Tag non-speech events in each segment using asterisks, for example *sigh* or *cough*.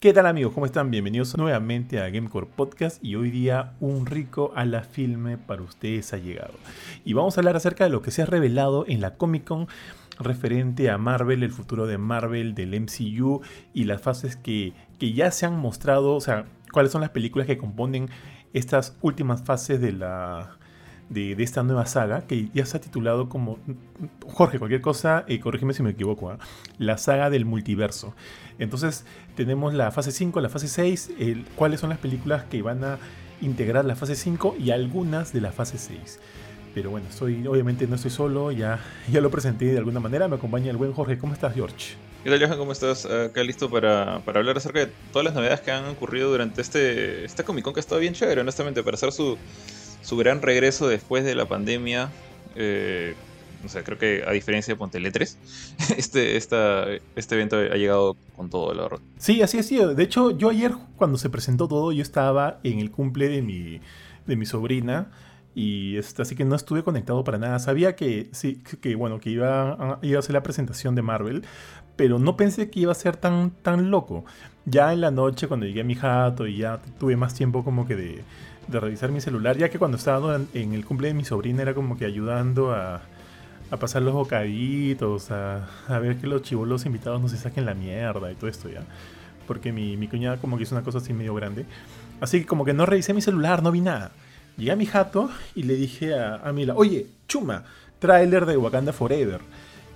¿Qué tal amigos? ¿Cómo están? Bienvenidos nuevamente a Gamecore Podcast y hoy día un rico a la filme para ustedes ha llegado. Y vamos a hablar acerca de lo que se ha revelado en la Comic Con referente a Marvel, el futuro de Marvel, del MCU y las fases que, que ya se han mostrado, o sea, cuáles son las películas que componen estas últimas fases de la, de, esta nueva saga que ya se ha titulado como Jorge, cualquier cosa, eh, corrígeme si me equivoco, ¿ah? la saga del multiverso. Entonces tenemos la fase 5, la fase 6, cuáles son las películas que van a integrar la fase 5 y algunas de la fase 6. Pero bueno, soy, obviamente no estoy solo, ya, ya lo presenté de alguna manera, me acompaña el buen Jorge. ¿Cómo estás, George? ¿Qué tal, Johan? ¿Cómo estás? Acá listo para, para, hablar acerca de todas las novedades que han ocurrido durante este, este Comic Con que ha estado bien chévere, honestamente, para hacer su, su gran regreso después de la pandemia. Eh, o sea, creo que a diferencia de Ponte 3, *laughs* este, este evento ha llegado con todo, la verdad. Sí, así ha sido. De hecho, yo ayer cuando se presentó todo, yo estaba en el cumple de mi, de mi sobrina. Y este, así que no estuve conectado para nada. Sabía que sí, que bueno, que iba a, iba a ser la presentación de Marvel, pero no pensé que iba a ser tan, tan loco. Ya en la noche, cuando llegué a mi jato y ya tuve más tiempo como que de, de revisar mi celular, ya que cuando estaba en el cumple de mi sobrina era como que ayudando a, a pasar los bocaditos, a, a, ver que los chivolos invitados no se saquen la mierda y todo esto ya. Porque mi, mi cuñada como que hizo una cosa así medio grande. Así que como que no revisé mi celular, no vi nada. Llegué a mi jato y le dije a, a Mila, oye, chuma, tráiler de Wakanda Forever.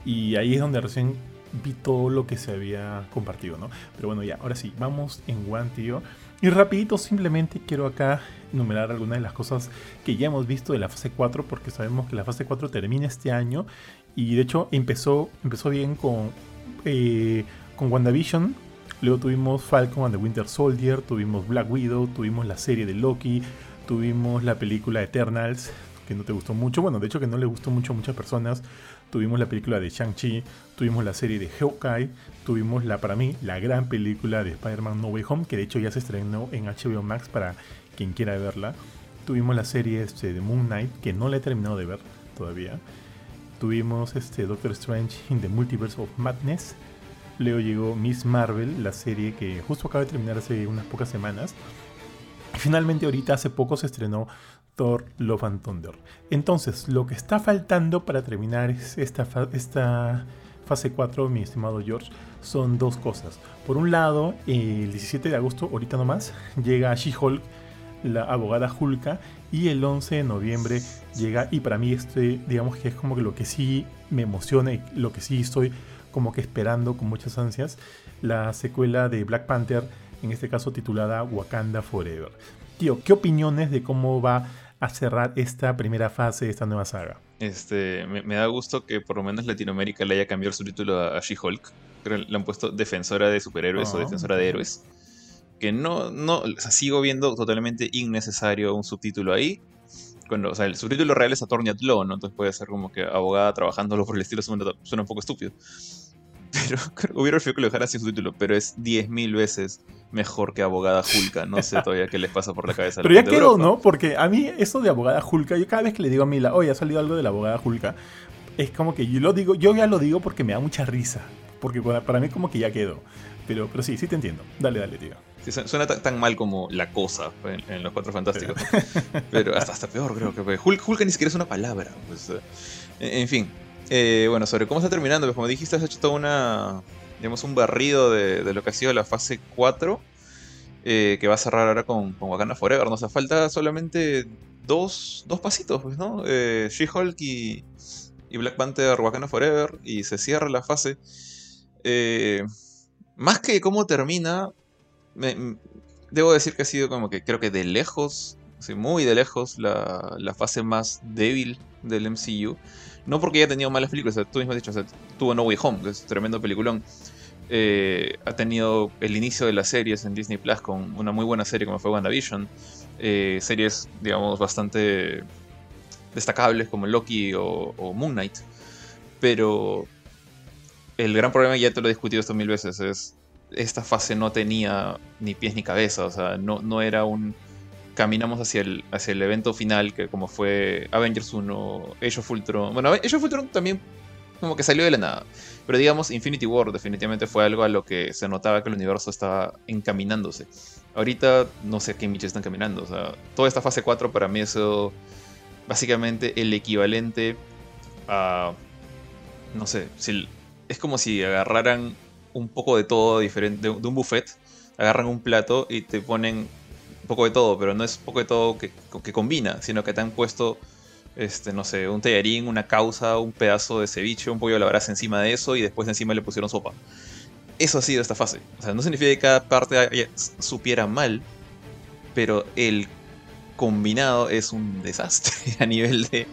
Y ahí es donde recién vi todo lo que se había compartido, ¿no? Pero bueno, ya, ahora sí, vamos en One, tío. Y rapidito simplemente quiero acá enumerar algunas de las cosas que ya hemos visto de la fase 4 porque sabemos que la fase 4 termina este año. Y de hecho empezó, empezó bien con, eh, con WandaVision, luego tuvimos Falcon and the Winter Soldier, tuvimos Black Widow, tuvimos la serie de Loki, tuvimos la película Eternals, que no te gustó mucho, bueno, de hecho que no le gustó mucho a muchas personas, tuvimos la película de Shang-Chi, tuvimos la serie de Hawkeye, tuvimos la, para mí, la gran película de Spider-Man No Way Home, que de hecho ya se estrenó en HBO Max para quien quiera verla. Tuvimos la serie este, de Moon Knight, que no la he terminado de ver todavía. Tuvimos este, Doctor Strange in the Multiverse of Madness. Luego llegó Miss Marvel, la serie que justo acaba de terminar hace unas pocas semanas. Finalmente ahorita hace poco se estrenó Thor Love and Thunder. Entonces, lo que está faltando para terminar esta, esta fase 4, mi estimado George, son dos cosas. Por un lado, el 17 de agosto, ahorita nomás, llega She-Hulk, la abogada Hulka, y el 11 de noviembre llega, y para mí este, digamos que es como que lo que sí me emociona y lo que sí estoy como que esperando con muchas ansias, la secuela de Black Panther, en este caso titulada Wakanda Forever. Tío, ¿qué opiniones de cómo va a cerrar esta primera fase de esta nueva saga? Este, me, da gusto que por lo menos Latinoamérica le haya cambiado su título a, She-Hulk. Le han puesto Defensora de Superhéroes o ah. Defensora de Héroes. Que no, no, sigo viendo totalmente innecesario un subtítulo ahí. Cuando, o sea, el subtítulo real es Attorney at Law, ¿no? Entonces puede ser como que abogada trabajándolo por el estilo suena, suena un poco estúpido. *laughs* Pero hubiera preferido que lo dejara sin subtítulo, pero es 10.000 veces mejor que abogada Julka. No sé todavía qué les pasa por la cabeza. Pero ya quedó, ¿no? Porque a mí eso de abogada Julka, yo cada vez que le digo a Mila, oye, ha salido algo de la abogada Julka, es como que yo lo digo, yo ya lo digo porque me da mucha risa. Porque para mí como que ya quedó. Pero, pero sí, sí te entiendo. Dale, dale, tío. suena tan mal como la cosa en, Los Cuatro Fantásticos. Pero hasta, hasta peor, creo que. Hulk, ni siquiera es una palabra. Pues, eh, en fin. Eh, bueno, sobre cómo está terminando, pues como dijiste, has hecho toda una. digamos, un barrido de, lo que ha sido la fase 4. Eh, que va a cerrar ahora con, con Wakanda Forever. Nos hace falta solamente dos, dos pasitos, pues, ¿no? Eh, She-Hulk y, y, Black Panther Wakanda Forever. Y se cierra la fase. Más que cómo termina, debo decir que ha sido como que creo que de lejos, muy de lejos, la, fase más débil del MCU. No porque haya tenido malas películas, tú mismo has dicho, tuvo No Way Home, que es un tremendo peliculón. Eh, ha tenido el inicio de las series en Disney Plus con una muy buena serie como fue WandaVision. Eh, series, digamos, bastante destacables como Loki o, Moon Knight. Pero el gran problema, ya te lo he discutido esto mil veces, es esta fase no tenía ni pies ni cabeza, o sea, no, no era un caminamos hacia el, hacia el evento final, que como fue Avengers 1, Age of Ultron. Bueno, Age of Ultron también como que salió de la nada. Pero digamos, Infinity War definitivamente fue algo a lo que se notaba que el universo estaba encaminándose. Ahorita no sé a qué Mitch están caminando. O sea, toda esta fase 4 para mí es básicamente el equivalente a... No sé, si, es como si agarraran un poco de todo diferente, de, un buffet, agarran un plato y te ponen un poco de todo, pero no es poco de todo que, que combina, sino que te han puesto este, no sé, un tallarín, una causa, un pedazo de ceviche, un pollo a la brasa encima de eso y después encima le pusieron sopa. Eso ha sido esta fase. O sea, no significa que cada parte supiera mal, pero el combinado es un desastre *laughs* a nivel de,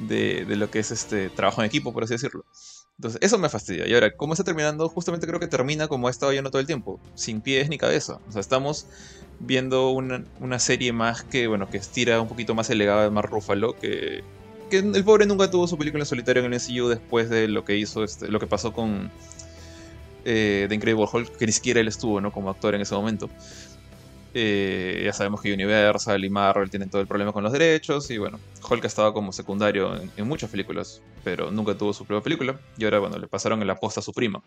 de, lo que es este trabajo en equipo, por así decirlo. Entonces, eso me fastidia. Y ahora, ¿cómo está terminando? Justamente creo que termina como ha estado yendo todo el tiempo, sin pies ni cabeza. O sea, estamos viendo una, serie más que, bueno, que estira un poquito más el legado de Mark Ruffalo, que, que el pobre nunca tuvo su película en solitario en el MCU después de lo que hizo, este, lo que pasó con eh, The Incredible Hulk, que ni siquiera él estuvo, ¿no? Como actor en ese momento. Eh, ya sabemos que Universal y Marvel tienen todo el problema con los derechos y bueno, Hulk estaba como secundario en, muchas películas, pero nunca tuvo su propia película y ahora bueno, le pasaron en la posta a su prima.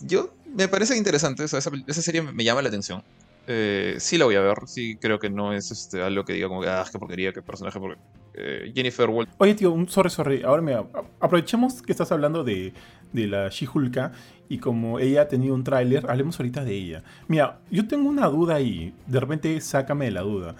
yo me parece interesante, esa, serie me llama la atención. Eh, sí la voy a ver, sí creo que no es este, algo que diga como que, ah, qué porquería, qué personaje, porque eh, Jennifer Walt. Oye, tío, un sorry, sorry. Ahora me aprovechemos que estás hablando de, de la She-Hulk y como ella ha tenido un tráiler, hablemos ahorita de ella. Mira, yo tengo una duda ahí, de repente sácame de la duda.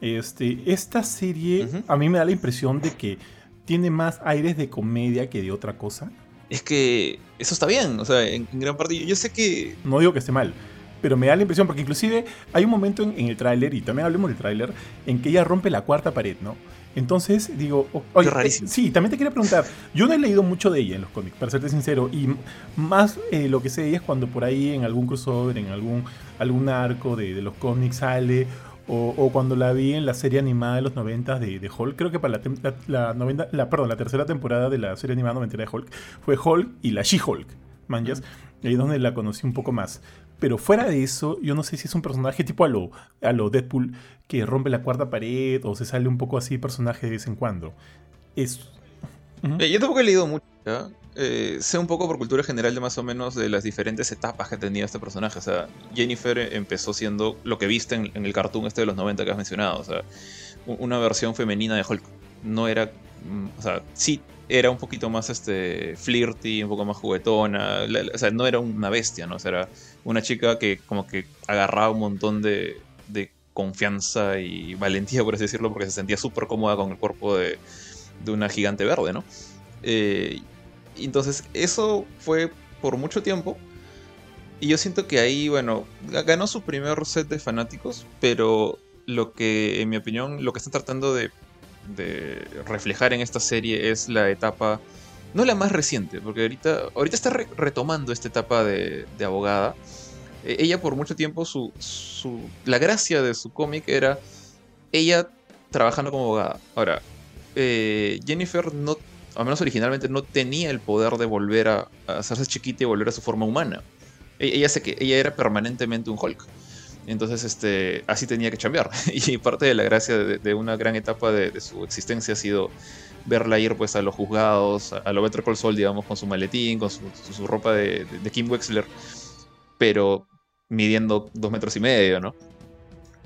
Este, esta serie a mí me da la impresión de que tiene más aires de comedia que de otra cosa. Es que eso está bien, o sea, en, gran parte yo sé que... No digo que esté mal, pero me da la impresión, porque inclusive hay un momento en, en el tráiler, y también hablemos del tráiler, en que ella rompe la cuarta pared, ¿no? Entonces digo, oye, eh, sí, también te quería preguntar, yo no he leído mucho de ella en los cómics, para serte sincero, y más eh, lo que sé de ella es cuando por ahí en algún crossover, en algún, algún arco de, los cómics sale, o, cuando la vi en la serie animada de los 90 de, de Hulk, creo que para la, la, la, perdón, la tercera temporada de la serie animada 90 de Hulk, fue Hulk y la She-Hulk, manjas, ahí es donde la conocí un poco más. Pero fuera de eso, yo no sé si es un personaje tipo a lo, a lo Deadpool que rompe la cuarta pared o se sale un poco así personaje de vez en cuando. Es... Eh, yo tampoco he leído mucho. Eh, sé un poco por cultura general de más o menos de las diferentes etapas que tenía este personaje. O sea, Jennifer empezó siendo lo que viste en, en el cartoon este de los 90 que has mencionado. O sea, una versión femenina de Hulk. No era. Mm, o sea, sí era un poquito más este flirty, un poco más juguetona, o sea, no era una bestia, ¿no? O sea, era una chica que como que agarraba un montón de, de confianza y valentía, por así decirlo, porque se sentía súper cómoda con el cuerpo de, de, una gigante verde, ¿no? Eh, entonces, eso fue por mucho tiempo. Y yo siento que ahí, bueno, ganó su primer set de fanáticos, pero lo que, en mi opinión, lo que están tratando de de reflejar en esta serie es la etapa, no la más reciente, porque ahorita, ahorita está retomando esta etapa de, abogada. E, ella por mucho tiempo, su, la gracia de su cómic era ella trabajando como abogada. Ahora, eh, Jennifer no, al menos originalmente, no tenía el poder de volver a, hacerse chiquita y volver a su forma humana. E, ella, sé que ella era permanentemente un Hulk. Entonces, este, así tenía que cambiar. *laughs* Y parte de la gracia de, una gran etapa de, su existencia ha sido verla ir pues a los juzgados, a, lo Better Call Saul, digamos, con su maletín, con su, ropa de, Kim Wexler, pero midiendo dos metros y medio, ¿no?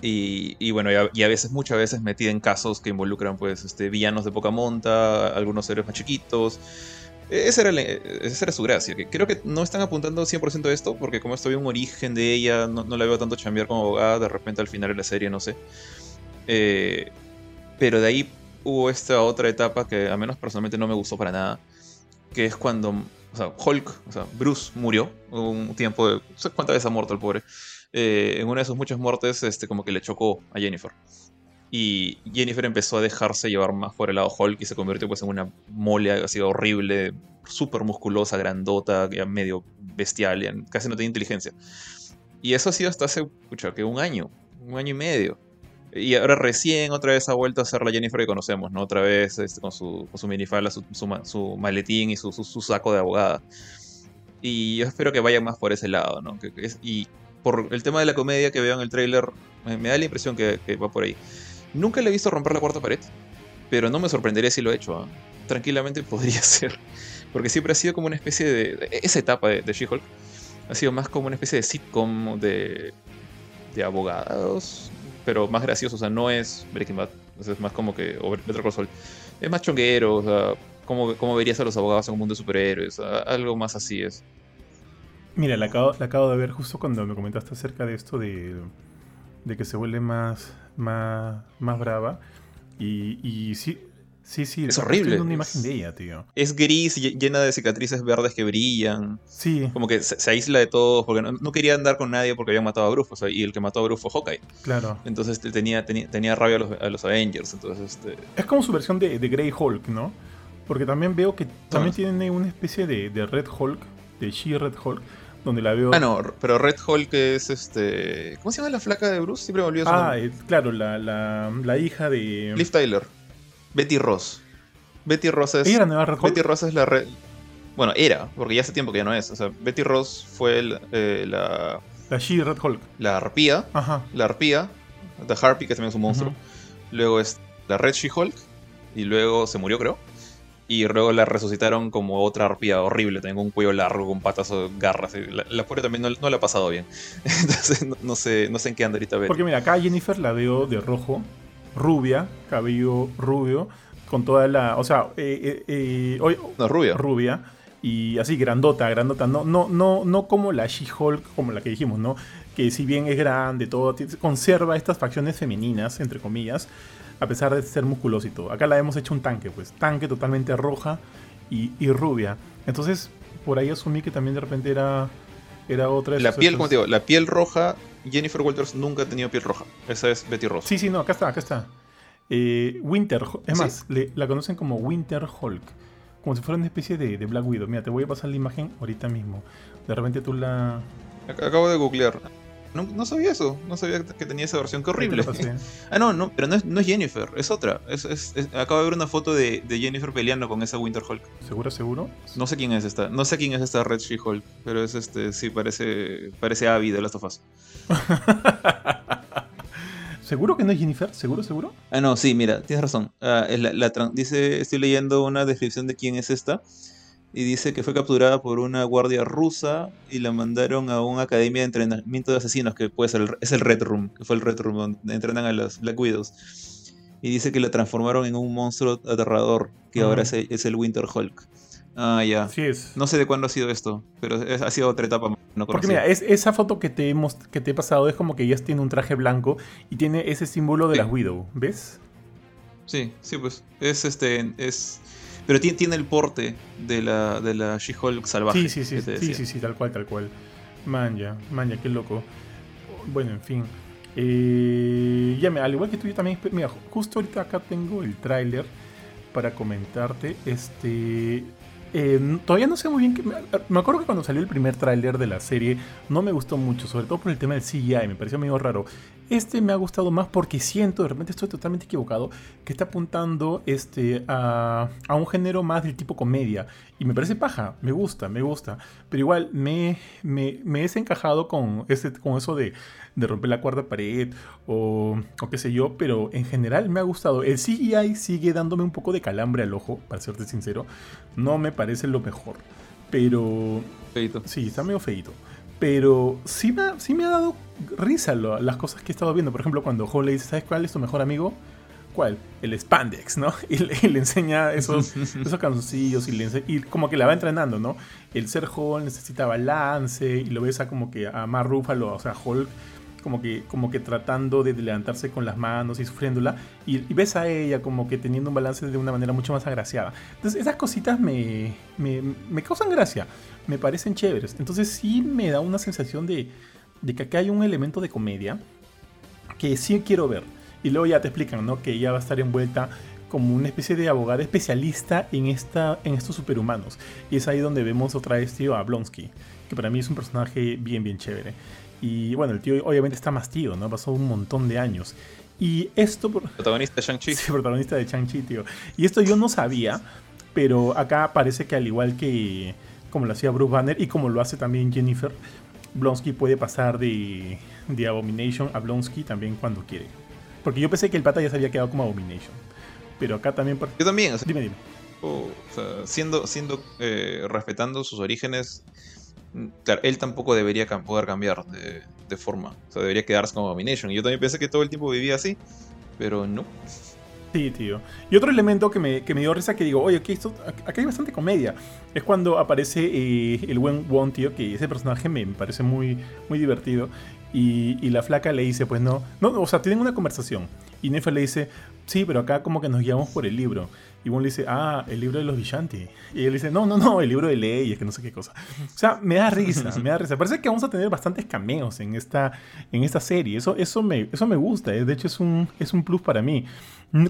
Y, bueno, y a, veces, muchas veces metida en casos que involucran pues este, villanos de poca monta, algunos héroes más chiquitos, esa era, era, su gracia, que creo que no están apuntando 100% a esto, porque como esto había un origen de ella, no, la veo tanto chambear como abogada, de repente al final de la serie, no sé. Eh, pero de ahí hubo esta otra etapa que a menos personalmente no me gustó para nada, que es cuando, o sea, Hulk, o sea, Bruce murió un tiempo de... No sé cuántas veces ha muerto el pobre. Eh, en una de sus muchas muertes, este, como que le chocó a Jennifer. Y Jennifer empezó a dejarse llevar más por el lado Hulk y se convirtió pues en una mole así horrible, súper musculosa, grandota, ya medio bestial, casi no tenía inteligencia. Y eso ha sido hasta hace, escucha, que un año, un año y medio. Y ahora recién otra vez ha vuelto a ser la Jennifer que conocemos, ¿no? Otra vez este, con, su, con su minifalda, su, maletín y su, saco de abogada. Y yo espero que vaya más por ese lado, ¿no? y por el tema de la comedia que veo en el trailer, me, da la impresión que, que va por ahí. Nunca le he visto romper la cuarta pared, pero no me sorprendería si lo he hecho. ¿ah? tranquilamente podría *laughs* ser. Porque siempre ha sido como una especie de. Esa etapa de, de She-Hulk ha sido más como una especie de sitcom de, de abogados, pero más gracioso. O sea, no es Breaking Bad. es más como que. O Better Call. Es más chonguero, o sea, ¿cómo, cómo verías a los abogados en un mundo de superhéroes? algo más así es. Mira, la acabo, la acabo de ver justo cuando me comentaste acerca de esto de, de que se vuelve más, más, más brava. Y, y sí, Sí, sí, es horrible. una imagen de ella, tío. Es gris, llena de cicatrices verdes que brillan. Sí. Como que se, aísla de todos, porque no, quería andar con nadie porque habían matado a Bruce. y el que mató a Bruce fue Hawkeye. Claro. Entonces tenía, tenía, tenía rabia a los, Avengers. Entonces, este... Es como su versión de, de Grey Hulk, ¿no? Porque también veo que también tiene una especie de, de Red Hulk, de She-Red Hulk, donde la veo. Ah, no, pero Red Hulk es este. ¿Cómo se llama la flaca de Bruce? Siempre me olvido su Ah, claro, la, la, la, hija de. Liv Tyler. Betty Ross. Betty Ross es. ¿Ella nueva Red Betty Ross es la red. Bueno, era, porque ya hace tiempo que ya no es. O sea, Betty Ross fue eh, la. La She-Red Hulk. La arpía. Ajá. La arpía. The Harpy, que también es un monstruo. Luego es la Red She-Hulk. Y luego se murió, creo. Y luego la resucitaron como otra arpía horrible, tengo un cuello largo, con patas o garras. La, la pobre también no, no, le ha pasado bien. *laughs* Entonces no, sé, no sé en qué anda ahorita Porque mira, acá Jennifer la veo de rojo, rubia, cabello rubio, con toda la. O sea, eh, eh, eh no, rubia. Rubia. Y así, grandota, grandota. No, no, no, no como la She-Hulk, como la que dijimos, ¿no? Que si bien es grande, todo, conserva estas facciones femeninas, entre comillas a pesar de ser musculoso y todo. Acá la hemos hecho un tanque, pues, tanque totalmente roja y, rubia. Entonces, por ahí asumí que también de repente era, era otra de La piel, como te digo, la piel roja, Jennifer Walters nunca ha tenido piel roja. Esa es Betty Ross. Sí, sí, no, acá está, acá está. Eh, Winter, es más, la conocen como Winter Hulk. Como si fuera una especie de, de, Black Widow. Mira, te voy a pasar la imagen ahorita mismo. De repente tú la. Acabo de googlear. No, sabía eso, no sabía que tenía esa versión, qué horrible. *laughs* ah, no, no, pero no es, Jennifer, es otra. acabo de ver una foto de, Jennifer peleando con esa Winter Hulk. ¿Seguro, seguro? No sé quién es esta, no sé quién es esta Red She-Hulk, pero es este, sí, parece, parece Abby de Last of Us. *laughs* ¿Seguro que no es Jennifer? ¿Seguro, seguro? Ah, no, sí, mira, tienes razón. Ah, dice, estoy leyendo una descripción de quién es esta y dice que fue capturada por una guardia rusa y la mandaron a una academia de entrenamiento de asesinos que puede ser el, es el Red Room, que fue el Red Room donde entrenan a los Black Widows. Y dice que la transformaron en un monstruo aterrador, que ahora es, el Winter Hulk. Ah, ya. Sí es. No sé de cuándo ha sido esto, pero ha sido otra etapa. No Porque mira, es, esa foto que te, hemos, que te he pasado es como que ella tiene un traje blanco y tiene ese símbolo de las Widow, ¿ves? Sí, sí, pues. Es este. Es pero tiene, tiene el porte de la, de la She-Hulk salvaje. Sí, sí, sí, sí, sí, sí, tal cual, tal cual. Manja, manja, qué loco. Bueno, en fin. Eh, ya, al igual que tú, yo también. Mira, justo ahorita acá tengo el tráiler para comentarte. Este. Eh, todavía no sé muy bien. Que, me acuerdo que cuando salió el primer tráiler de la serie no me gustó mucho, sobre todo por el tema del CGI, me pareció medio raro. Este me ha gustado más porque siento, de repente estoy totalmente equivocado, que está apuntando este, a, un género más del tipo comedia. Y me parece paja, me gusta, me gusta. Pero igual me, me, me he desencajado con, ese, con eso de, de romper la cuarta pared o, o, qué sé yo, pero en general me ha gustado. El CGI sigue dándome un poco de calambre al ojo, para serte sincero. No me parece lo mejor, pero... Feito. Sí, está medio feito. Pero sí me, ha, sí me ha dado risa las cosas que he estado viendo. Por ejemplo, cuando Hall le dice, ¿sabes cuál es tu mejor amigo? ¿Cuál? El Spandex, ¿no? *laughs* Y le, enseña esos, *laughs* esos canzoncillos y, le y como que la va entrenando, ¿no? El ser Hall necesita balance y lo ves a como que a Mar Rúfalo, o sea, Hulk como que, como que tratando de levantarse con las manos y sufriéndola, y, ves a ella como que teniendo un balance de una manera mucho más agraciada. Entonces esas cositas me, me, me causan gracia, me parecen chéveres. Entonces sí me da una sensación de, de que acá hay un elemento de comedia que sí quiero ver. Y luego ya te explican, ¿no? Que ella va a estar envuelta como una especie de abogada especialista en, esta, en estos superhumanos. Y es ahí donde vemos otra vez, tío, a Blonsky, que para mí es un personaje bien, bien chévere. Y bueno, el tío obviamente está más tío, ¿no? Pasó un montón de años. Y esto... Protagonista de Shang-Chi. Sí, protagonista de Shang-Chi, tío. Y esto yo no sabía, pero acá parece que al igual que como lo hacía Bruce Banner y como lo hace también Jennifer, Blonsky puede pasar de, de Abomination a Blonsky también cuando quiere. Porque yo pensé que el pata ya se había quedado como Abomination. Pero acá también... Yo también. dime, dime. o sea, siendo, siendo eh, respetando sus orígenes, claro, él tampoco debería cam- poder cambiar de, de forma. O sea, debería quedarse como Abomination. Y yo también pensé que todo el tiempo vivía así, pero no. Sí, tío. Y otro elemento que me, que me dio risa que digo, oye, aquí, esto, acá hay bastante comedia. Es cuando aparece eh, el buen Won, tío, que ese personaje me, me parece muy, muy divertido. Y, y la flaca le dice, pues no, no, o sea, tienen una conversación. Y Nefer le dice, sí, pero acá como que nos guiamos por el libro. Y Won le dice, ah, el libro de los Vishanti. Y él dice, no, no, no, el libro de leyes, que no sé qué cosa. O sea, me da risa, me da risa. Parece que vamos a tener bastantes cameos en esta, en esta serie. Eso, eso, me, eso me gusta, eh. de hecho es un, es un plus para mí.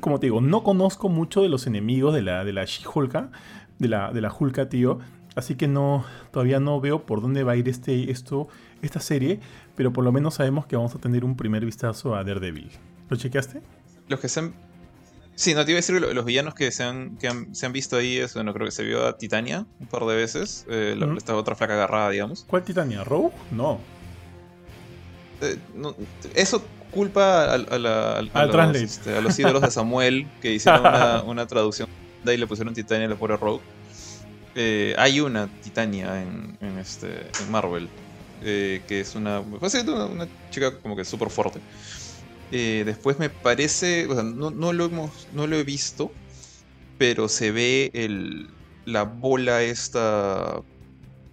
Como te digo, no conozco mucho de los enemigos de la, de la She-Hulka, de la, de la Hulka, tío. Así que no, todavía no veo por dónde va a ir este, esto, esta serie, pero por lo menos sabemos que vamos a tener un primer vistazo a Daredevil. ¿Lo chequeaste? Los que se han. Sí, no te iba a decir los villanos que se han, que han- se han visto ahí es, bueno, creo que se vio a Titania un par de veces. eh, la-. Esta otra flaca agarrada, digamos. ¿Cuál Titania? ¿Rogue? No. Eh, no, eso culpa a, a la- a- a Al los, translate. este, a los ídolos de Samuel que hicieron una, *laughs* una traducción ahí le pusieron Titania a la pobre Rogue. Eh, hay una Titania en, en este, en Marvel eh, que es una, básicamente una, una chica como que súper fuerte. Eh, después me parece, o sea, no, no lo hemos, no lo he visto, pero se ve el, la bola esta,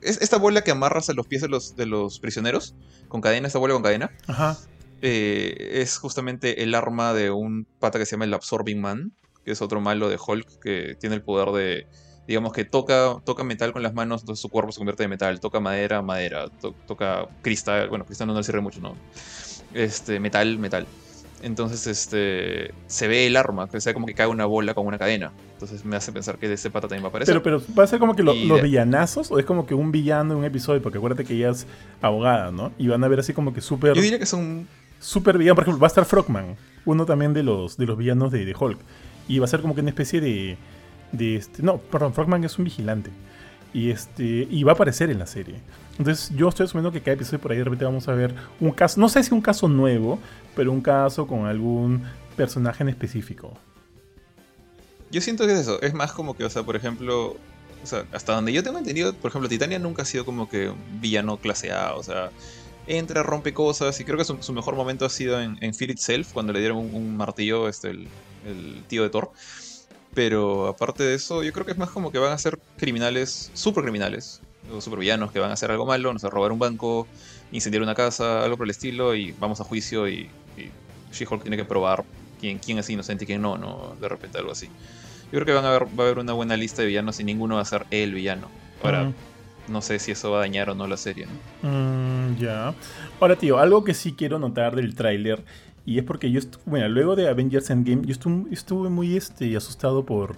es esta bola que amarras a los pies de los, de los prisioneros con cadena, esta bola con cadena. Ajá. Eh, es justamente el arma de un pata que se llama el Absorbing Man, que es otro malo de Hulk que tiene el poder de, digamos que toca, toca metal con las manos, entonces su cuerpo se convierte en metal, toca madera, madera, to- toca cristal, bueno, cristal no le sirve mucho, ¿no? Este, metal, metal. Entonces, este, se ve el arma, que sea como que cae una bola con una cadena. Entonces me hace pensar que de ese pata también va a aparecer. Pero, pero, ¿va a ser como que lo- los de- villanazos o es como que un villano en un episodio? Porque acuérdate que ella es abogada, ¿no? Y van a ver así como que súper... Yo diría que son super villano. Por ejemplo, va a estar Frogman, uno también de los, de los villanos de, de Hulk. Y va a ser como que una especie de, de este, no, perdón, Frogman es un vigilante. Y este y va a aparecer en la serie. Entonces yo estoy asumiendo que cada episodio por ahí de repente vamos a ver un caso, no sé si un caso nuevo, pero un caso con algún personaje en específico. Yo siento que es eso, es más como que, o sea, por ejemplo, o sea, hasta donde yo tengo entendido, por ejemplo, Titania nunca ha sido como que villano clase A, o sea, entra, rompe cosas, y creo que su, su mejor momento ha sido en, en Fear Itself, cuando le dieron un, un martillo, este, el, el tío de Thor. Pero aparte de eso, yo creo que es más como que van a ser criminales, super criminales, o super villanos que van a hacer algo malo, no sé, robar un banco, incendiar una casa, algo por el estilo, y vamos a juicio y, y She-Hulk tiene que probar quién, quién es inocente y quién no, no, de repente algo así. Yo creo que van a haber, va a haber una buena lista de villanos y ninguno va a ser el villano. Ahora, Mm. No sé si eso va a dañar o no la serie. ¿no? Mm, ya. Ahora, tío, algo que sí quiero notar del tráiler. Y es porque yo bueno, luego de Avengers Endgame, yo estuve, estuve muy este, asustado por,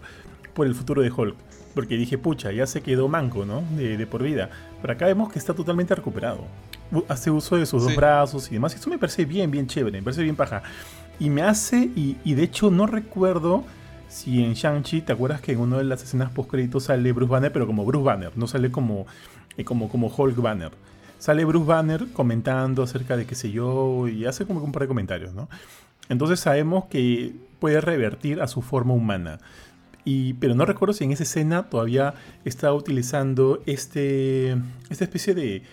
por el futuro de Hulk. Porque dije, pucha, ya se quedó manco, ¿no? De, de por vida. Pero acá vemos que está totalmente recuperado. Hace uso de sus dos brazos y demás. Y esto me parece bien, bien chévere, me parece bien paja. Y me hace, y, y de hecho no recuerdo si en Shang-Chi, ¿te acuerdas que en una de las escenas post-créditos sale Bruce Banner, pero como Bruce Banner, no sale como, eh, como, como Hulk Banner? Sale Bruce Banner comentando acerca de qué sé yo y hace como un par de comentarios, ¿no? Entonces sabemos que puede revertir a su forma humana. Y, pero no recuerdo si en esa escena todavía estaba utilizando este, esta especie de,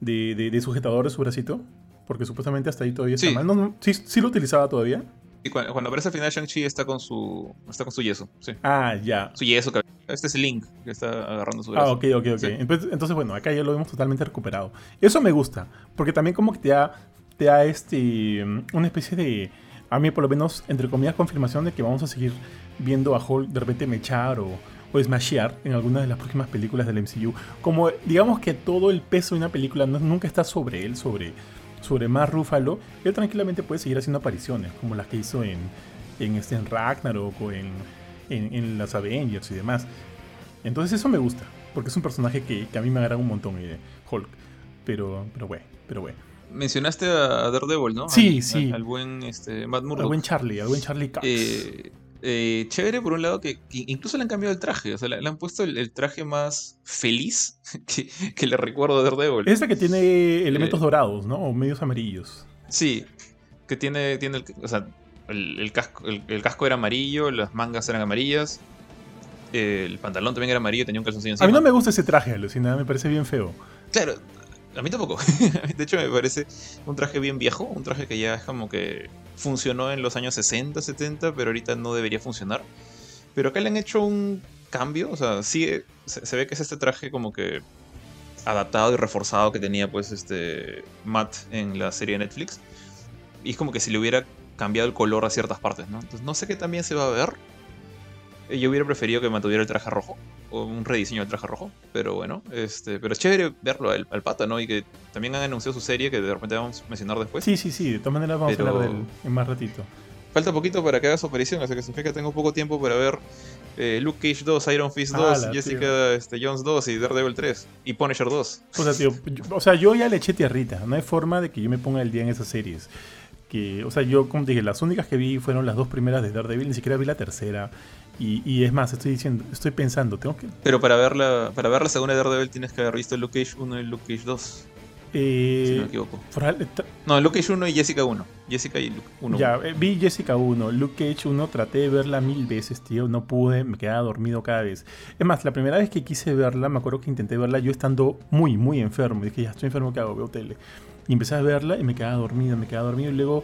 de, de- de sujetador de su bracito. Porque supuestamente hasta ahí todavía está Sí. mal. No, no, ¿sí, sí lo utilizaba todavía? Y cuando, cuando aparece al final Shang-Chi está con su está con su yeso, sí. Ah, ya. Su yeso, este es Link que está agarrando su Ah, brazo. ok, ok, ok. Sí. Entonces, entonces, bueno, acá ya lo vemos totalmente recuperado. Eso me gusta, porque también como que te da, te da este, mm, una especie de, a mí por lo menos, entre comillas, confirmación de que vamos a seguir viendo a Hulk de repente mechar o, o smashear en algunas de las próximas películas del MCU. Como digamos que todo el peso de una película no- nunca está sobre él, sobre, sobre Mark Ruffalo, él tranquilamente puede seguir haciendo apariciones, como las que hizo en, en, este, en Ragnarok o en, en, en las Avengers y demás. Entonces eso me gusta, porque es un personaje que, que a mí me agrada un montón, eh, Hulk. Pero, pero bueno, pero bueno. Mencionaste a Daredevil, ¿no? Sí, Al- sí. Al, al buen este, Matt Al Murdock. buen Charlie, al buen Charlie Cox. Eh, eh, chévere por un lado que, que incluso le han cambiado el traje, o sea, le, le han puesto el, el traje más feliz *laughs* que, que le recuerdo a Daredevil. es la que tiene elementos eh, dorados, ¿no? O medios amarillos. Sí, que tiene, tiene el, o sea, el, el casco, el, el casco era amarillo, las mangas eran amarillas. el pantalón también era amarillo tenía un calzoncillo encima. A mí no me gusta ese traje, alucina, me parece bien feo. Claro, a mí tampoco. *laughs* de hecho, me parece un traje bien viejo, un traje que ya es como que funcionó en los años 60, 70, pero ahorita no debería funcionar. Pero acá le han hecho un cambio, o sea, sí, se, se ve que es este traje como que adaptado y reforzado que tenía pues este Matt en la serie de Netflix. Y es como que si le hubiera cambiado el color a ciertas partes, ¿no? Entonces no sé qué también se va a ver. Yo hubiera preferido que mantuviera el traje rojo. O un rediseño del traje rojo. Pero bueno, este. Pero es chévere verlo al, al pata, ¿no? Y que también han anunciado su serie que de repente vamos a mencionar después. Sí, sí, sí, de todas maneras vamos Pero- a hablar de él en más ratito. Falta poquito para que haga su aparición, así que significa que tengo poco tiempo para ver eh, Luke Cage 2, Iron Fist 2, Ala, Jessica este, Jones 2 y Daredevil 3 y Punisher 2. O sea, tío, yo, o sea, yo ya le eché tierrita. No hay forma de que yo me ponga el día en esas series. Que, o sea, yo, como te dije, las únicas que vi fueron las dos primeras de Daredevil, ni siquiera vi la tercera. Y, y es más, estoy diciendo, estoy pensando, tengo que. Pero para ver la, para ver la segunda de Daredevil tienes que haber visto Luke Cage 1 y Luke Cage 2, eh, si no me equivoco. tra- No, Luke Cage 1 y Jessica 1. Jessica y Luke 1. Ya, eh, vi Jessica 1, Luke Cage 1, traté de verla mil veces, tío, no pude, me quedaba dormido cada vez. Es más, la primera vez que quise verla, me acuerdo que intenté verla yo estando muy, muy enfermo. Dije, ya estoy enfermo, ¿qué hago? Veo tele. Y empecé a verla y me quedaba dormido, me quedaba dormido. Y luego,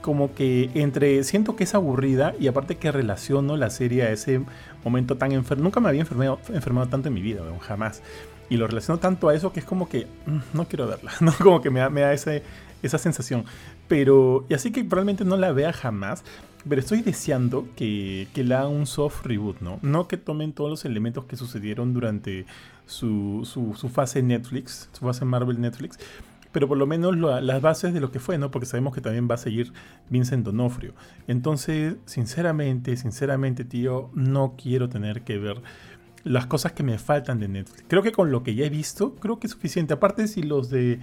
como que entre, siento que es aburrida y aparte que relaciono la serie a ese momento tan enfermo. Nunca me había enfermado, enfermado tanto en mi vida, weón, jamás. Y lo relaciono tanto a eso que es como que mm, no quiero verla, *laughs* ¿no? Como que me da, me da ese, esa sensación. Pero, y así que probablemente no la vea jamás. Pero estoy deseando que, que le hagan un soft reboot, ¿no? No que tomen todos los elementos que sucedieron durante su, su, su fase Netflix, su fase Marvel Netflix. Pero por lo menos lo- las bases de lo que fue, ¿no? Porque sabemos que también va a seguir Vincent Donofrio. Entonces, sinceramente, sinceramente, tío, no quiero tener que ver las cosas que me faltan de Netflix. Creo que con lo que ya he visto, creo que es suficiente. Aparte, si los de.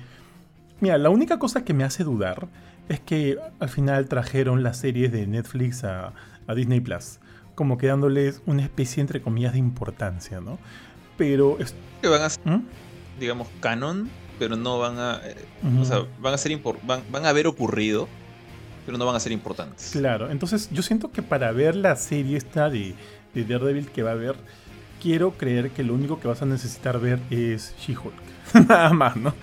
Mira, la única cosa que me hace dudar es que al final trajeron las series de Netflix a, a Disney Plus. Como que dándoles una especie, entre comillas, de importancia, ¿no? Pero. es- Que van a ser, ¿Mm? digamos, canon, pero no van a. eh. O sea, van a ser van, van a haber ocurrido, pero no van a ser importantes. Claro, entonces yo siento que para ver la serie esta de, de Daredevil que va a haber, quiero creer que lo único que vas a necesitar ver es She-Hulk. *laughs* Nada más, ¿no?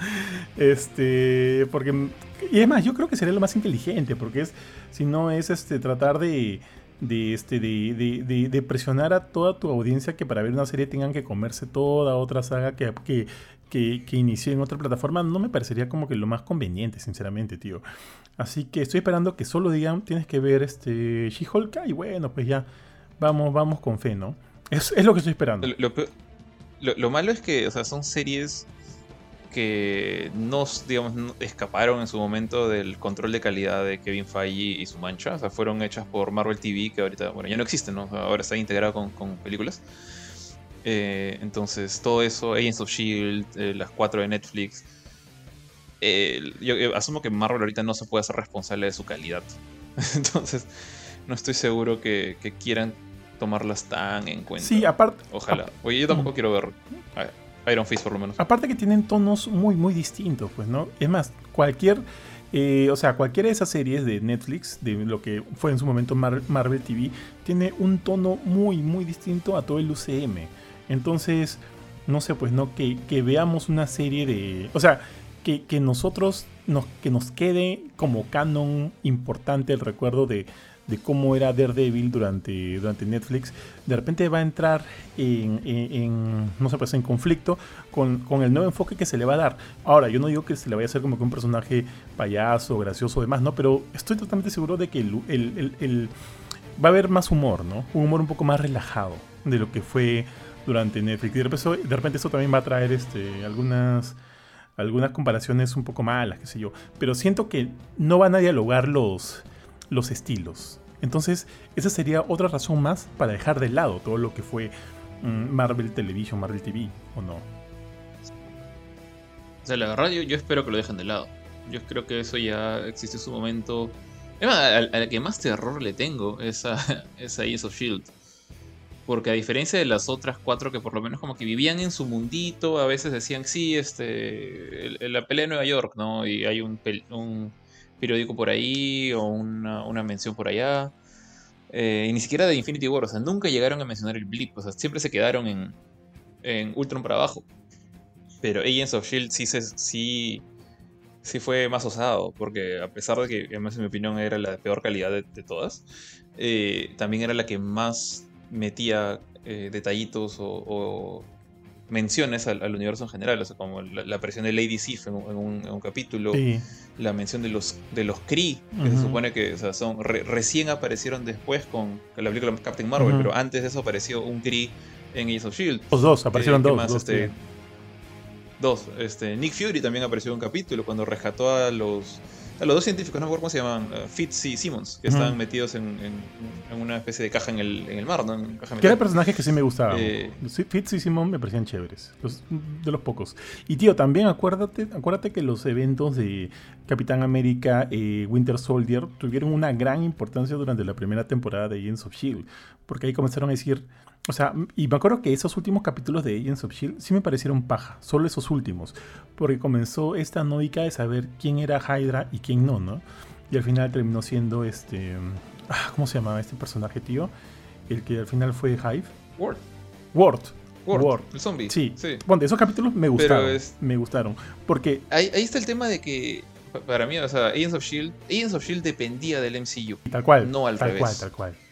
Este, porque... Y además, yo creo que sería lo más inteligente, porque es, si no es este, tratar de, de, este, de, de- de- de presionar a toda tu audiencia que para ver una serie tengan que comerse toda otra saga que, que, que, que en otra plataforma, no me parecería como que lo más conveniente, sinceramente, tío. Así que estoy esperando que solo digan, tienes que ver este She-Hulk, y bueno, pues ya, vamos, vamos con fe, ¿no? Es, lo que estoy esperando. Lo, malo es que, o sea, son series que no, digamos, escaparon en su momento del control de calidad de Kevin Feige y su mancha. O sea, fueron hechas por Marvel TV, que ahorita, bueno, ya no existen, ¿no? Ahora está integrado con películas. Eh, entonces, todo eso, Agents of Shield, eh, las cuatro de Netflix. eh, yo eh, asumo que Marvel ahorita no se puede hacer responsable de su calidad. *laughs* entonces, no estoy seguro que, que quieran tomarlas tan en cuenta. Sí, aparte, Ojalá. Oye, yo tampoco quiero ver Iron Fist por lo menos. aparte que tienen tonos muy, muy distintos, pues, ¿no? Es más, cualquier, eh, o sea, cualquiera de esas series de Netflix, de lo que fue en su momento Mar- Marvel TV, tiene un tono muy, muy distinto a todo el UCM. Entonces, no sé, pues, ¿no? Que, veamos una serie de, o sea, que, que nosotros, nos, que nos quede como canon importante el recuerdo de, de cómo era Daredevil durante, durante Netflix, de repente va a entrar en, en- no sé, pues en conflicto con, con el nuevo enfoque que se le va a dar. Ahora, yo no digo que se le vaya a hacer como que un personaje payaso, gracioso, demás, ¿no? Pero estoy totalmente seguro de que el- va a haber más humor, ¿no? Un humor un poco más relajado de lo que fue durante Netflix. Y de repente, eso- también va a traer este, algunas comparaciones un poco malas, qué sé yo. Pero siento que no van a dialogar los, los estilos. Entonces, esa sería otra razón más para dejar de lado todo lo que fue mm, Marvel Television, Marvel TV, ¿o no? O sea, la verdad, yo, espero que lo dejen de lado. Yo creo que eso ya existe en su momento. A, la que más terror le tengo es a, *laughs* es of Shield. Porque a diferencia de las otras cuatro que por lo menos como que vivían en su mundito, a veces decían, sí, este, la pelea de Nueva York, ¿no? Y hay un, periódico por ahí o una, una mención por allá. Eh, y ni siquiera de Infinity War, o sea, nunca llegaron a mencionar el blip, o sea, siempre se quedaron en, en Ultron para abajo. Pero Agents of Shield sí, se, sí, sí fue más osado, porque a pesar de que, además, en mi opinión, era la de peor calidad de, todas, eh, también era la que más metía eh, detallitos o, menciones al, universo en general, o sea, como la, aparición de Lady Sif en, un, capítulo, la mención de los, de los Kree, que se supone que son, recién aparecieron después con, la película Captain Marvel, pero antes de eso apareció un Kree en Agents of Shield. Los dos, aparecieron eh, dos. este, dos. Este, Nick Fury también apareció en un capítulo cuando rescató a los los dos científicos, no me acuerdo cómo se llaman, uh, Fitz y Simmons, que estaban metidos en, una especie de caja en el, en el mar, ¿no? En que eran personajes que sí me gustaban. Eh, Fitz y Simmons me parecían chéveres, de los pocos. Y tío, también acuérdate, acuérdate que los eventos de Capitán América y eh, Winter Soldier tuvieron una gran importancia durante la primera temporada de Agents of S.H.I.E.L.D., porque ahí comenzaron a decir o sea, y me acuerdo que esos últimos capítulos de Agents of Shield sí me parecieron paja, solo esos últimos, porque comenzó esta nódica de saber quién era Hydra y quién no, ¿no? Y al final terminó siendo este. Ah, ¿Cómo se llamaba este personaje, tío? El que al final fue Hive. Ward. Ward. Ward, el zombie. Sí. sí. Bueno, esos capítulos me gustaron. Me gustaron. Porque. Ahí, ahí, está el tema de que. Para mí, o sea, Agents of Shield. Agents of Shield dependía del MCU. Tal cual. No al tal revés. Tal cual, tal cual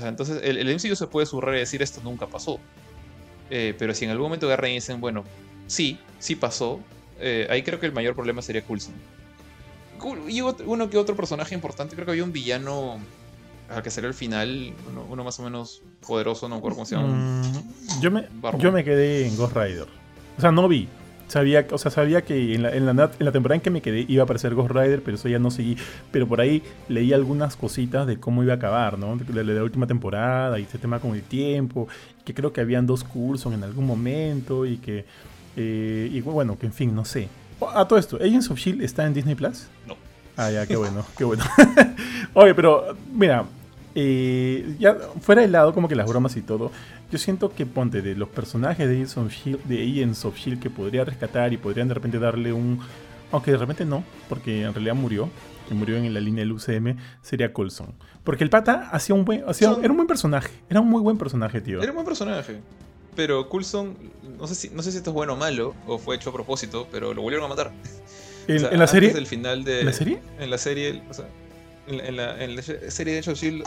entonces el, el, MCU se puede surrar y decir esto nunca pasó. Eh, pero si en algún momento agarran y dicen, bueno, sí, sí pasó, eh, ahí creo que el mayor problema sería Coulson. Y uno que otro personaje importante, creo que había un villano al que salió al final, uno, más o menos poderoso, no me acuerdo cómo se llama. Mm, yo, me, yo me quedé en Ghost Rider. O sea, no vi, Sabía, o sea, sabía que en la, en, la, temporada en que me quedé iba a aparecer Ghost Rider, pero eso ya no seguí. Pero por ahí leí algunas cositas de cómo iba a acabar, ¿no? De, la, última temporada y este tema con el tiempo. Que creo que habían dos cursos en algún momento y que. Eh, y bueno, que en fin, no sé. A todo esto, ¿Agents of Shield está en Disney Plus? No. Ah, ya, qué *laughs* bueno, qué bueno. *laughs* Oye, pero mira, eh, ya fuera de lado como que las bromas y todo, yo siento que ponte de los personajes de Agents of Shield, de Agents of Shield que podría rescatar y podrían de repente darle un, aunque de repente no, porque en realidad murió, que murió en la línea del UCM, sería Colson. Porque el pata hacía un buen, hacía, era un buen personaje, era un muy buen personaje, tío. Era un buen personaje. Pero Coulson, no sé si, no sé si esto es bueno o malo, o fue hecho a propósito, pero lo volvieron a matar. ¿En, la serie? Del final de, ¿En la serie? En la serie, o sea, en, la, serie de hecho Shield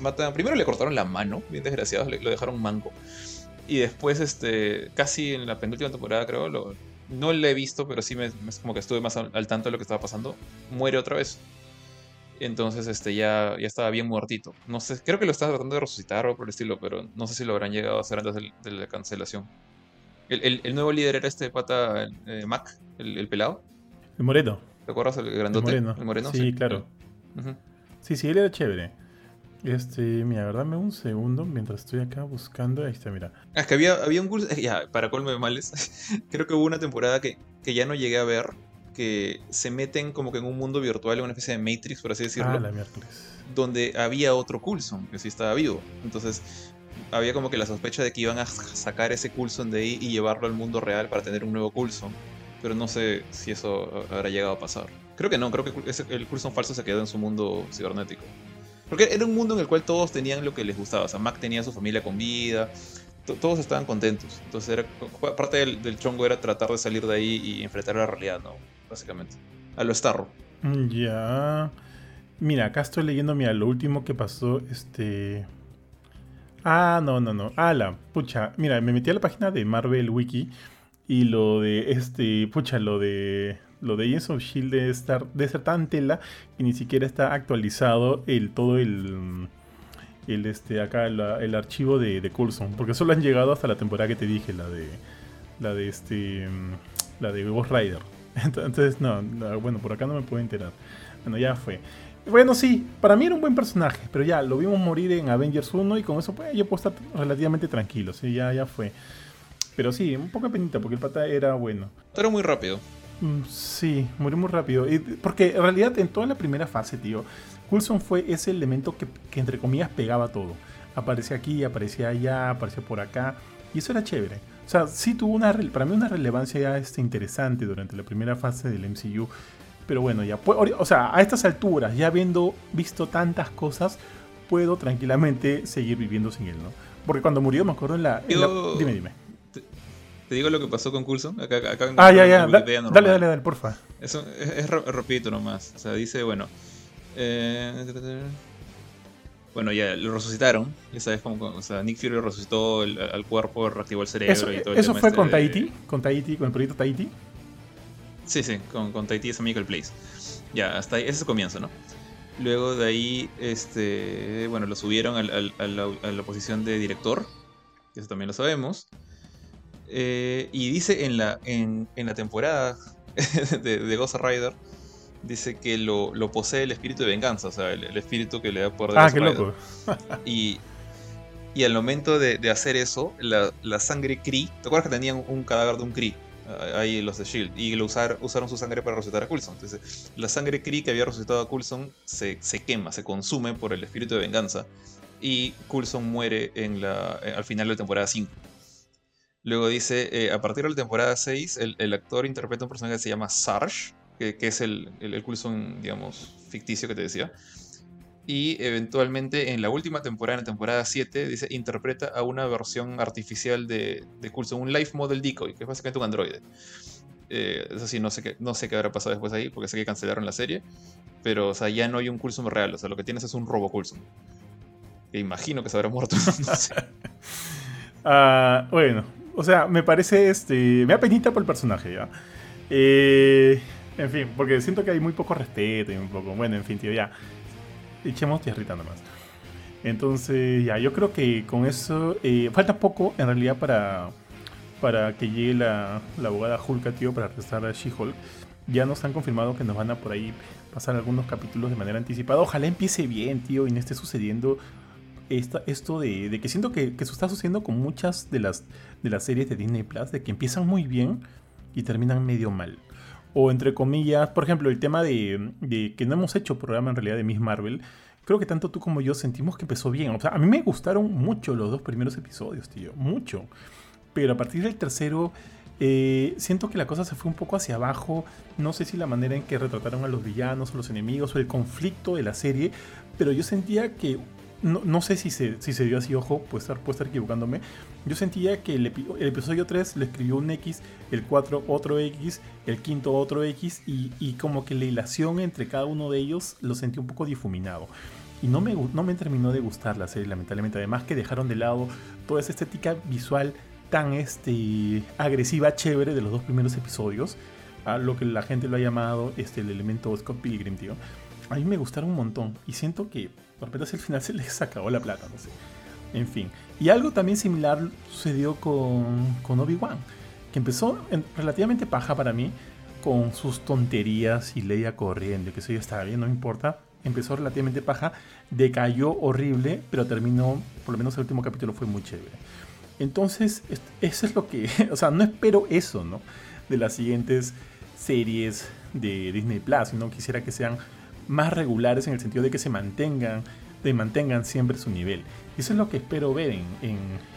matan, primero le cortaron la mano, bien desgraciados, lo dejaron manco. Y después, este, casi en la penúltima temporada, creo, lo, no le he visto, pero sí me, como que estuve más al, tanto de lo que estaba pasando. Muere otra vez. Entonces, este, ya, ya estaba bien muertito. No sé, creo que lo estaba tratando de resucitar o por el estilo, pero no sé si lo habrán llegado a hacer antes de, la cancelación. El, nuevo líder era este pata eh, Mac, el, pelado. El moreno. ¿Te acuerdas? El grandote. El moreno. sí, claro. Sí, sí, él era chévere. Este, mira, dame un segundo mientras estoy acá buscando. Ahí está, mira. Ah, es que había, había un curso. *laughs* Ya, para colme de males. *laughs* creo que hubo una temporada que, que, ya no llegué a ver. Que se meten como que en un mundo virtual, en una especie de Matrix, por así decirlo. Ah, la miércoles. Donde había otro Coulson, que sí estaba vivo. Entonces, había como que la sospecha de que iban a sacar ese Coulson de ahí y llevarlo al mundo real para tener un nuevo Coulson. Pero no sé si eso habrá llegado a pasar. Creo que no, creo que el Coulson falso se quedó en su mundo cibernético. Porque era un mundo en el cual todos tenían lo que les gustaba. O sea, Mac tenía su familia con vida, todos estaban contentos. Entonces, era, parte del, chongo era tratar de salir de ahí y enfrentar la realidad, ¿no? Básicamente. A lo Starro. Mm, ya. Mira, acá estoy leyendo, mira, lo último que pasó, este... Ah, no, no, no. Ala, pucha. Mira, me metí a la página de Marvel Wiki y lo de este, pucha, lo de lo de Agents of Shield de, estar, de ser tan tela que ni siquiera está actualizado el todo el, el este acá el archivo de, de Coulson, porque solo han llegado hasta la temporada que te dije, la de la de este la de Ghost Rider. *laughs* Entonces, no, bueno, por acá no me puedo enterar. Bueno, ya fue. Bueno, sí, para mí era un buen personaje, pero ya lo vimos morir en Avengers 1 y con eso pues yo puedo estar relativamente tranquilo, sí, ya, ya fue. Pero sí, un poco penita porque el pata era bueno. Era muy rápido. Mm, sí, murió muy rápido. Porque en realidad en toda la primera fase, tío, Coulson fue ese elemento que, entre comillas pegaba todo. Aparecía aquí, aparecía allá, aparecía por acá. Y eso era chévere. O sea, sí tuvo una, para mí una relevancia ya este, interesante durante la primera fase del MCU. Pero bueno, ya, o sea, a estas alturas, ya habiendo visto tantas cosas, puedo tranquilamente seguir viviendo sin él, ¿no? Porque cuando murió, me acuerdo en la... Dime, dime. Te, digo lo que pasó con Coulson. Acá, acá ah, ya, ya. dale, dale, dale, porfa. Eso es, es, rapidito nomás. O sea, dice, bueno... Eh, bueno, ya lo resucitaron. Ya sabes cómo. O sea, Nick Fury resucitó al cuerpo, reactivó el cerebro eso, y todo ¿Eso fue con Tahiti? ¿Con Tahiti? ¿Con el proyecto Tahiti? Sí, sí, con, con Tahiti es Michael Place. Ya, hasta ahí, ese es el comienzo, ¿no? Luego de ahí, este, bueno, lo subieron a, la, posición de director, eso también lo sabemos. Eh, y dice en la, en, la temporada *laughs* de, de Ghost Rider dice que lo, posee el espíritu de venganza, o sea, el, espíritu que le da poder de Ah, qué loco. y, y al momento de, hacer eso, la, sangre Kree, ¿te acuerdas que tenían un cadáver de un Kree? Ah, ahí los de Shield, y lo usaron su sangre para resucitar a Coulson. Entonces, la sangre Kree que había resucitado a Coulson se, quema, se consume por el espíritu de venganza. Y Coulson muere en la, eh, al final de la temporada 5. Luego dice, eh, a partir de la temporada 6, el, el, actor interpreta un personaje que se llama Sarge, que, es el, el, Coulson, digamos, ficticio que te decía. Y eventualmente en la última temporada, en la temporada 7, dice, interpreta a una versión artificial de, de Coulson, un life model decoy, que es básicamente un androide. Eh, eso sí, no sé, qué, no sé qué habrá pasado después ahí, porque sé que cancelaron la serie. Pero, o sea, ya no hay un Coulson real, o sea, lo que tienes es un robo Coulson. Que imagino que se habrá muerto. *laughs* *laughs* Ah, bueno, o sea, me parece este. Me da penita por el personaje ya. Eh, en fin, porque siento que hay muy poco respeto y un poco. Bueno, en fin, tío, ya. Echemos tierrita nomás. Entonces, ya, yo creo que con eso. Eh, falta poco, en realidad, para, para que llegue la, la abogada Hulka, tío, para arrestar a She-Hulk. Ya nos han confirmado que nos van a por ahí pasar algunos capítulos de manera anticipada. Ojalá empiece bien, tío, y no esté sucediendo esto de, que siento que, que eso está sucediendo con muchas de las, de las series de Disney Plus, de que empiezan muy bien y terminan medio mal o entre comillas, por ejemplo, el tema de, que no hemos hecho programa en realidad de Miss Marvel, creo que tanto tú como yo sentimos que empezó bien. O sea, a mí me gustaron mucho los dos primeros episodios, tío, mucho. Pero a partir del tercero, eh, siento que la cosa se fue un poco hacia abajo. No sé si la manera en que retrataron a los villanos o los enemigos o el conflicto de la serie, pero yo sentía que no, sé si se, si se dio así, ojo, puede estar, puede estar equivocándome. Yo sentía que el, episodio 3 le escribió un X, el 4 otro X, el quinto otro X, y, como que la hilación entre cada uno de ellos lo sentí un poco difuminado. Y no me, no me terminó de gustar la serie, lamentablemente. Además que dejaron de lado toda esa estética visual tan este, agresiva, chévere de los dos primeros episodios. A lo que la gente lo ha llamado este, el elemento Scott Pilgrim, tío. A mí me gustaron un montón. Y siento que de repente al final se les acabó la plata, no sé. En fin. Y algo también similar sucedió con, con Obi-Wan, que empezó relativamente paja para mí, con sus tonterías y leía corriendo, que eso ya estaba bien, no importa. Empezó relativamente paja, decayó horrible, pero terminó, por lo menos el último capítulo fue muy chévere. Entonces, eso es lo que, *laughs* o sea, no espero eso, ¿no? De las siguientes series de Disney Plus, sino quisiera que sean más regulares en el sentido de que se mantengan, de mantengan siempre su nivel. Y eso es lo que espero ver en,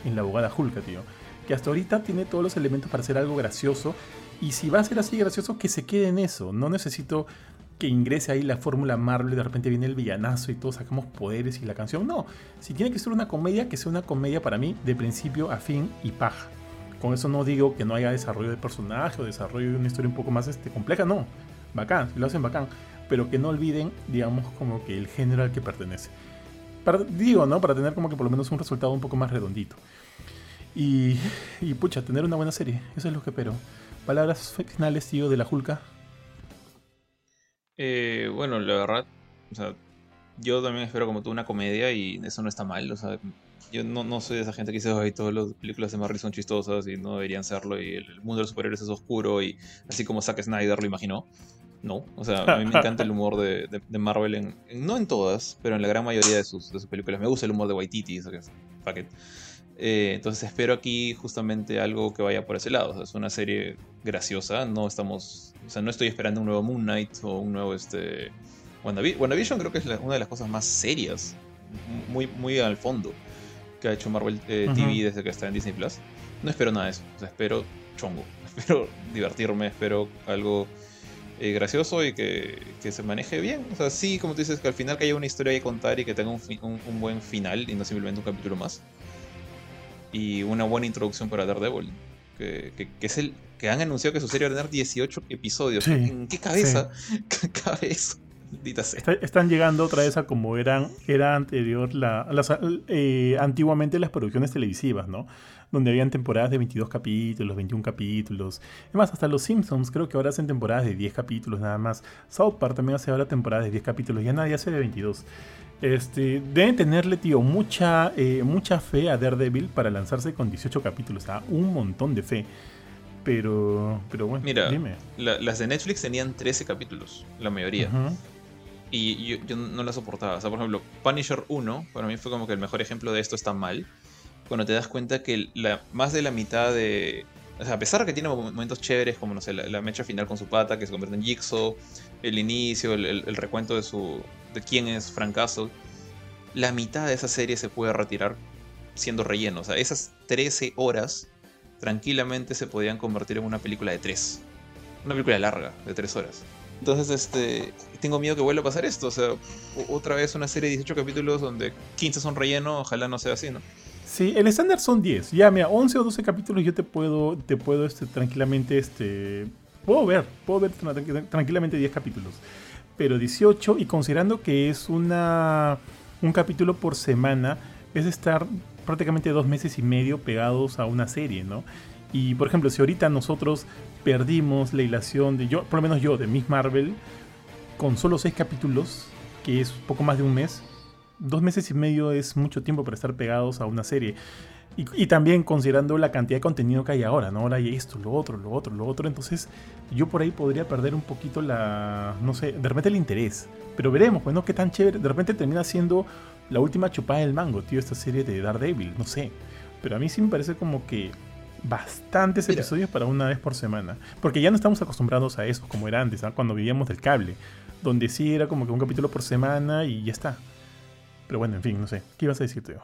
en, la abogada Hulka, tío. Que hasta ahorita tiene todos los elementos para hacer algo gracioso. Y si va a ser así gracioso, que se quede en eso. No necesito que ingrese ahí la fórmula Marvel y de repente viene el villanazo y todos sacamos poderes y la canción. No, si tiene que ser una comedia, que sea una comedia para mí de principio a fin y paja. Con eso no digo que no haya desarrollo de personaje o desarrollo de una historia un poco más este, compleja, no. Bacán, si lo hacen bacán pero que no olviden, digamos, como que el género al que pertenece. digo, ¿no? Para tener como que por lo menos un resultado un poco más redondito. Y, y pucha, tener una buena serie, eso es lo que espero. Palabras finales, tío, de la Julka. Eh, bueno, la verdad, o sea, yo también espero como tú una comedia y eso no está mal, o sea, yo no, no soy de esa gente que dice, ay, todas las películas de Marvel son chistosas y no deberían serlo y el mundo de los superhéroes es oscuro y así como Zack Snyder lo imaginó. No, o sea, a mí me encanta el humor de, de, Marvel, en, no en todas, pero en la gran mayoría de sus, de sus películas. Me gusta el humor de Waititi, eso que es eh, entonces espero aquí justamente algo que vaya por ese lado. O sea, es una serie graciosa, no estamos, o sea, no estoy esperando un nuevo Moon Knight o un nuevo este WandaVision, WandaVision creo que es una de las cosas más serias, muy, muy al fondo que ha hecho Marvel eh, TV desde que está en Disney Plus. No espero nada de eso, o sea, espero chongo, *laughs* espero divertirme, espero algo eh, gracioso y que, se maneje bien. O sea, sí, como tú dices, que al final que haya una historia que contar y que tenga un, buen final y no simplemente un capítulo más. Y una buena introducción para Daredevil. Que, que, es el que han anunciado que su serie va a tener 18 episodios. ¿En qué cabeza? *laughs* ¿Qué cabeza? están llegando otra vez a como eran era anterior la, las, eh, antiguamente las producciones televisivas, ¿no? Donde habían temporadas de 22 capítulos, 21 capítulos. Es más, hasta los Simpsons creo que ahora hacen temporadas de 10 capítulos nada más. South Park también hace ahora temporadas de 10 capítulos, ya nadie hace de 22. Este, deben tenerle, tío, mucha, eh, mucha fe a Daredevil para lanzarse con 18 capítulos. O un montón de fe. Pero, pero bueno, Mira, dime. las de Netflix tenían 13 capítulos, la mayoría y yo, no la soportaba. O sea, por ejemplo, Punisher 1, para mí fue como que el mejor ejemplo de esto está mal. Cuando te das cuenta que la, más de la mitad de. O sea, a pesar de que tiene momentos chéveres, como no sé, la, mecha final con su pata, que se convierte en Jigsaw, el inicio, el, recuento de su. de quién es Frank Castle, la mitad de esa serie se puede retirar siendo relleno. O sea, esas 13 horas tranquilamente se podían convertir en una película de 3. Una película larga, de 3 horas. Entonces, este, tengo miedo que vuelva a pasar esto. O sea, otra vez una serie de 18 capítulos donde 15 son relleno, ojalá no sea así, ¿no? Sí, el estándar son 10. Ya, mira, 11 o 12 capítulos yo te puedo, te puedo este, tranquilamente, este, puedo ver, puedo ver tranquilamente 10 capítulos. Pero 18, y considerando que es una, un capítulo por semana, es estar prácticamente dos meses y medio pegados a una serie, ¿no? Y por ejemplo, si ahorita nosotros perdimos la ilación de yo, por lo menos yo, de Miss Marvel, con solo seis capítulos, que es poco más de un mes, dos meses y medio es mucho tiempo para estar pegados a una serie. Y, también considerando la cantidad de contenido que hay ahora, ¿no? Ahora hay esto, lo otro, lo otro, lo otro. Entonces, yo por ahí podría perder un poquito la. No sé, de repente el interés. Pero veremos, pues, ¿no? Qué tan chévere. De repente termina siendo la última chupada del mango, tío, esta serie de Daredevil. No sé. Pero a mí sí me parece como que bastantes episodios para una vez por semana. Porque ya no estamos acostumbrados a eso, como era antes, cuando vivíamos del cable. Donde sí era como que un capítulo por semana y ya está. Pero bueno, en fin, no sé. ¿Qué ibas a decir, Teo?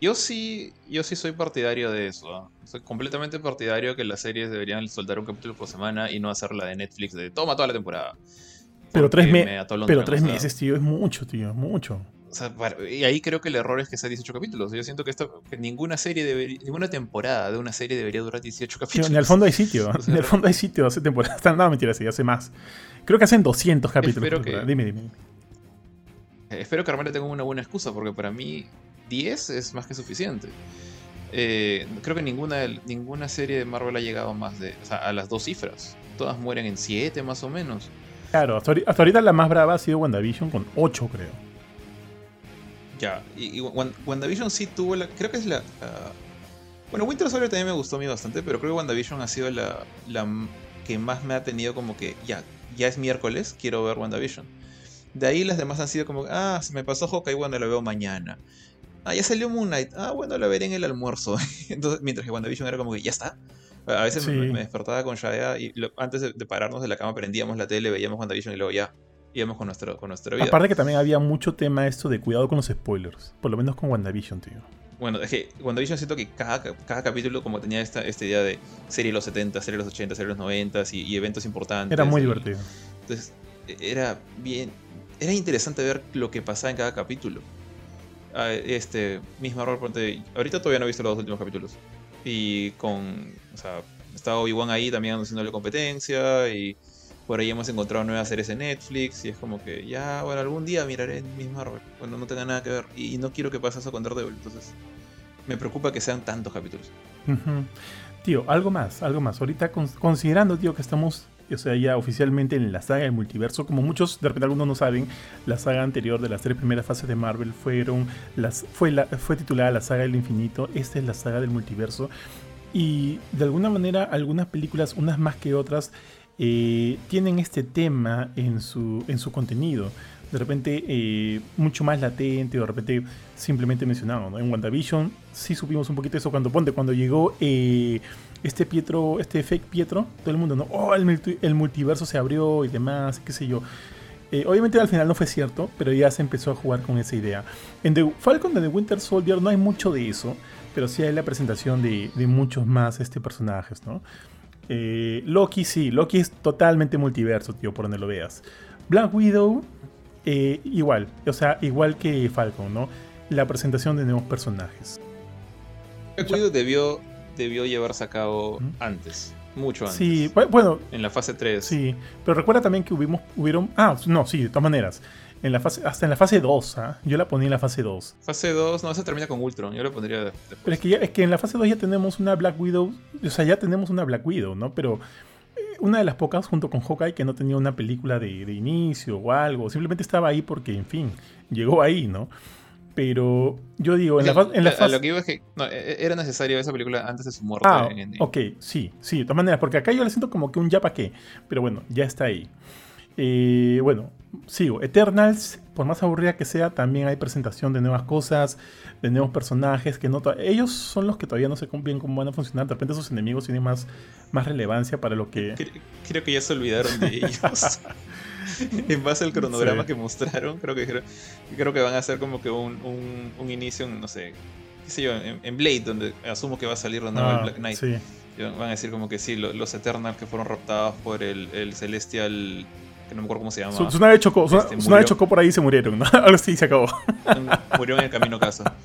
Yo sí, yo sí soy partidario de eso. ¿ah? Soy completamente partidario que las series deberían soltar un capítulo por semana y no hacer la de Netflix de toma toda la temporada. Pero tres, pero tres meses, tío, es mucho, tío, es mucho y ahí creo que el error es que sea 18 capítulos. Yo siento que, esto, que ninguna serie debería, ninguna temporada de una serie debería durar 18 capítulos. en el fondo hay sitio, *laughs* en el fondo hay sitio, hace temporadas. *laughs* No, mentira, sí, hace más. Creo que hacen 200 capítulos. Espero que, dime, dime. Eh, espero que Armela tenga una buena excusa, porque para mí 10 es más que suficiente. Eh, creo que ninguna, ninguna serie de Marvel ha llegado más de, a las dos cifras. Todas mueren en 7 más o menos. Claro, hasta ahorita la más brava ha sido WandaVision con 8, creo. Ya, y, WandaVision sí tuvo la. Creo que es la. bueno, Winter Soldier también me gustó a mí bastante, pero creo que WandaVision ha sido la, la que más me ha tenido como que ya, ya es miércoles, quiero ver WandaVision. De ahí las demás han sido como, ah, se me pasó Hawkeye, bueno, lo veo mañana. Ah, ya salió Moon Knight, ah, bueno, lo veré en el almuerzo. *laughs* Entonces, mientras que WandaVision era como que, ya está. A veces me, despertaba con Shaya y antes de, de, pararnos de la cama prendíamos la tele, veíamos WandaVision y luego ya, íbamos con, nuestro, con nuestra vida. Aparte que también había mucho tema esto de cuidado con los spoilers, por lo menos con WandaVision, tío. Bueno, es que WandaVision siento que cada, cada capítulo como tenía esta, esta idea de serie de los 70, serie de los 80, serie de los 90 y, eventos importantes. Era muy divertido. Entonces, era bien, era interesante ver lo que pasaba en cada capítulo. Ah, este, misma rol, ahorita todavía no he visto los dos últimos capítulos. Y con, o sea, estaba Obi-Wan ahí también haciéndole competencia y por ahí hemos encontrado nuevas series en Netflix y es como que ya, bueno, algún día miraré Miss Marvel cuando no tenga nada que ver. Y, no quiero que pase eso con Daredevil, entonces me preocupa que sean tantos capítulos. Tío, algo más, algo más. Ahorita considerando, tío, que estamos, o sea, ya oficialmente en la saga del multiverso, como muchos, de repente algunos no saben, la saga anterior de las tres primeras fases de Marvel fueron las, fue, la, fue titulada la saga del infinito, esta es la saga del multiverso. Y de alguna manera algunas películas, unas más que otras, eh, tienen este tema en su, en su contenido. De repente eh, mucho más latente, o de repente simplemente mencionado. En WandaVision sí supimos un poquito eso cuando ponte, cuando llegó eh, este Pietro, este fake Pietro, todo el mundo, ¿no? Oh, el, multiverso se abrió y demás, qué sé yo. obviamente al final no fue cierto, pero ya se empezó a jugar con esa idea. En The Falcon de The Winter Soldier no hay mucho de eso, pero sí hay la presentación de, de muchos más este, personajes, ¿no? Eh, Loki, sí, Loki es totalmente multiverso, tío, por donde lo veas. Black Widow, eh, igual, o sea, igual que Falcon, ¿no? La presentación de nuevos personajes. Black Widow debió, debió llevarse a cabo antes. Mucho antes. Sí, bueno. En la fase 3. Sí, pero recuerda también que hubimos, hubieron. Ah, no, sí, de todas maneras. En la fase, hasta en la fase 2, ¿ah? Yo la ponía en la fase 2. Fase 2, no, se termina con Ultron. Yo la pondría después. Pero es que, es que en la fase 2 ya tenemos una Black Widow. O sea, ya tenemos una Black Widow, ¿no? Pero eh, una de las pocas, junto con Hawkeye, que no tenía una película de, de inicio o algo. Simplemente estaba ahí porque, en fin, llegó ahí, ¿no? Pero yo digo, en la, en la fase... Lo que iba es que no, e, e, era necesario esa película antes de su muerte. Ah, ok, sí, sí, de todas maneras, porque acá yo la siento como que un ya pa' qué. Pero bueno, ya está ahí. Eh, bueno, sigo. Eternals, por más aburrida que sea, también hay presentación de nuevas cosas, de nuevos personajes que no ellos son los que todavía no sé bien cómo van a funcionar. De repente sus enemigos tienen más, más relevancia para lo que. Creo, que ya se olvidaron de *laughs* ellos. En base al cronograma que mostraron, creo que creo que van a ser como que un, un, inicio, no sé, qué sé yo, en, Blade, donde asumo que va a salir la nueva ah, Black Knight. Van a decir como que sí, los Eternals que fueron raptados por el, el Celestial que no me acuerdo cómo se llama. Su, su nave chocó, este, chocó por ahí y se murieron, ¿no? *laughs* Ahora sí se acabó. *laughs* Murió en el camino casa.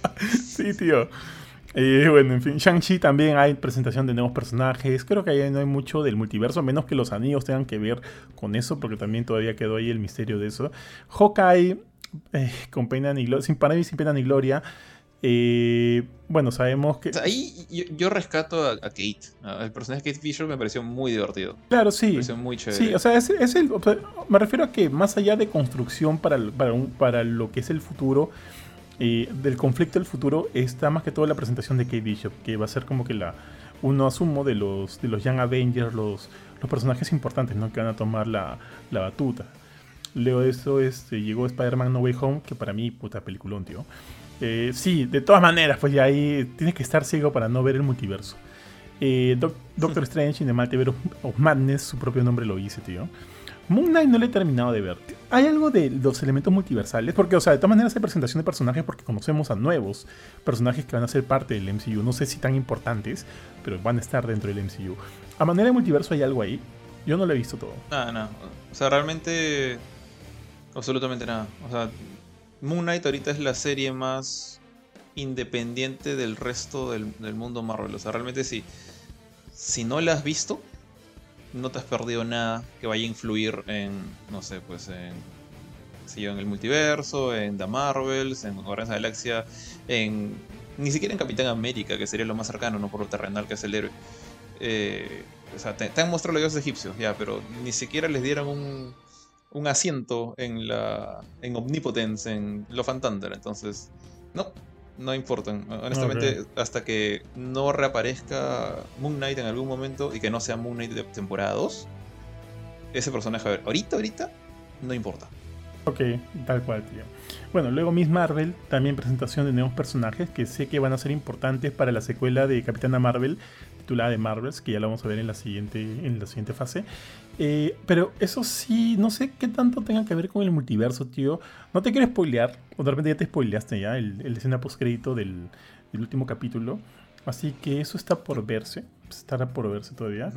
sí, tío. Bueno, en fin, Shang-Chi también hay presentación de nuevos personajes. Creo que ahí no hay mucho del multiverso, a menos que los anillos tengan que ver con eso, porque también todavía quedó ahí el misterio de eso. Hawkeye, eh, con pena ni gloria, sin, para mí sin pena ni gloria. Eh, bueno, sabemos que. ahí yo, rescato a, Kate. El personaje de Kate Fisher me pareció muy divertido. Claro, sí. Me pareció muy chévere. Sí, o sea, es, el, me refiero a que más allá de construcción para, para, para lo que es el futuro, eh, del conflicto del futuro, está más que todo la presentación de Kate Bishop, que va a ser como que la uno asumo de los, de los Young Avengers, los, los personajes importantes ¿no? que van a tomar la, la batuta. Luego de eso este, llegó Spider-Man No Way Home, que para mí, puta peliculón, tío. Eh, sí, de todas maneras, pues ya ahí tienes que estar ciego para no ver el multiverso. Eh, *laughs* Doctor Strange in the Multiverse of Madness, su propio nombre lo dice, tío. Moon Knight no le he terminado de ver. Hay algo de los elementos multiversales, porque, o sea, de todas maneras hay presentación de personajes porque conocemos a nuevos personajes que van a ser parte del MCU. No sé si tan importantes, pero van a estar dentro del MCU. A manera de multiverso hay algo ahí. Yo no lo he visto todo. Nada, nada. O sea, realmente. Absolutamente nada. O sea, Moon Knight ahorita es la serie más independiente del resto del, mundo Marvel. O sea, realmente si, si no la has visto, no te has perdido nada que vaya a influir en, no sé, pues en, en el multiverso, en The Marvels, en Guardians de la Galaxia, en ni siquiera en Capitán América, que sería lo más cercano, no por lo terrenal que es el héroe. Eh, o sea, te, te, han mostrado los dioses egipcios, ya, pero ni siquiera les dieron un, un asiento en la en Omnipotence, en Love and Thunder. Entonces, no, no importan. Honestamente, hasta que no reaparezca Moon Knight en algún momento y que no sea Moon Knight de temporada 2, ese personaje, a ver, ahorita, ahorita, no importa. Ok, tal cual, tío. Bueno, luego Miss Marvel, también presentación de nuevos personajes que sé que van a ser importantes para la secuela de Capitana Marvel, titulada de Marvels, que ya la vamos a ver en la siguiente, en la siguiente fase. Eh, pero eso sí, no sé qué tanto tenga que ver con el multiverso, tío. No te quiero spoilear, o de repente ya te spoileaste ya el, el escena postcrédito del, del último capítulo. Así que eso está por verse, estará por verse todavía.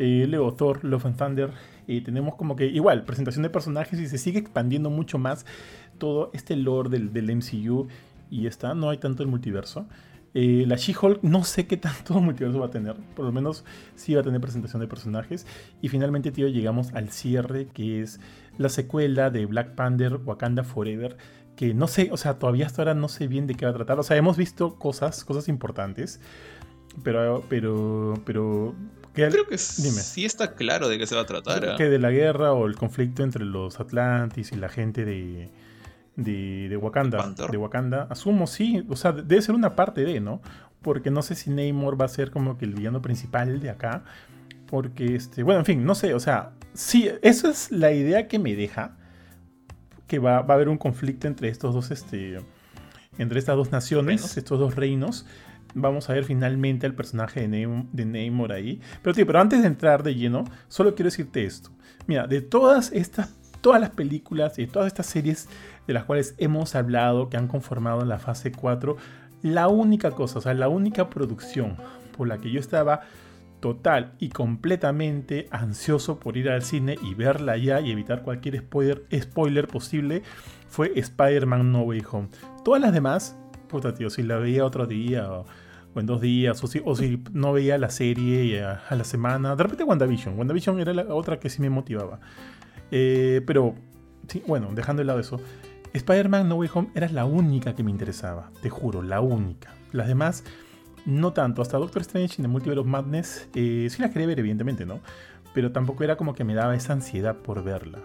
Eh, luego Thor, Love and Thunder. Y tenemos como que igual, presentación de personajes y se sigue expandiendo mucho más todo este lore del, del MCU. Y está, no hay tanto el multiverso. Eh, la She-Hulk no sé qué tanto *laughs* multiverso va a tener. Por lo menos sí va a tener presentación de personajes. Y finalmente, tío, llegamos al cierre, que es la secuela de Black Panther Wakanda Forever. Que no sé, o sea, todavía hasta ahora no sé bien de qué va a tratar. O sea, hemos visto cosas, cosas importantes. Pero, pero, pero Creo que sí está claro de qué se va a tratar. ¿eh? Que de la guerra o el conflicto entre los Atlantis y la gente de, de, Wakanda. De Wakanda. Asumo, sí. O sea, debe ser una parte de, ¿no? Porque no sé si Namor va a ser como que el villano principal de acá. Porque, este, bueno, en fin, no sé. O sea, sí, esa es la idea que me deja. Que va, va a haber un conflicto entre estos dos, este, entre estas dos naciones, estos dos reinos vamos a ver finalmente al personaje de, Namor, ahí. Pero tío, pero antes de entrar de lleno, solo quiero decirte esto. Mira, de todas estas, todas las películas y de todas estas series de las cuales hemos hablado, que han conformado la fase 4, la única cosa, o sea, la única producción por la que yo estaba total y completamente ansioso por ir al cine y verla ya y evitar cualquier spoiler, spoiler posible fue Spider-Man No Way Home. Todas las demás, puta tío, si la veía otro día o, en dos días, o si, no veía la serie a, la semana, de repente WandaVision. WandaVision era la otra que sí me motivaba. Eh, pero, bueno, dejando de lado eso, Spider-Man No Way Home era la única que me interesaba, te juro, la única. Las demás no tanto. Hasta Doctor Strange en The Multiverse Madness eh, sí la quería ver, evidentemente, ¿no? Pero tampoco era como que me daba esa ansiedad por verla.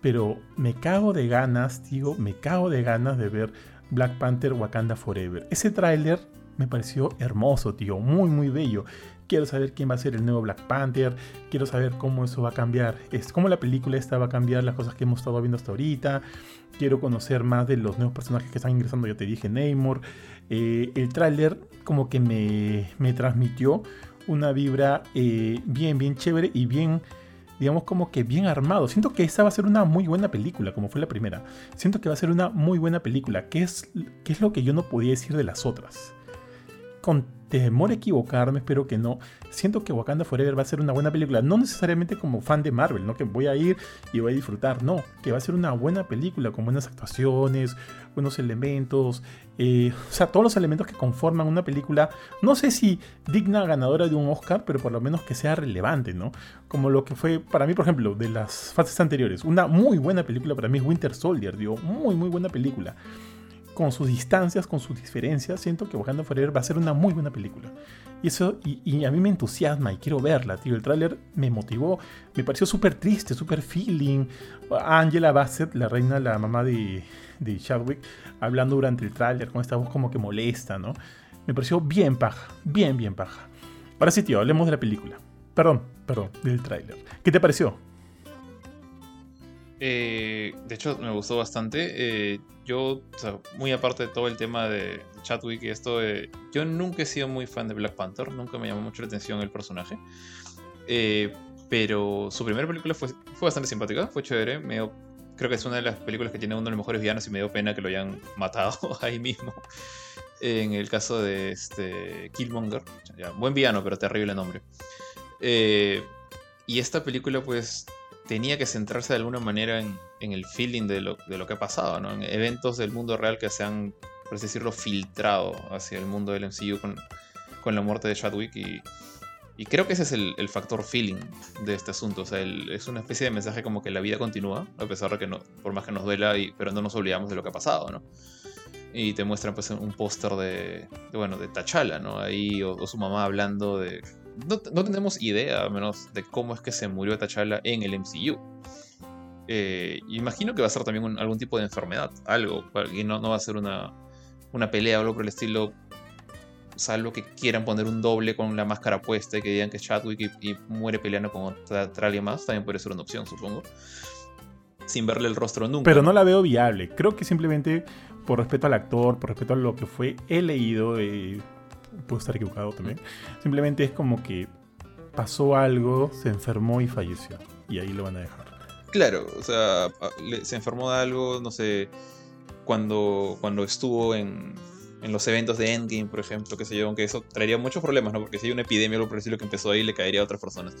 Pero me cago de ganas, digo, me cago de ganas de ver Black Panther Wakanda Forever. Ese tráiler me pareció hermoso, tío, muy, muy bello. Quiero saber quién va a ser el nuevo Black Panther. Quiero saber cómo eso va a cambiar. Es cómo la película esta va a cambiar las cosas que hemos estado viendo hasta ahorita. Quiero conocer más de los nuevos personajes que están ingresando. Ya te dije, Namor. Eh, el tráiler como que me, transmitió una vibra eh, bien, bien chévere y bien, digamos como que bien armado. Siento que esta va a ser una muy buena película, como fue la primera. Siento que va a ser una muy buena película, que es, que es lo que yo no podía decir de las otras. Con temor a equivocarme, espero que no. Siento que Wakanda Forever va a ser una buena película. No necesariamente como fan de Marvel, ¿no? Que voy a ir y voy a disfrutar. No, que va a ser una buena película con buenas actuaciones, buenos elementos. Eh, o sea, todos los elementos que conforman una película. No sé si digna ganadora de un Oscar, pero por lo menos que sea relevante, ¿no? Como lo que fue para mí, por ejemplo, de las fases anteriores. Una muy buena película para mí es Winter Soldier, digo. Muy, muy buena película con sus distancias, con sus diferencias, siento que Wakanda Forever va a ser una muy buena película. Y eso, y, a mí me entusiasma y quiero verla, tío. El tráiler me motivó, me pareció súper triste, súper feeling. Angela Bassett, la reina, la mamá de, de Chadwick, hablando durante el tráiler con esta voz como que molesta, ¿no? Me pareció bien paja, bien, bien paja. Ahora sí, tío, hablemos de la película. Perdón, perdón, del tráiler. ¿Qué te pareció? Eh, de hecho, me gustó bastante. Eh, yo, muy aparte de todo el tema de Chadwick y esto, yo nunca he sido muy fan de Black Panther, nunca me llamó mucho la atención el personaje. Eh, pero su primera película fue, bastante simpática, fue chévere. creo que es una de las películas que tiene uno de los mejores villanos y me dio pena que lo hayan matado *laughs* ahí mismo. En el caso de este, Killmonger, buen villano, pero terrible nombre. y esta película, pues, tenía que centrarse de alguna manera en, el feeling de lo, que ha pasado, ¿no? en eventos del mundo real que se han, por así decirlo, filtrado hacia el mundo del MCU con, la muerte de Chadwick y, creo que ese es el, factor feeling de este asunto. O sea, es una especie de mensaje como que la vida continúa, a pesar de que no, por más que nos duela, y, pero no nos olvidamos de lo que ha pasado, ¿no? Y te muestran pues un póster de, bueno, de T'Challa, ¿no? Ahí, o, su mamá hablando de, no, tenemos idea, al menos, de cómo es que se murió T'Challa en el MCU. Eh, imagino que va a ser también algún tipo de enfermedad, algo, y no, no va a ser una, una pelea o algo por el estilo, salvo que quieran poner un doble con la máscara puesta y que digan que Chadwick y, muere peleando con otra, alguien más, también puede ser una opción, supongo. Sin verle el rostro nunca. Pero no la veo viable. Creo que simplemente por respeto al actor, por respeto a lo que fue, he leído, eh, puedo estar equivocado también. Simplemente es como que pasó algo, se enfermó y falleció. Y ahí lo van a dejar. Claro, o sea, se enfermó de algo, no sé, cuando, cuando estuvo en, en los eventos de Endgame, por ejemplo, que sé yo, aunque eso traería muchos problemas, ¿no? Porque si hay una epidemia o algo por que empezó ahí, le caería a otras personas.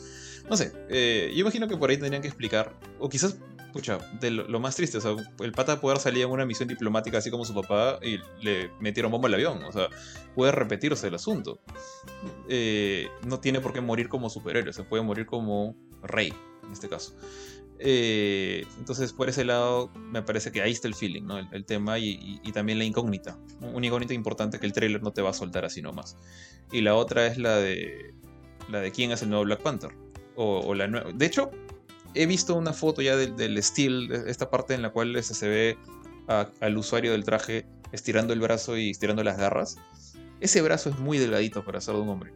No sé, eh, yo imagino que por ahí tendrían que explicar, o quizás, pucha, lo, más triste, o sea, el pata poder salir en una misión diplomática así como su papá y le metieron bomba al avión, o sea, puede repetirse el asunto. Eh, no tiene por qué morir como superhéroe, se puede morir como rey, en este caso. Eh, entonces, por ese lado, me parece que ahí está el feeling, ¿no? El, tema y, también la incógnita. Una incógnita importante que el trailer no te va a soltar así nomás. Y la otra es la de la de quién es el nuevo Black Panther. O, la De hecho, he visto una foto ya del, del steel, esta parte en la cual se ve al usuario del traje estirando el brazo y estirando las garras. Ese brazo es muy delgadito para ser de un hombre.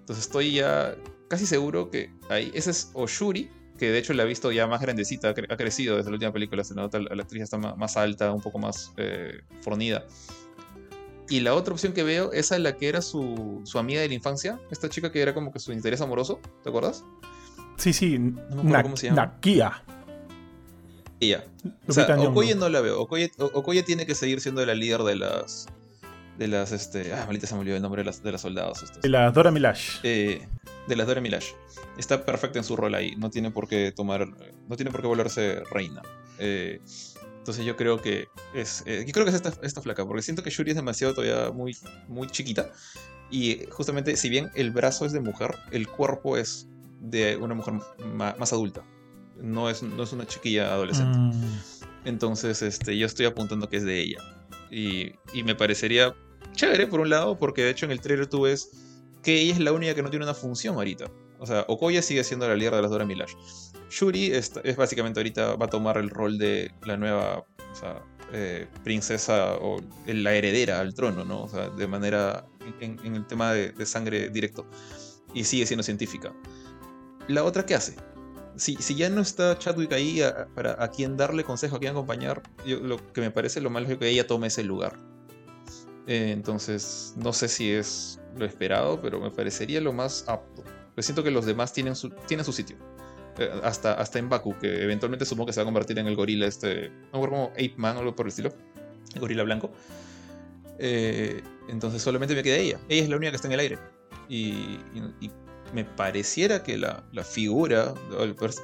Entonces estoy ya casi seguro que ahí. Ese es Oshuri que de hecho la he visto ya más grandecita, ha crecido desde la última película, la actriz está más alta, un poco más eh, fornida. Y la otra opción que veo es a la que era su, su, amiga de la infancia, esta chica que era como que su interés amoroso, ¿te acuerdas? Sí, sí, no cómo se llama. Nakia. Ella. O sea, Okoye no la veo. Okoye, tiene que seguir siendo la líder de las. De las. Este, ah, malita se me olvidó el nombre de las, de las soldados. De la Dora Milash. Eh, de las Dora Milaje. Está perfecta en su rol ahí, no tiene por qué tomar, no tiene por qué volverse reina. Eh, entonces yo creo que es, eh, yo creo que es esta, esta, flaca, porque siento que Shuri es demasiado todavía muy, muy chiquita. Y justamente, si bien el brazo es de mujer, el cuerpo es de una mujer más, adulta. No es, no es una chiquilla adolescente. Mm. Entonces, este, yo estoy apuntando que es de ella. Y, y me parecería chévere, por un lado, porque de hecho en el trailer tú ves que ella es la única que no tiene una función ahorita. O sea, Okoya sigue siendo la líder de las Dora Milaje. Shuri es, básicamente ahorita va a tomar el rol de la nueva eh, princesa o la heredera al trono, ¿no? O sea, de manera en, el tema de, sangre directo. Y sigue siendo científica. La otra, ¿qué hace? Si, si ya no está Chadwick ahí a, para a quien darle consejo, a quien acompañar, lo que me parece lo malo es que ella tome ese lugar. Eh, entonces, no sé si es lo esperado, pero me parecería lo más apto. Pero siento que los demás tienen su, tienen su sitio. Eh, hasta, hasta en Baku, que eventualmente supongo que se va a convertir en el gorila este. No como Ape Man o algo por el estilo. El gorila blanco. Eh, entonces solamente me queda ella. Ella es la única que está en el aire. Y, me pareciera que la, la, figura,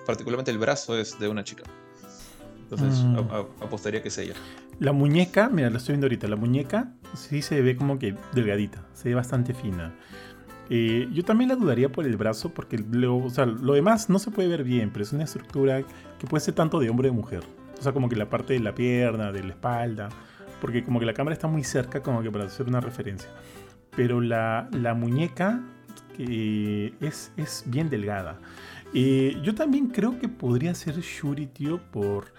particularmente el brazo, es de una chica. Entonces mm. apostaría que es ella. La muñeca, mira, la estoy viendo ahorita. La muñeca sí se ve como que delgadita. Se ve bastante fina. Eh, yo también la dudaría por el brazo, porque lo, o sea, lo demás no se puede ver bien, pero es una estructura que puede ser tanto de hombre o de mujer. O sea, como que la parte de la pierna, de la espalda, porque como que la cámara está muy cerca, como que para hacer una referencia. Pero la, la muñeca que es, es bien delgada. Eh, yo también creo que podría ser Shuri, tío, por,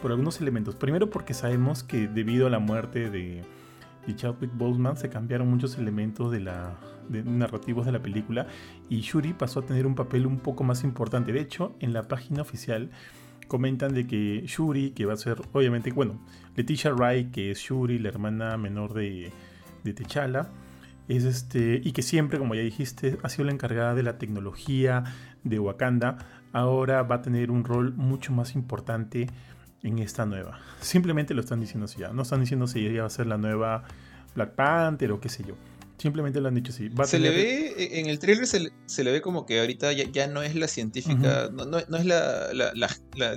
por algunos elementos. Primero porque sabemos que debido a la muerte de, Chadwick Boseman se cambiaron muchos elementos de la, narrativos de la película y Shuri pasó a tener un papel un poco más importante. De hecho, en la página oficial comentan de que Shuri, que va a ser, obviamente, bueno, Leticia Wright, que es Shuri, la hermana menor de, de T'Challa, es este, y que siempre, como ya dijiste, ha sido la encargada de la tecnología de Wakanda, ahora va a tener un rol mucho más importante en esta nueva. Simplemente lo están diciendo así ya, no están diciendo si ella va a ser la nueva Black Panther o qué sé yo. Simplemente lo han dicho así. se le ve, e, en el trailer se le, ve como que ahorita ya, no es la científica, no, es la,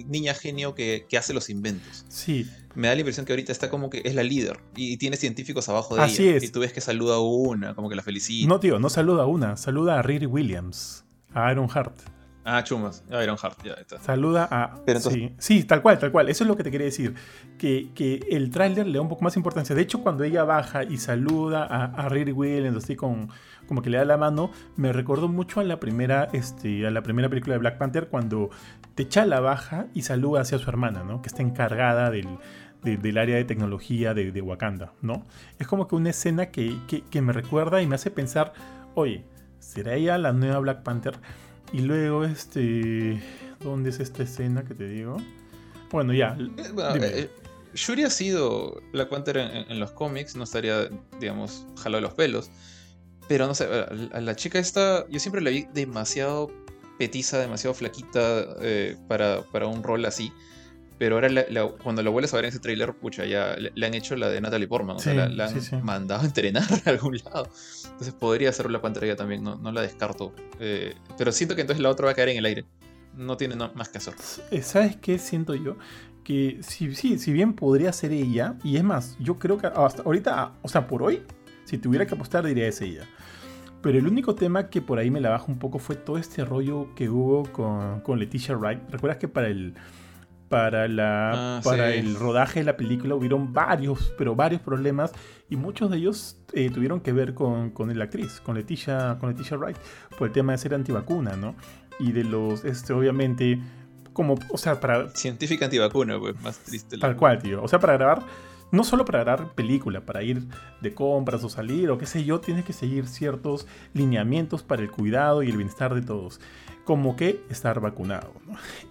niña genio que, hace los inventos. Sí. Me da la impresión que ahorita está como que es la líder y, tiene científicos abajo de Así ella. Es. Y tú ves que saluda a una, como que la felicita. No, tío, no saluda a una, saluda a Riri Williams, a Iron Heart. Ah, chumas. Iron Heart, ya está. Saluda a. sí, tal cual, tal cual. Eso es lo que te quería decir. Que, que el tráiler le da un poco más importancia. De hecho, cuando ella baja y saluda a, a Riri Williams, así con, como que le da la mano, me recordó mucho a la primera, este, a la primera película de Black Panther, cuando T'Challa baja y saluda hacia su hermana, ¿no? Que está encargada del, del área de tecnología de, de, Wakanda, ¿no? Es como que una escena que, que, que me recuerda y me hace pensar, oye, ¿será ella la nueva Black Panther? Y luego, este. ¿Dónde es esta escena que te digo? Bueno, ya. Eh, eh, Shuri ha sido la Panther en, los cómics, no estaría, digamos, jalado de los pelos. Pero no sé, a la chica esta, yo siempre la vi demasiado petiza, demasiado flaquita eh, para, para, un rol así. Pero ahora cuando la vuelves a ver en ese trailer, pucha, ya le, han hecho la de Natalie Portman, o sea, la, han mandado a entrenar *laughs* a algún lado. Entonces podría ser la pantalla también, no, no la descarto. Eh, pero siento que entonces la otra va a caer en el aire. No tiene más que hacer. Eh, ¿Sabes qué siento yo? Que si, sí, si bien podría ser ella, y es más, yo creo que hasta ahorita, o sea, por hoy, si tuviera que apostar, diría es ella. Pero el único tema que por ahí me la baja un poco fue todo este rollo que hubo con, con Leticia Wright. ¿Recuerdas que para el para, la, ah, para el rodaje de la película hubieron varios, pero varios problemas y muchos de ellos eh, tuvieron que ver con, con la actriz, con Leticia, con Leticia Wright, por el tema de ser antivacuna, ¿no? Y de los, este, obviamente, como, o sea, para... Científica antivacuna, pues, más triste. Tal cual, tío. O sea, para grabar, no solo para grabar película, para ir de compras o salir o qué sé yo, tienes que seguir ciertos lineamientos para el cuidado y el bienestar de todos como que estar vacunado.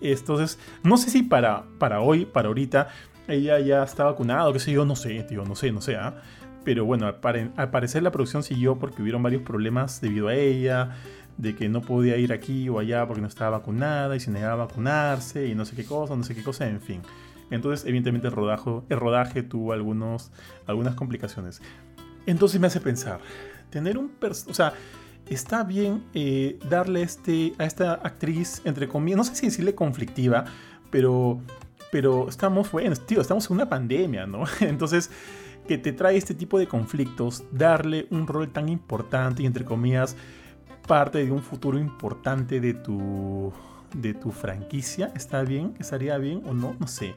Entonces, no sé si para, para hoy, para ahorita, ella ya está vacunada, o qué sé yo, no sé, tío, no sé, no sé. ¿ah? Pero bueno, al parecer la producción siguió porque hubieron varios problemas debido a ella, de que no podía ir aquí o allá porque no estaba vacunada y se negaba a vacunarse y no sé qué cosa, no sé qué cosa, en fin. Entonces, evidentemente, el, rodaje, el rodaje tuvo algunos, algunas complicaciones. Entonces me hace pensar, tener un... O sea, está bien eh, darle este, a esta actriz, entre comillas, no sé si decirle conflictiva, pero, pero estamos, bueno, tío, estamos en una pandemia, ¿no? *laughs* Entonces, que te trae este tipo de conflictos, darle un rol tan importante y, entre comillas, parte de un futuro importante de tu, de tu franquicia, ¿está bien? ¿Estaría bien o no? No sé.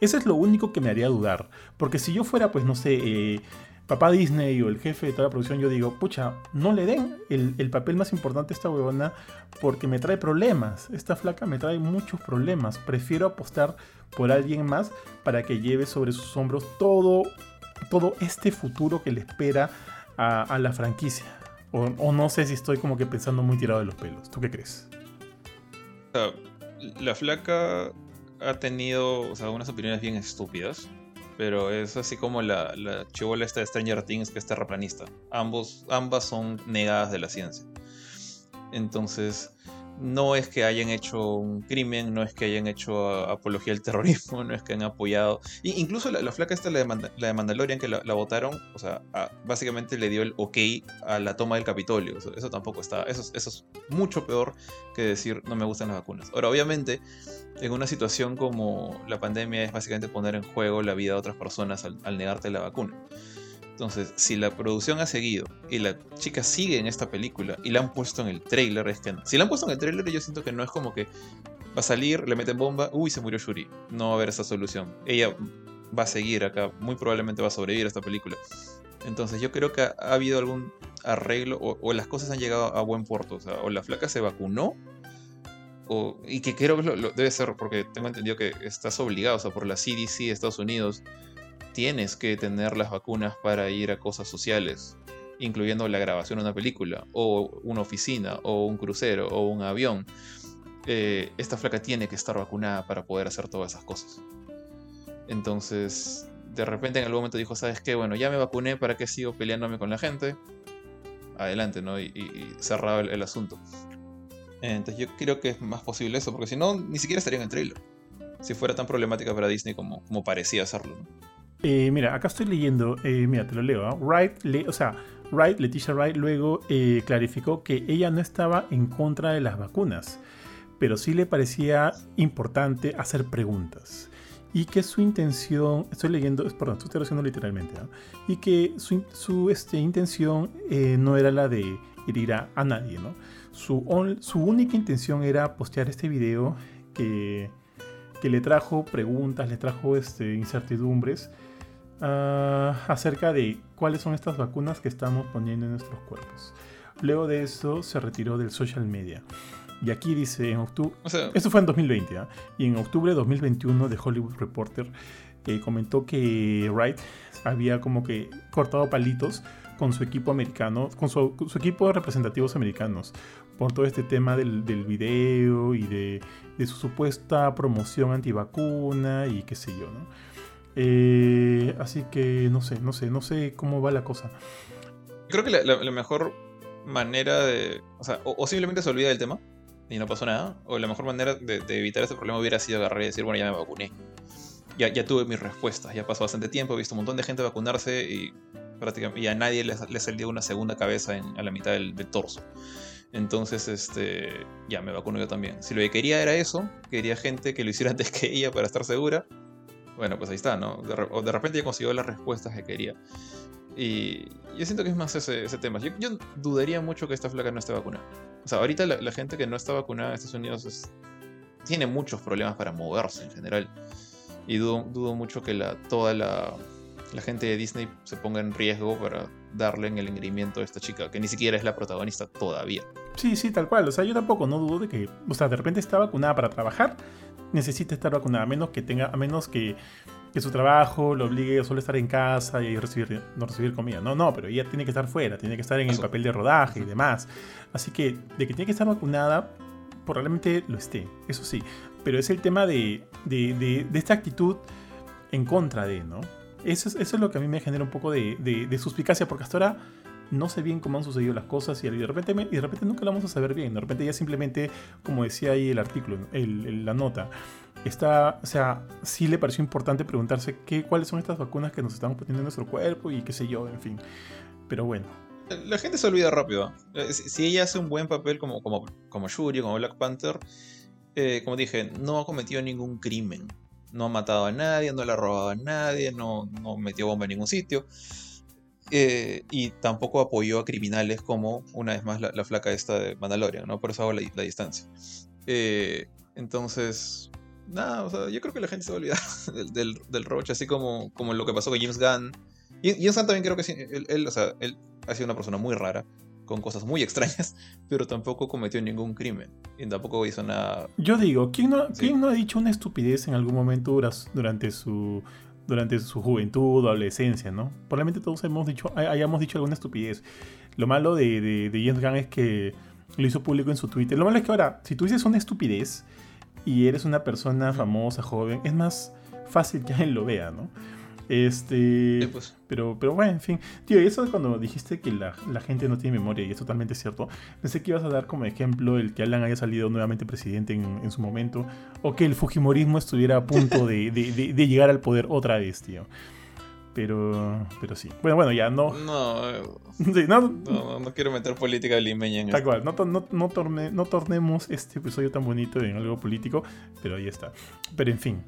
Eso es lo único que me haría dudar. Porque si yo fuera, pues, no sé, eh, papá Disney o el jefe de toda la producción, yo digo, pucha, no le den el, papel más importante a esta huevona porque me trae problemas. Esta flaca me trae muchos problemas. Prefiero apostar por alguien más para que lleve sobre sus hombros todo, todo este futuro que le espera a, la franquicia. O, no sé si estoy como que pensando muy tirado de los pelos. ¿Tú qué crees? La flaca ha tenido unas opiniones bien estúpidas pero es así como la, la chivola esta de Stranger Things que es terraplanista. Ambos, ambas son negadas de la ciencia. Entonces, no es que hayan hecho un crimen, no es que hayan hecho apología al terrorismo, *laughs* no es que han apoyado. incluso la, flaca esta, la de, la de Mandalorian, que la, votaron, o sea, básicamente le dio el ok a la toma del Capitolio. eso tampoco está. Eso, eso es mucho peor que decir no me gustan las vacunas. Ahora, obviamente, en una situación como la pandemia es básicamente poner en juego la vida de otras personas al negarte la vacuna. Entonces, si la producción ha seguido y la chica sigue en esta película y la han puesto en el trailer, es que si la han puesto en el trailer, yo siento que no es como que va a salir, le meten bomba, uy, se murió Shuri. No va a haber esa solución. Ella va a seguir acá, muy probablemente va a sobrevivir a esta película. Entonces, yo creo que ha, habido algún arreglo o, las cosas han llegado a buen puerto. O, sea, o la flaca se vacunó. O, y que creo que debe ser porque tengo entendido que estás obligado, o sea, por la CDC de Estados Unidos, tienes que tener las vacunas para ir a cosas sociales, incluyendo la grabación de una película, o una oficina, o un crucero, o un avión. Eh, esta flaca tiene que estar vacunada para poder hacer todas esas cosas. Entonces, de repente en algún momento dijo, ¿sabes qué? Bueno, ya me vacuné, ¿para qué sigo peleándome con la gente? Adelante, ¿no? Y, cerrado el, asunto. Entonces yo creo que es más posible eso, porque si no, ni siquiera estaría en el trailer. Si fuera tan problemática para Disney como, parecía hacerlo. Eh, mira, acá estoy leyendo, eh, mira, te lo leo. ¿ah? Wright, o sea, Wright, Leticia Wright, luego eh, clarificó que ella no estaba en contra de las vacunas, pero sí le parecía importante hacer preguntas. Y que su intención, estoy leyendo, perdón, estoy traduciendo literalmente, ¿ah? y que su, este, intención no era la de herir a, nadie, ¿no? Su, su única intención era postear este video que, que le trajo preguntas, le trajo este, incertidumbres Ah, acerca de cuáles son estas vacunas que estamos poniendo en nuestros cuerpos. Luego de eso se retiró del social media. Y aquí dice en octubre. esto fue en 2020, ¿ah? Y en octubre de 2021, The Hollywood Reporter eh, comentó que Wright había como que cortado palitos con su equipo americano, con su, equipo de representativos americanos, por todo este tema del, del video y de, de, su supuesta promoción antivacuna y qué sé yo, ¿no? Eh, así que no sé, no sé, no sé cómo va la cosa. Creo que la, mejor manera de. O sea, o, simplemente se olvida del tema y no pasó nada. O la mejor manera de, evitar ese problema hubiera sido agarrar y decir, bueno, ya me vacuné. Ya, ya tuve mis respuestas, ya pasó bastante tiempo, he visto un montón de gente vacunarse y prácticamente a nadie le, salió una segunda cabeza a la mitad del, torso. Entonces, este, ya me vacuno yo también. Si lo que quería era eso, quería gente que lo hiciera *laughs* antes que ella para estar segura, bueno, pues ahí está, ¿no? De, o de repente ya consiguió las respuestas que quería. Y yo siento que es más ese, ese tema. Yo, dudaría mucho que esta flaca no esté vacunada. O sea, ahorita la, gente que no está vacunada en Estados Unidos tiene muchos problemas para moverse en general. Y dudo, dudo mucho que la, toda la, la, gente de Disney se ponga en riesgo para darle en el engreimiento a esta chica, que ni siquiera es la protagonista todavía. Sí, sí, tal cual. O sea, yo tampoco no dudo de que, o sea, de repente está vacunada para trabajar necesita estar vacunada, a menos que tenga, a menos que, su trabajo lo obligue a solo estar en casa y recibir, no recibir comida. No, no, pero ella tiene que estar fuera, tiene que estar en el papel de rodaje y demás. Así que de que tiene que estar vacunada, probablemente lo esté, eso sí. Pero es el tema de, de, esta actitud en contra de, ¿no? Eso es, eso es lo que a mí me genera un poco de, de suspicacia, porque hasta ahora no sé bien cómo han sucedido las cosas y de repente, y de repente nunca lo vamos a saber bien. De repente ya simplemente, como decía ahí el artículo, la nota, está, o sea, sí le pareció importante preguntarse qué, cuáles son estas vacunas que nos estamos poniendo en nuestro cuerpo y qué sé yo, en fin. Pero bueno, La gente se olvida rápido. Eh, si ella hace un buen papel como, como, como Shuri, como Black Panther, eh, como dije, no ha cometido ningún crimen. No ha matado a nadie, no le ha robado a nadie, no, no metió bomba en ningún sitio. Eh, y tampoco apoyó a criminales como, una vez más, la, flaca esta de Mandalorian, ¿no? Por eso hago la, distancia. entonces, nada, o sea, yo creo que la gente se va a olvidar *laughs* del, del, del Roach, así como, como lo que pasó con James Gunn y, y también creo que él, él, o sea, él ha sido una persona muy rara, con cosas muy *laughs* extrañas, pero tampoco cometió ningún crimen. Y tampoco hizo nada. Yo digo, ¿quién no, ¿quién no ha dicho una estupidez en algún momento durante su, durante su juventud o adolescencia, ¿no? Probablemente todos hemos dicho, hayamos dicho alguna estupidez. Lo malo de, de, de James Gunn es que lo hizo público en su Twitter. Lo malo es que ahora, si tú dices una estupidez y eres una persona famosa, joven, es más fácil que alguien lo vea, ¿no? Este. Pues. Pero, pero bueno, en fin. Tío, y eso cuando dijiste que la, gente no tiene memoria, y es totalmente cierto. Pensé que ibas a dar como ejemplo el que Alan haya salido nuevamente presidente en, su momento. O que el Fujimorismo estuviera a punto de, llegar al poder otra vez, tío. Pero, pero sí. Bueno, bueno, ya no. No, *laughs* no, no, quiero meter política limeña en Tal cual, no, no, no, torne, no tornemos este episodio tan bonito en algo político, pero ahí está. Pero en fin.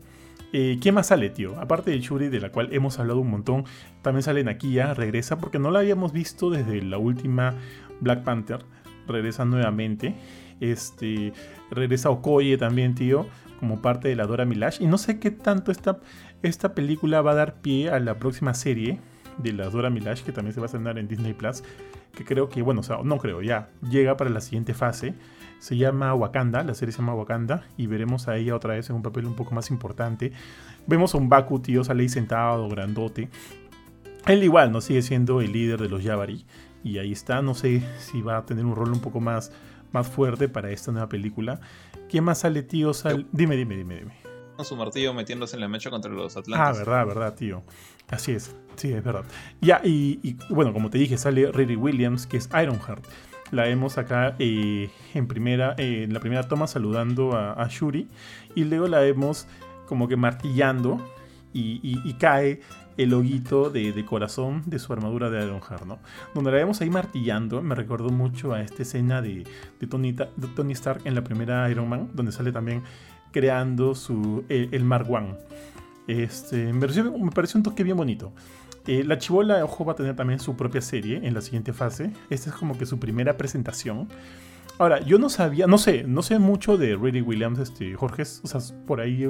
Eh, ¿Qué más sale, tío? Aparte de Shuri, de la cual hemos hablado un montón, también sale Nakia, regresa, porque no la habíamos visto desde la última Black Panther. Regresa nuevamente. Este, regresa Okoye también, tío, como parte de la Dora Milash. Y no sé qué tanto esta, esta película va a dar pie a la próxima serie de la Dora Milash, que también se va a estrenar en Disney Plus. Que creo que, bueno, o sea, no creo, ya llega para la siguiente fase. Se llama Wakanda, la serie se llama Wakanda, y veremos a ella otra vez en un papel un poco más importante. Vemos a un Baku, tío, sale ahí sentado, grandote. Él igual, ¿no? Sigue siendo el líder de los Yabari. Y ahí está, no sé si va a tener un rol un poco más, más fuerte para esta nueva película. ¿Quién más sale, tío? Dime, dime, dime, dime. Con su martillo metiéndose en la mecha contra los Atlantes. Ah, verdad, verdad, tío. Así es, sí, es verdad. Ya, y, bueno, como te dije, sale Riri Williams, que es Ironheart. La vemos acá eh, en, primera, eh, en la primera toma saludando a, Shuri. Y luego la vemos como que martillando y, cae el hoguito de, corazón de su armadura de Ironheart, ¿no? Donde la vemos ahí martillando, me recordó mucho a esta escena de, Tony, Tony, Stark en la primera Iron Man, donde sale también creando su, el, Mark One. Este, me, pareció, un toque bien bonito. Eh, la Chivola, ojo, va a tener también su propia serie en la siguiente fase. Esta es como que su primera presentación. Ahora, yo no sabía, no sé, no sé mucho de Riri Williams, este, Jorge, o sea, por ahí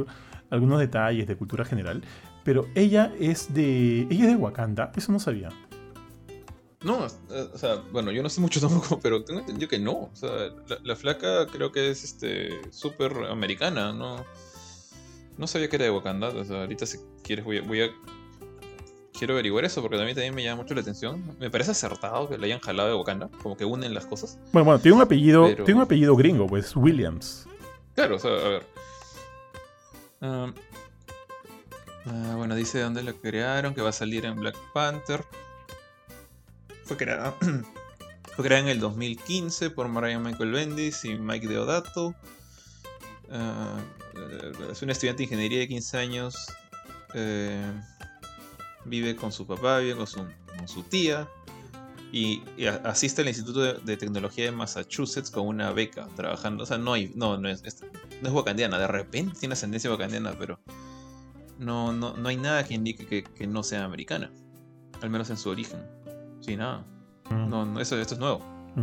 algunos detalles de cultura general, pero ella es de, ella es de Wakanda, eso no sabía. No, eh, o sea, bueno, yo no sé mucho *laughs* tampoco, pero tengo entendido que no. O sea, la, flaca creo que es este súper americana, no. No sabía que era de Wakanda. O sea, ahorita si quieres voy voy a quiero averiguar eso porque también, también me llama mucho la atención. Me parece acertado que le hayan jalado de Wakanda, como que unen las cosas. Bueno, bueno, tiene un apellido, tiene un apellido gringo, pues Williams. Claro, o sea, a ver. Ah, bueno, dice dónde la crearon, que va a salir en Black Panther. Fue creada, *clears throat* fue creada en el 2015 por Mariah Michael Bendis y Mike Deodato. Ah, es una estudiante de ingeniería de 15 años. Eh, vive con su papá, vive con su, tía y, asiste al Instituto de, Tecnología de Massachusetts con una beca trabajando. O sea, no, hay, no, no, es, no es wakandiana, de repente tiene ascendencia wakandiana, pero no, no, no hay nada que indique que, no sea americana, al menos en su origen. Sí, nada. Mm. No, no, eso, esto es nuevo.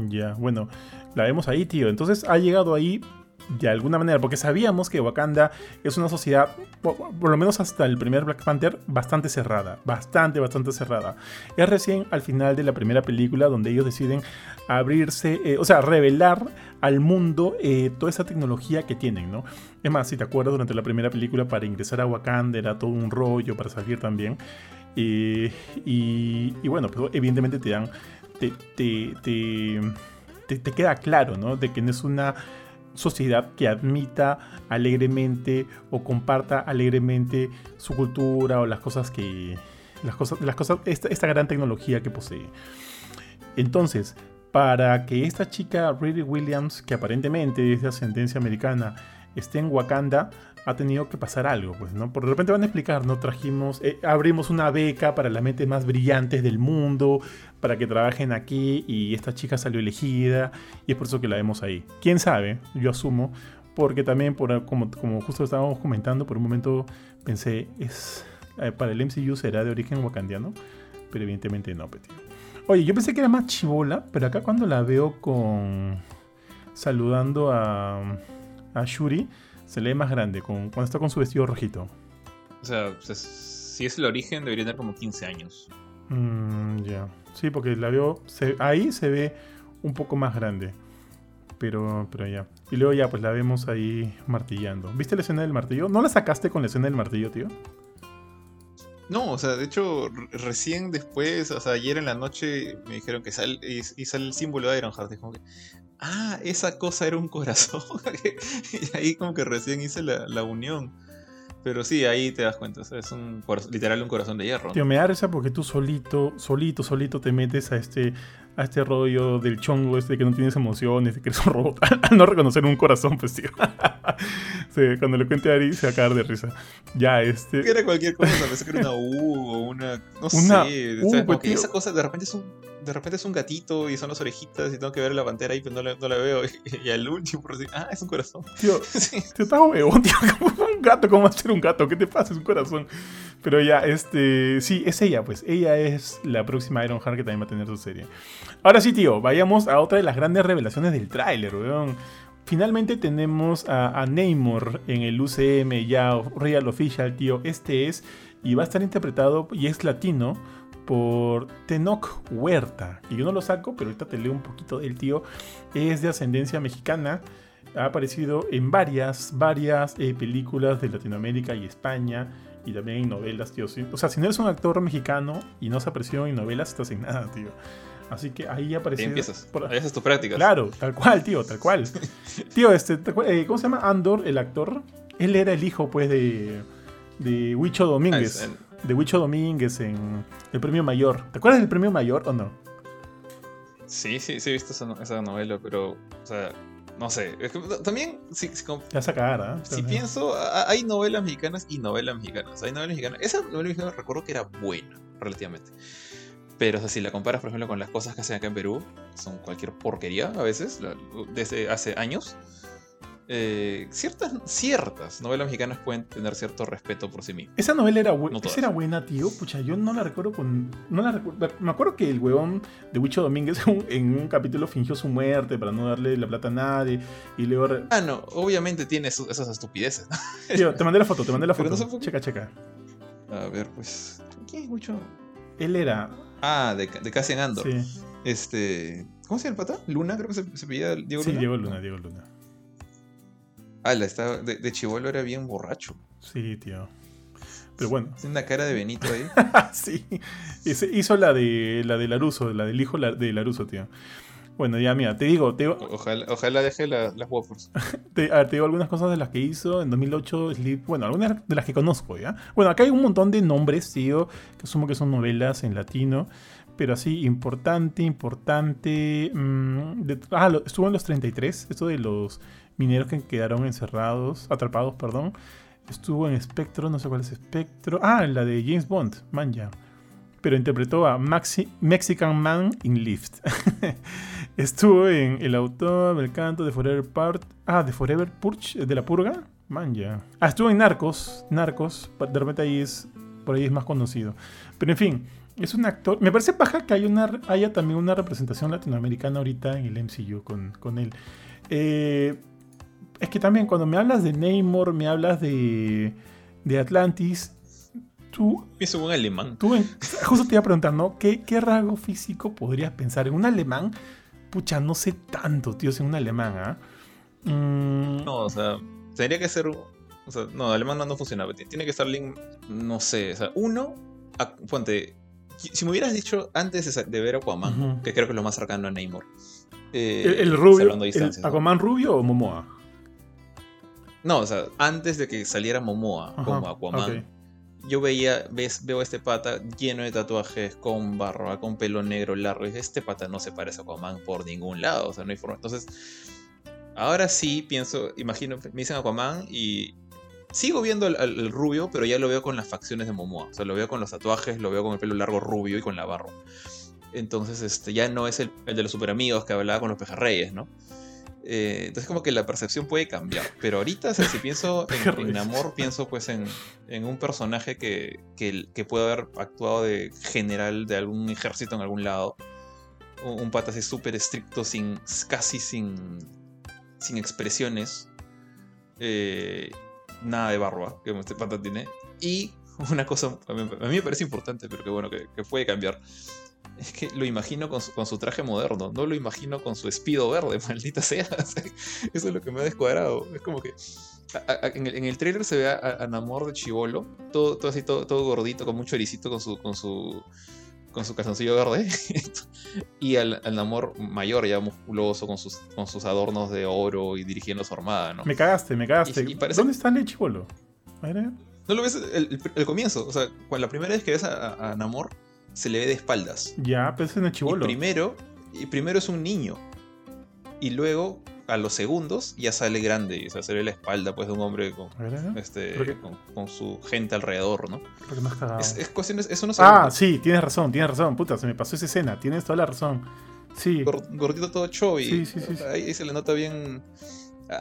Ya, bueno, la vemos ahí, tío. Entonces ha llegado ahí de alguna manera, porque sabíamos que Wakanda es una sociedad, por, lo menos hasta el primer Black Panther, bastante cerrada, bastante, bastante cerrada. Es recién al final de la primera película donde ellos deciden abrirse, eh, o sea, revelar al mundo eh, toda esa tecnología que tienen, ¿no? Es más, si te acuerdas, durante la primera película para ingresar a Wakanda era todo un rollo, para salir también. Y, bueno, pues evidentemente te dan, te, queda claro, ¿no? De que no es una sociedad que admita alegremente o comparta alegremente su cultura o las cosas que las cosas las cosas esta, gran tecnología que posee entonces para que esta chica Riri Williams que aparentemente es de ascendencia americana esté en Wakanda, ha tenido que pasar algo, pues, ¿no? Por de repente van a explicar, ¿no? Trajimos, eh, abrimos una beca para las mentes más brillantes del mundo, para que trabajen aquí, y esta chica salió elegida, y es por eso que la vemos ahí. ¿Quién sabe? Yo asumo, porque también, por, como, como justo estábamos comentando, por un momento pensé, es eh, para el MCU será de origen wakandiano, pero evidentemente no, petit. Oye, yo pensé que era más chivola, pero acá cuando la veo con saludando a, a Shuri, se lee más grande, con, cuando está con su vestido rojito. O sea, si es el origen, debería tener como 15 años. Mm, ya. Sí, porque la veo. se- ahí se ve un poco más grande. Pero, pero ya. Y luego ya, pues la vemos ahí martillando. ¿Viste la escena del martillo? ¿No la sacaste con la escena del martillo, tío? No, o sea, de hecho, re- recién después, o sea, ayer en la noche me dijeron que sale, y, y sale el símbolo de Ironheart. Y como que, ah, esa cosa era un corazón. *laughs* y ahí como que recién hice la, la unión. Pero sí, ahí te das cuenta, es un literal un corazón de hierro. Tío, me da risa porque tú solito, solito, solito te metes a este, a este rollo del chongo este que no tienes emociones, de que eres un robot, *laughs* al no reconocer un corazón, pues tío. *laughs* Sí, cuando le cuente a Ari se va a cagar de risa. Ya, este... Era cualquier cosa, pensé que era una U o una. No Una sé. U, o sea, como pues, que tío. esa cosa de repente es un. De repente es un gatito y son las orejitas y tengo que ver la pantera ahí, pero no la, no la veo. *laughs* Y, al último, por decir, ah, es un corazón. Tío, Sí. Tío, estás huevón, tío. como Un gato, ¿cómo va a ser un gato? ¿Qué te pasa? Es un corazón. Pero ya, este. Sí, es ella, pues. Ella es la próxima Ironheart que también va a tener su serie. Ahora sí, tío, vayamos a otra de las grandes revelaciones del tráiler, weón. Finalmente tenemos a, a Namor en el UCM ya Real Official, tío. Este es. Y va a estar interpretado, y es latino, por Tenoch Huerta. Que yo no lo saco, pero ahorita te leo un poquito del tío. Es de ascendencia mexicana ha aparecido en varias, varias eh, películas de Latinoamérica y España y también en novelas, tío. O sea, si no eres un actor mexicano y no has aparecido en novelas, estás en nada, tío. Así que ahí aparecido. empiezas. por- Ahí haces tus prácticas. Claro, tal cual, tío, tal cual. *laughs* tío, este, ¿te acuer- eh, ¿cómo se llama? Andor, el actor. Él era el hijo, pues, de, de Huicho Ah, Domínguez. es- en- De Huicho Domínguez en el premio mayor. ¿Te acuerdas del premio mayor o no? Sí, sí, sí he visto esa, no- esa novela, pero, o sea, no sé. Es que también, si, si, cagar, ¿ah? si pienso, hay novelas mexicanas y novelas mexicanas. Hay novelas mexicanas. Esa novela mexicana recuerdo que era buena, relativamente. Pero, o sea, si la comparas, por ejemplo, con las cosas que hacen acá en Perú, son cualquier porquería a veces, desde hace años. eh, ciertas, ciertas novelas mexicanas pueden tener cierto respeto por sí mismas. Esa novela era, bu- No esa era buena, tío. Pucha, yo no la recuerdo con. No la recuerdo. Me acuerdo que el huevón de Huicho Domínguez *laughs* en un, capítulo fingió su muerte para no darle la plata a nadie. Y luego. Ah, no, obviamente tiene su- esas estupideces. *laughs* te mandé la foto, te mandé la foto. no checa, checa. A ver, pues. ¿Quién es mucho? Él era. Ah, de, de Cassian Andor. Sí, Este. ¿Cómo se llama el pata? Luna, creo que se, se Diego sí, Luna. Diego Luna, Diego Luna. Ah, la estaba, de, de chivolo era bien borracho. Sí, tío. Pero bueno, Tiene una cara de Benito ahí. *laughs* sí. Hizo, hizo la de la de Laruso, la del hijo la- de Laruso, tío. Bueno, ya mira, te digo, te, digo- Ojalá, ojalá deje la- las waffles. *laughs* Te, a ver, te digo algunas cosas de las que hizo en 2008 Sleep. Bueno, algunas de las que conozco, ¿ya? Bueno, acá hay un montón de nombres, tío, que asumo que son novelas en latino. Pero así, importante, importante. mm, de- ah, lo- estuvo en los 33, esto de los mineros que quedaron encerrados, atrapados, perdón. Estuvo en Spectro, no sé cuál es Spectro. Ah, la de James Bond, man ya. Pero interpretó a Maxi- Mexican Man in Lift. *laughs* Estuvo en El autor del canto de Forever Part. Ah, de Forever Purge, de la purga. Man, ya. Ah, estuvo en Narcos. Narcos. De repente ahí es. Por ahí es más conocido. Pero en fin, es un actor. Me parece paja que haya, una, haya también una representación latinoamericana ahorita en el MCU con, con él. Eh, es que también cuando me hablas de Namor, me hablas de, de Atlantis. Tú Pienso en un alemán. Tú, justo te iba a preguntar, ¿no? ¿Qué, ¿Qué rasgo físico podrías pensar en un alemán? Pucha, no sé tanto, tío, en un alemán, ¿ah? Mm, No, o sea, tendría que ser. O sea, no, alemán no, no funciona. Ti- Tiene que estar link. No sé, o sea, uno. a- ponte. Si me hubieras dicho antes de, ver Aquaman, Ujú. que creo que es lo más cercano a Namor. eh, ¿El, el rubio. Aquaman rubio o Momoa? No, o sea, antes de que saliera Momoa Ajá, como Aquaman, ok. Yo veía, ves, veo este pata lleno de tatuajes, con barba, con pelo negro largo, y dije, este pata no se parece a Aquaman por ningún lado, o sea, no. Entonces, Ahora sí pienso, imagino, me dicen Aquaman y sigo viendo al, rubio, pero ya lo veo con las facciones de Momoa. O sea, lo veo con los tatuajes, lo veo con el pelo largo rubio y con la barba. Entonces, este, ya no es el, de los super amigos que hablaba con los pejerreyes, ¿no? Eh, entonces como que la percepción puede cambiar. Pero ahorita, si pienso *laughs* en, amor, pienso pues en, un personaje que, que, puede haber actuado de general de algún ejército en algún lado. Un, pata así súper estricto, sin, casi sin, sin expresiones. Eh, nada de barba que este pata tiene. Y *laughs* una cosa, a mí, me parece importante, pero que bueno, que, que puede cambiar es que lo imagino con su, traje moderno, no lo imagino con su espido verde, *laughs* maldita sea. Eso es lo que me ha descuadrado. Es como que en, el, en, trailer se ve a, Namor de chivolo, todo, todo así, todo, todo, gordito, con mucho ericito con su, con su, con su calzoncillo verde. *laughs* y al, Namor mayor, ya musculoso, con sus, con sus adornos de oro y dirigiendo su armada, ¿no? Me cagaste, me cagaste. ¿Dónde está el chivolo? No lo ves el, comienzo, o sea, cuando la primera vez que ves a Namor se le ve de espaldas. Ya, pero es el chivolo. primero, y primero es un niño. Y luego, a los segundos, ya sale grande. O sea, se ve la espalda pues, de un hombre con, este, con, su gente alrededor, ¿no? Es, es Ah, sí, tienes razón, tienes razón. Puta, se me pasó esa escena. Tienes toda la razón. Sí. Gordito todo chubby. Sí, sí, sí, ahí se le nota bien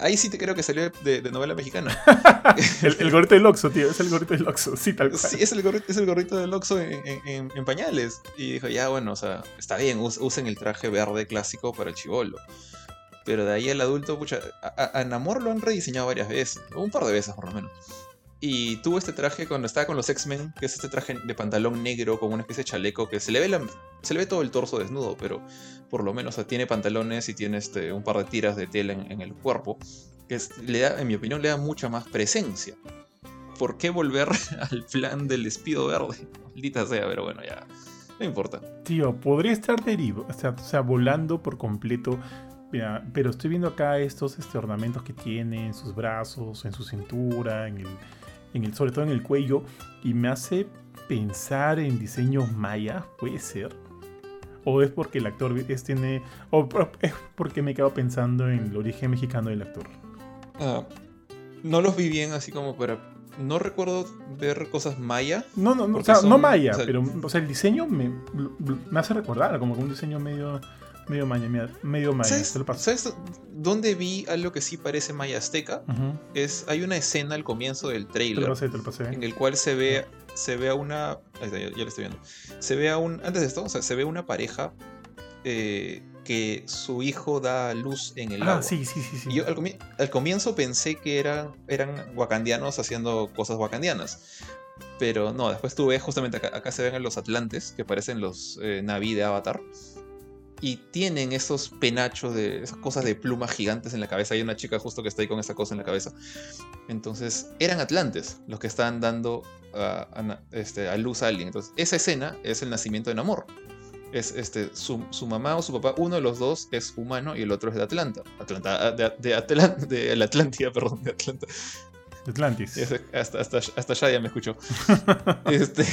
Ahí sí te creo que salió de, novela mexicana. *laughs* el, gorrito del Oxxo, tío. Es el gorrito del Oxxo. Sí, tal cual. Sí, es el gorrito, es el gorrito del Oxxo en, pañales. Y dijo, ya, bueno, o sea, está bien, usen el traje verde clásico para el chivolo. Pero de ahí el adulto, pucha, a, a Namor lo han rediseñado varias veces. Un par de veces, por lo menos. Y tuvo este traje cuando estaba con los X-Men, que es este traje de pantalón negro con una especie de chaleco que se le ve, la, se le ve todo el torso desnudo, pero por lo menos tiene pantalones y tiene este, un par de tiras de tela en, el cuerpo, que le da, en mi opinión le da mucha más presencia. ¿Por qué volver *laughs* al plan del espido verde? Maldita sea, pero bueno, ya. No importa. Tío, podría estar derivado, o sea, o sea, volando por completo. pero estoy viendo acá estos este, ornamentos que tiene en sus brazos, en su cintura, en el, sobre todo en el cuello, y me hace pensar en diseños mayas, puede ser. O es porque el actor es, tiene. O es porque me quedo pensando en el origen mexicano del actor. Ah, no los vi bien así como para. No recuerdo ver cosas maya. No, no, no, o sea, no maya, pero o sea, el diseño me, me hace recordar como un diseño medio Medio maya, medio maya. ¿Sabes, dónde vi algo que sí parece maya azteca? es, hay una escena al comienzo del trailer. En el cual se ve, se ve a una. Ahí está, ya, lo estoy viendo. Se ve a un. Antes de esto, o sea, se ve una pareja eh, que su hijo da luz en el ah, agua. sí, sí, sí. sí. Y yo al, comienzo pensé que eran, eran wakandianos haciendo cosas wakandianas. Pero no, después tuve justamente acá, acá se ven los atlantes, que parecen los eh, Navi de Avatar y tienen esos penachos de esas cosas de plumas gigantes en la cabeza. Hay una chica justo que está ahí con esa cosa en la cabeza. Entonces, eran atlantes los que estaban dando a, este, a luz a alguien. Entonces, esa escena es el nacimiento de Namor. Es este, su, mamá o su papá, uno de los dos es humano y el otro es de Atlanta. Atlanta ah, de, de, de la Atlántida, *laughs* perdón, de Atlanta. Atlantis. hasta, hasta, hasta, allá ya me escucho. *laughs* este,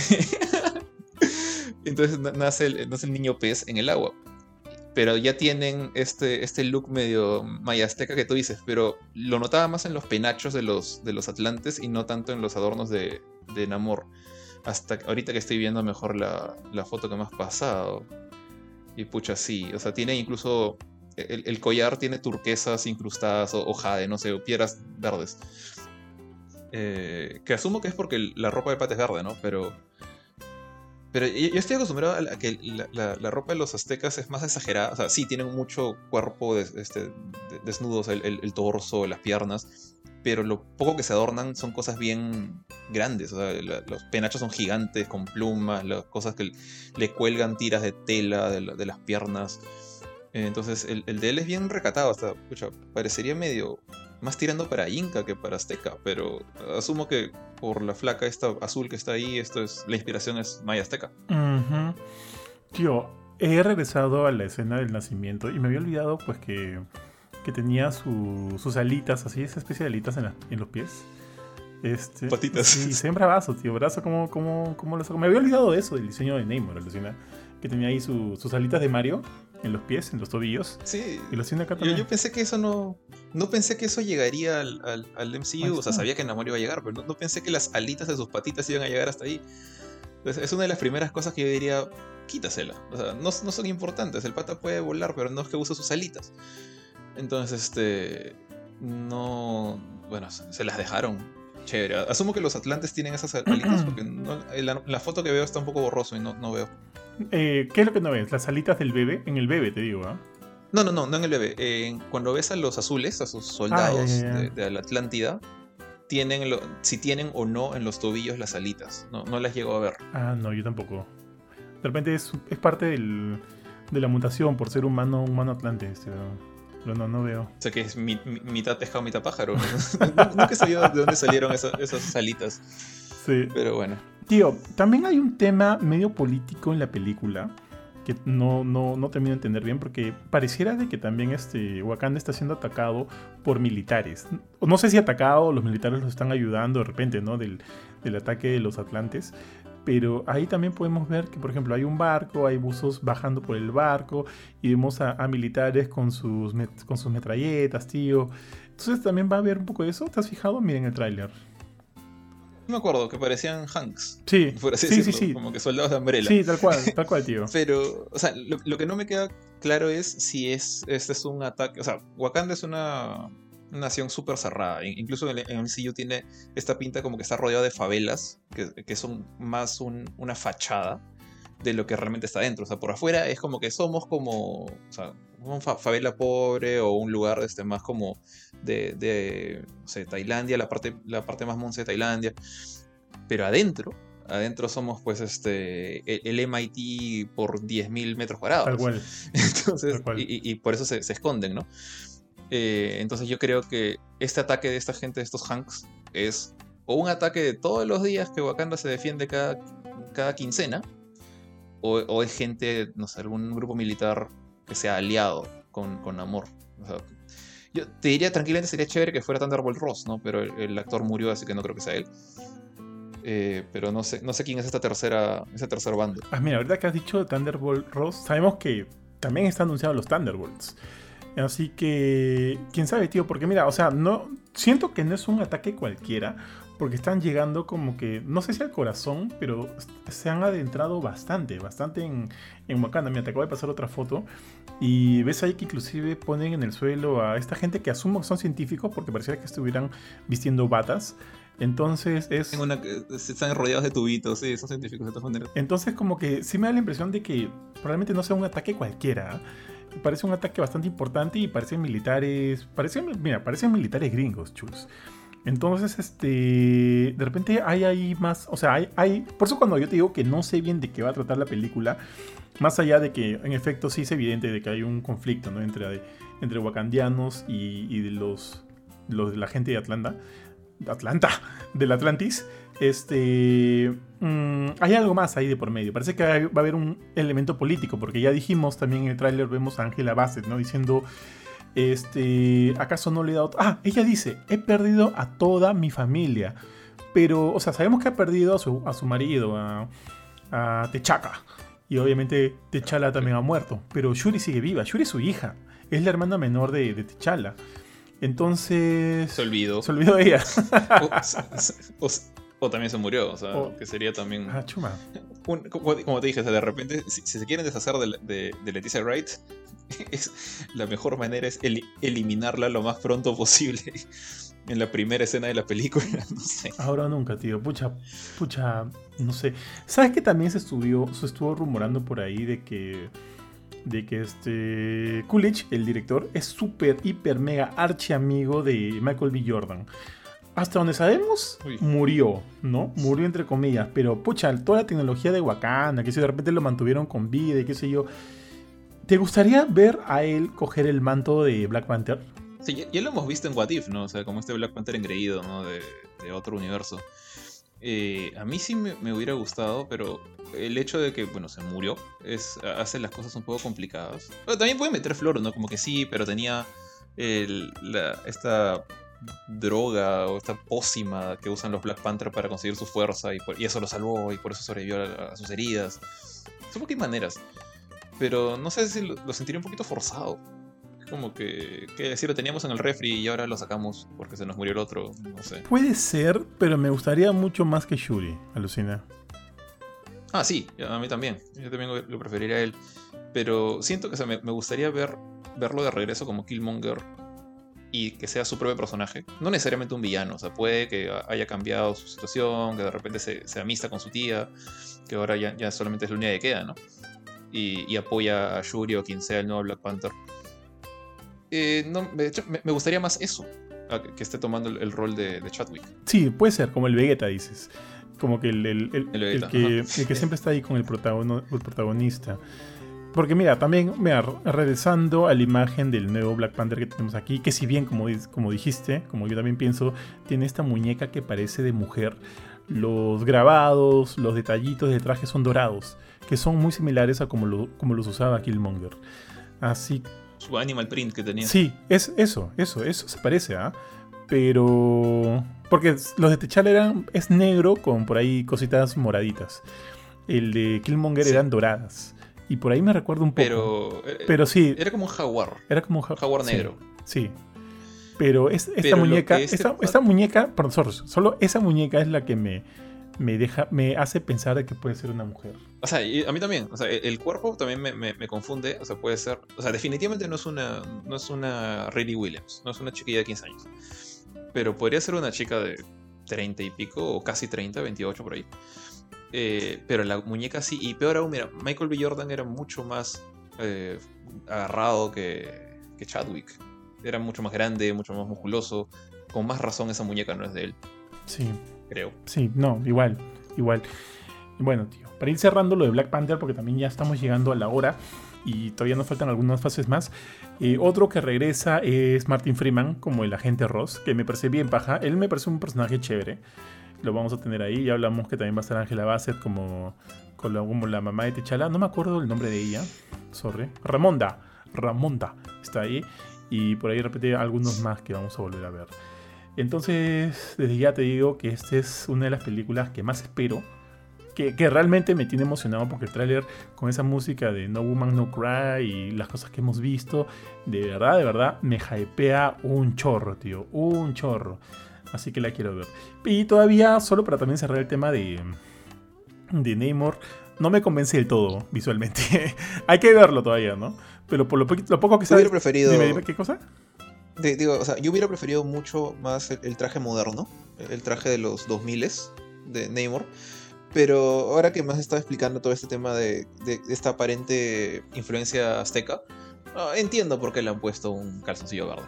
*laughs* entonces nace el, nace el niño pez en el agua pero ya tienen este, este look medio mayazteca que tú dices, pero lo notaba más en los penachos de los, de los atlantes y no tanto en los adornos de, de Namor. Hasta ahorita que estoy viendo mejor la, la foto que me has pasado. Y pucha, sí, o sea, tiene incluso el, collar tiene turquesas incrustadas o, jade, no sé, o piedras verdes. Eh, que asumo que es porque la ropa de pata es verde, ¿no? Pero pero yo, estoy acostumbrado a, que la, ropa de los aztecas es más exagerada. O sea, sí, tienen mucho cuerpo este, desnudos, el, torso, las piernas. Pero lo poco que se adornan son cosas bien grandes. O sea, los penachos son gigantes, con plumas, las cosas que le cuelgan tiras de tela de, las piernas. Entonces, el, de él es bien recatado. Hasta, escucha, parecería medio más tirando para Inca que para Azteca, pero asumo que por la flaca esta azul que está ahí, esto es la inspiración es Maya Azteca. Tío, he regresado a la escena del nacimiento y me había olvidado pues que, que tenía sus alitas, así, esa especie de alitas en, en los pies. Este, Patitas. Sí, siempre brazo, tío. Brazo, ¿cómo, cómo, cómo lo saco? Me había olvidado de eso, del diseño de Neymar, alucina. Que tenía ahí sus alitas de Mario en los pies, en los tobillos. Sí. Y lo tiene acá también. Yo, yo pensé que eso no no pensé que eso llegaría al, MCU. O sea, sabía que Namor iba a llegar, pero no, pensé que las alitas de sus patitas iban a llegar hasta ahí. es una de las primeras cosas que yo diría, quítasela. O sea, no, no son importantes. El pata puede volar, pero no es que use sus alitas. Entonces, este. No. Bueno, se las dejaron. Chévere. Asumo que los Atlantes tienen esas alitas *clears throat* porque la, foto que veo está un poco borroso y no, no veo. Eh, ¿Qué es lo que no ves? Las alitas del bebé. En el bebé, te digo, ¿ah? No, no, no, no en el bebé. cuando ves a los azules, a sus soldados ah, De, la Atlántida, tienen si tienen o no en los tobillos las alitas. No, no las llego a ver. Ah, no, yo tampoco. De repente es, parte del, de la mutación por ser humano, humano atlante. Este, no, no veo. O sea que es mitad pescado, mitad pájaro. *laughs* Nunca he sabido de dónde salieron esas, alitas. Sí. Pero bueno. Tío, también hay un tema medio político en la película que no, no, no termino de entender bien porque pareciera de que también este Wakanda está siendo atacado por militares. No sé si atacado, los militares los están ayudando de repente, ¿no? Del, del ataque de los atlantes pero ahí también podemos ver que, por ejemplo, hay un barco, hay buzos bajando por el barco y vemos a, militares con sus, con sus metralletas, tío. Entonces también va a haber un poco de eso. ¿Te has fijado? Miren el tráiler. No me acuerdo, que parecían Hanks. Sí, sí, sí, sí, Como que soldados de Umbrella. Sí, tal cual, tal cual, tío. *laughs* Pero, o sea, lo, lo, que no me queda claro es si es, este es un ataque. O sea, Wakanda es una nación súper cerrada. Incluso en el, MCU tiene esta pinta como que está rodeado de favelas, que, son más una fachada de lo que realmente está dentro. O sea, por afuera es como que somos como, o sea, una favela pobre o un lugar este, más como de, de Tailandia, la parte, la parte más monce de Tailandia. Pero adentro, adentro somos pues este el, MIT por 10.000 metros cuadrados. Tal cual. *laughs* Entonces, Y, por eso se, se esconden, ¿no? Eh, entonces yo creo que este ataque de esta gente, de estos Hanks, es o un ataque de todos los días que Wakanda se defiende cada, cada quincena, o, es gente, no sé, algún grupo militar que sea aliado con, con Amor. yo te diría tranquilamente sería chévere que fuera Thunderbolt Ross, ¿no? Pero el, actor murió, así que no creo que sea él. Eh, pero no sé, no sé quién es esta tercera, esta tercera banda. Ah, mira, ahorita que has dicho Thunderbolt Ross, sabemos que también están anunciados los Thunderbolts. Así que, quién sabe, tío, porque mira, o sea, no siento que no es un ataque cualquiera, porque están llegando como que, no sé si al corazón, pero se han adentrado bastante, bastante en, en Wakanda. Mira, te acabo de pasar otra foto y ves ahí que inclusive ponen en el suelo a esta gente que asumo que son científicos porque pareciera que estuvieran vistiendo batas. Entonces es. Una, están rodeados de tubitos, sí, son científicos de todas maneras. Entonces, como que sí me da la impresión de que probablemente no sea un ataque cualquiera parece un ataque bastante importante y parecen militares, parecen, mira, parecen militares gringos, chus. Entonces, este, de repente hay ahí más, o sea, hay, hay, por eso cuando yo te digo que no sé bien de qué va a tratar la película, más allá de que en efecto sí es evidente de que hay un conflicto, ¿no? Entre, entre wakandianos y, y los, los la gente de Atlanta, Atlanta, *laughs* del Atlantis, este, mm, hay algo más ahí de por medio. Parece que va a haber un elemento político, porque ya dijimos también en el tráiler, vemos a Angela Bassett, ¿no? Diciendo, este, ¿acaso no le he dado... Ah, ella dice, he perdido a toda mi familia. Pero, o sea, sabemos que ha perdido a su, a su marido, a, a Techaka. Y obviamente Techala también ha muerto. Pero Shuri sigue viva. Shuri es su hija. Es la hermana menor de, de Techala. Entonces. Se olvidó. Se olvidó ella. *laughs* O también se murió, o sea, que sería también. Ah, chuma. *laughs* como te dije, de repente, si, se quieren deshacer de, Leticia Wright, *laughs* es, la mejor manera es eliminarla lo más pronto posible. *laughs* En la primera escena de la película, no sé. Ahora nunca, tío. Pucha, pucha, no sé. ¿Sabes que también se estuvo, se estuvo rumorando por ahí de que de que este Coolidge, el director, es súper, hiper, mega archi amigo de Michael B. Jordan hasta donde sabemos, murió, ¿no? Murió entre comillas, pero pucha, toda la tecnología de Wakanda, que si de repente lo mantuvieron con vida y qué sé yo. ¿Te gustaría ver a él coger el manto de Black Panther? Sí, ya, lo hemos visto en What If, ¿no? O sea, como este Black Panther engreído, ¿no? De, otro universo. Eh, a mí sí me, hubiera gustado, pero el hecho de que, bueno, se murió, es, hace las cosas un poco complicadas. también puede meter flor, ¿no? Como que sí, pero tenía esta droga o esta pócima que usan los Black Panther para conseguir su fuerza y, eso lo salvó y por eso sobrevivió a, sus heridas. Supongo que hay maneras. Pero no sé si lo, sentiría un poquito forzado. Como que, que sí lo teníamos en el refri y ahora lo sacamos porque se nos murió el otro, no sé. Puede ser, pero me gustaría mucho más que Shuri, alucina. Ah, sí, a mí también. Yo también lo preferiría a él. Pero siento que me, gustaría ver, verlo de regreso como Killmonger y que sea su propio personaje. No necesariamente un villano, o sea, puede que haya cambiado su situación, que de repente se, se amista con su tía, que ahora ya, ya solamente es la única que queda, ¿no? Y, apoya a Shuri o quien sea el nuevo Black Panther. Eh, no, de hecho, me, gustaría más eso, que esté tomando el, rol de, de, Chadwick. Sí, puede ser, como el Vegeta, dices. Como que el, el, el, que, que, siempre está ahí con el, el protagonista. Porque mira, también, mira, regresando a la imagen del nuevo Black Panther que tenemos aquí, que si bien, como, como dijiste, como yo también pienso, tiene esta muñeca que parece de mujer, los grabados, los detallitos del traje son dorados, que son muy similares a como, lo, como los usaba Killmonger. Así. Su animal print que tenía. Sí, es eso, eso, eso se parece, ¿ah? Pero. Porque los de T'Challa eran. es negro con por ahí cositas moraditas. El de Killmonger eran doradas. Y por ahí me recuerdo un poco. Pero. Pero sí. Era como un jaguar. Era como un jaguar negro. Sí. Pero esta muñeca. Este esta, muñeca. Perdón, solo esa muñeca es la que me. Me, deja, me hace pensar de que puede ser una mujer. O sea, a mí también. O sea, el cuerpo también me, me, confunde. O sea, puede ser. O sea, definitivamente no es una. No es una Riley Williams. No es una chiquilla de 15 años. Pero podría ser una chica de 30 y pico. O casi 30, 28 por ahí. Eh, pero la muñeca sí. Y peor aún, mira, Michael B. Jordan era mucho más eh, agarrado que, que, Chadwick. Era mucho más grande, mucho más musculoso. Con más razón esa muñeca no es de él. Sí. Creo. Sí, no, igual, igual. Bueno, tío, para ir cerrando lo de Black Panther, porque también ya estamos llegando a la hora y todavía nos faltan algunas fases más. Eh, otro que regresa es Martin Freeman como el agente Ross, que me parece bien paja. Él me parece un personaje chévere lo vamos a tener ahí. Ya hablamos que también va a estar Angela Bassett como, como la mamá de Techala. No me acuerdo el nombre de ella. Sorry. Ramonda. Ramonda está ahí. Y por ahí repetí algunos más que vamos a volver a ver. Entonces, desde ya te digo que esta es una de las películas que más espero. Que, que, realmente me tiene emocionado porque el tráiler con esa música de No Woman No Cry y las cosas que hemos visto, de verdad, de verdad, me hypea un chorro, tío. Un chorro. Así que la quiero ver. Y todavía, solo para también cerrar el tema de, de Namor, no me convence del todo visualmente. *laughs* Hay que verlo todavía, ¿no? Pero por lo, poco que. Yo hubiera preferido. Dime, ¿qué cosa? digo, o sea, yo hubiera preferido mucho más el, traje moderno, el traje de los 2000 de Namor. Pero ahora que me has estado explicando todo este tema de, de esta aparente influencia azteca, ah, entiendo por qué le han puesto un calzoncillo verde.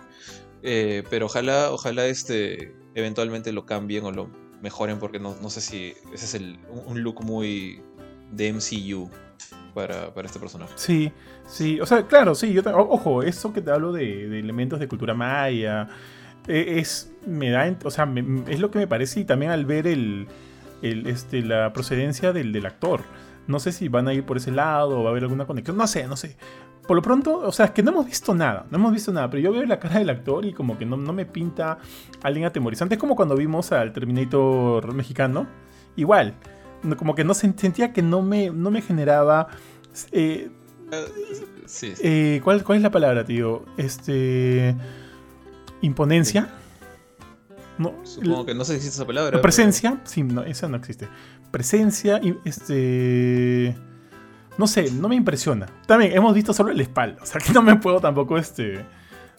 Eh, pero ojalá, ojalá este, eventualmente lo cambien o lo mejoren porque no, no sé si ese es el, un look muy de MCU para, para, este personaje. Sí, sí, o sea, claro, sí, yo ojo, eso que te hablo de, elementos de cultura maya, e, es, me da, o sea, es lo que me parece y también al ver el, el este, la procedencia del, del actor. No sé si van a ir por ese lado o va a haber alguna conexión. No sé, no sé por lo pronto, o sea, es que no hemos visto nada, no hemos visto nada, pero yo veo la cara del actor y como que no, me pinta alguien atemorizante. Es como cuando vimos al Terminator mexicano, igual, como que no sentía que no me, no me generaba... Eh, sí, eh, ¿cuál, ¿Cuál es la palabra, tío? Este... Imponencia. No, Supongo que no sé si existe esa palabra. Presencia, sí, no, esa no existe. Presencia, este no sé, no me impresiona. También hemos visto solo el espalda, o sea que no me puedo tampoco este...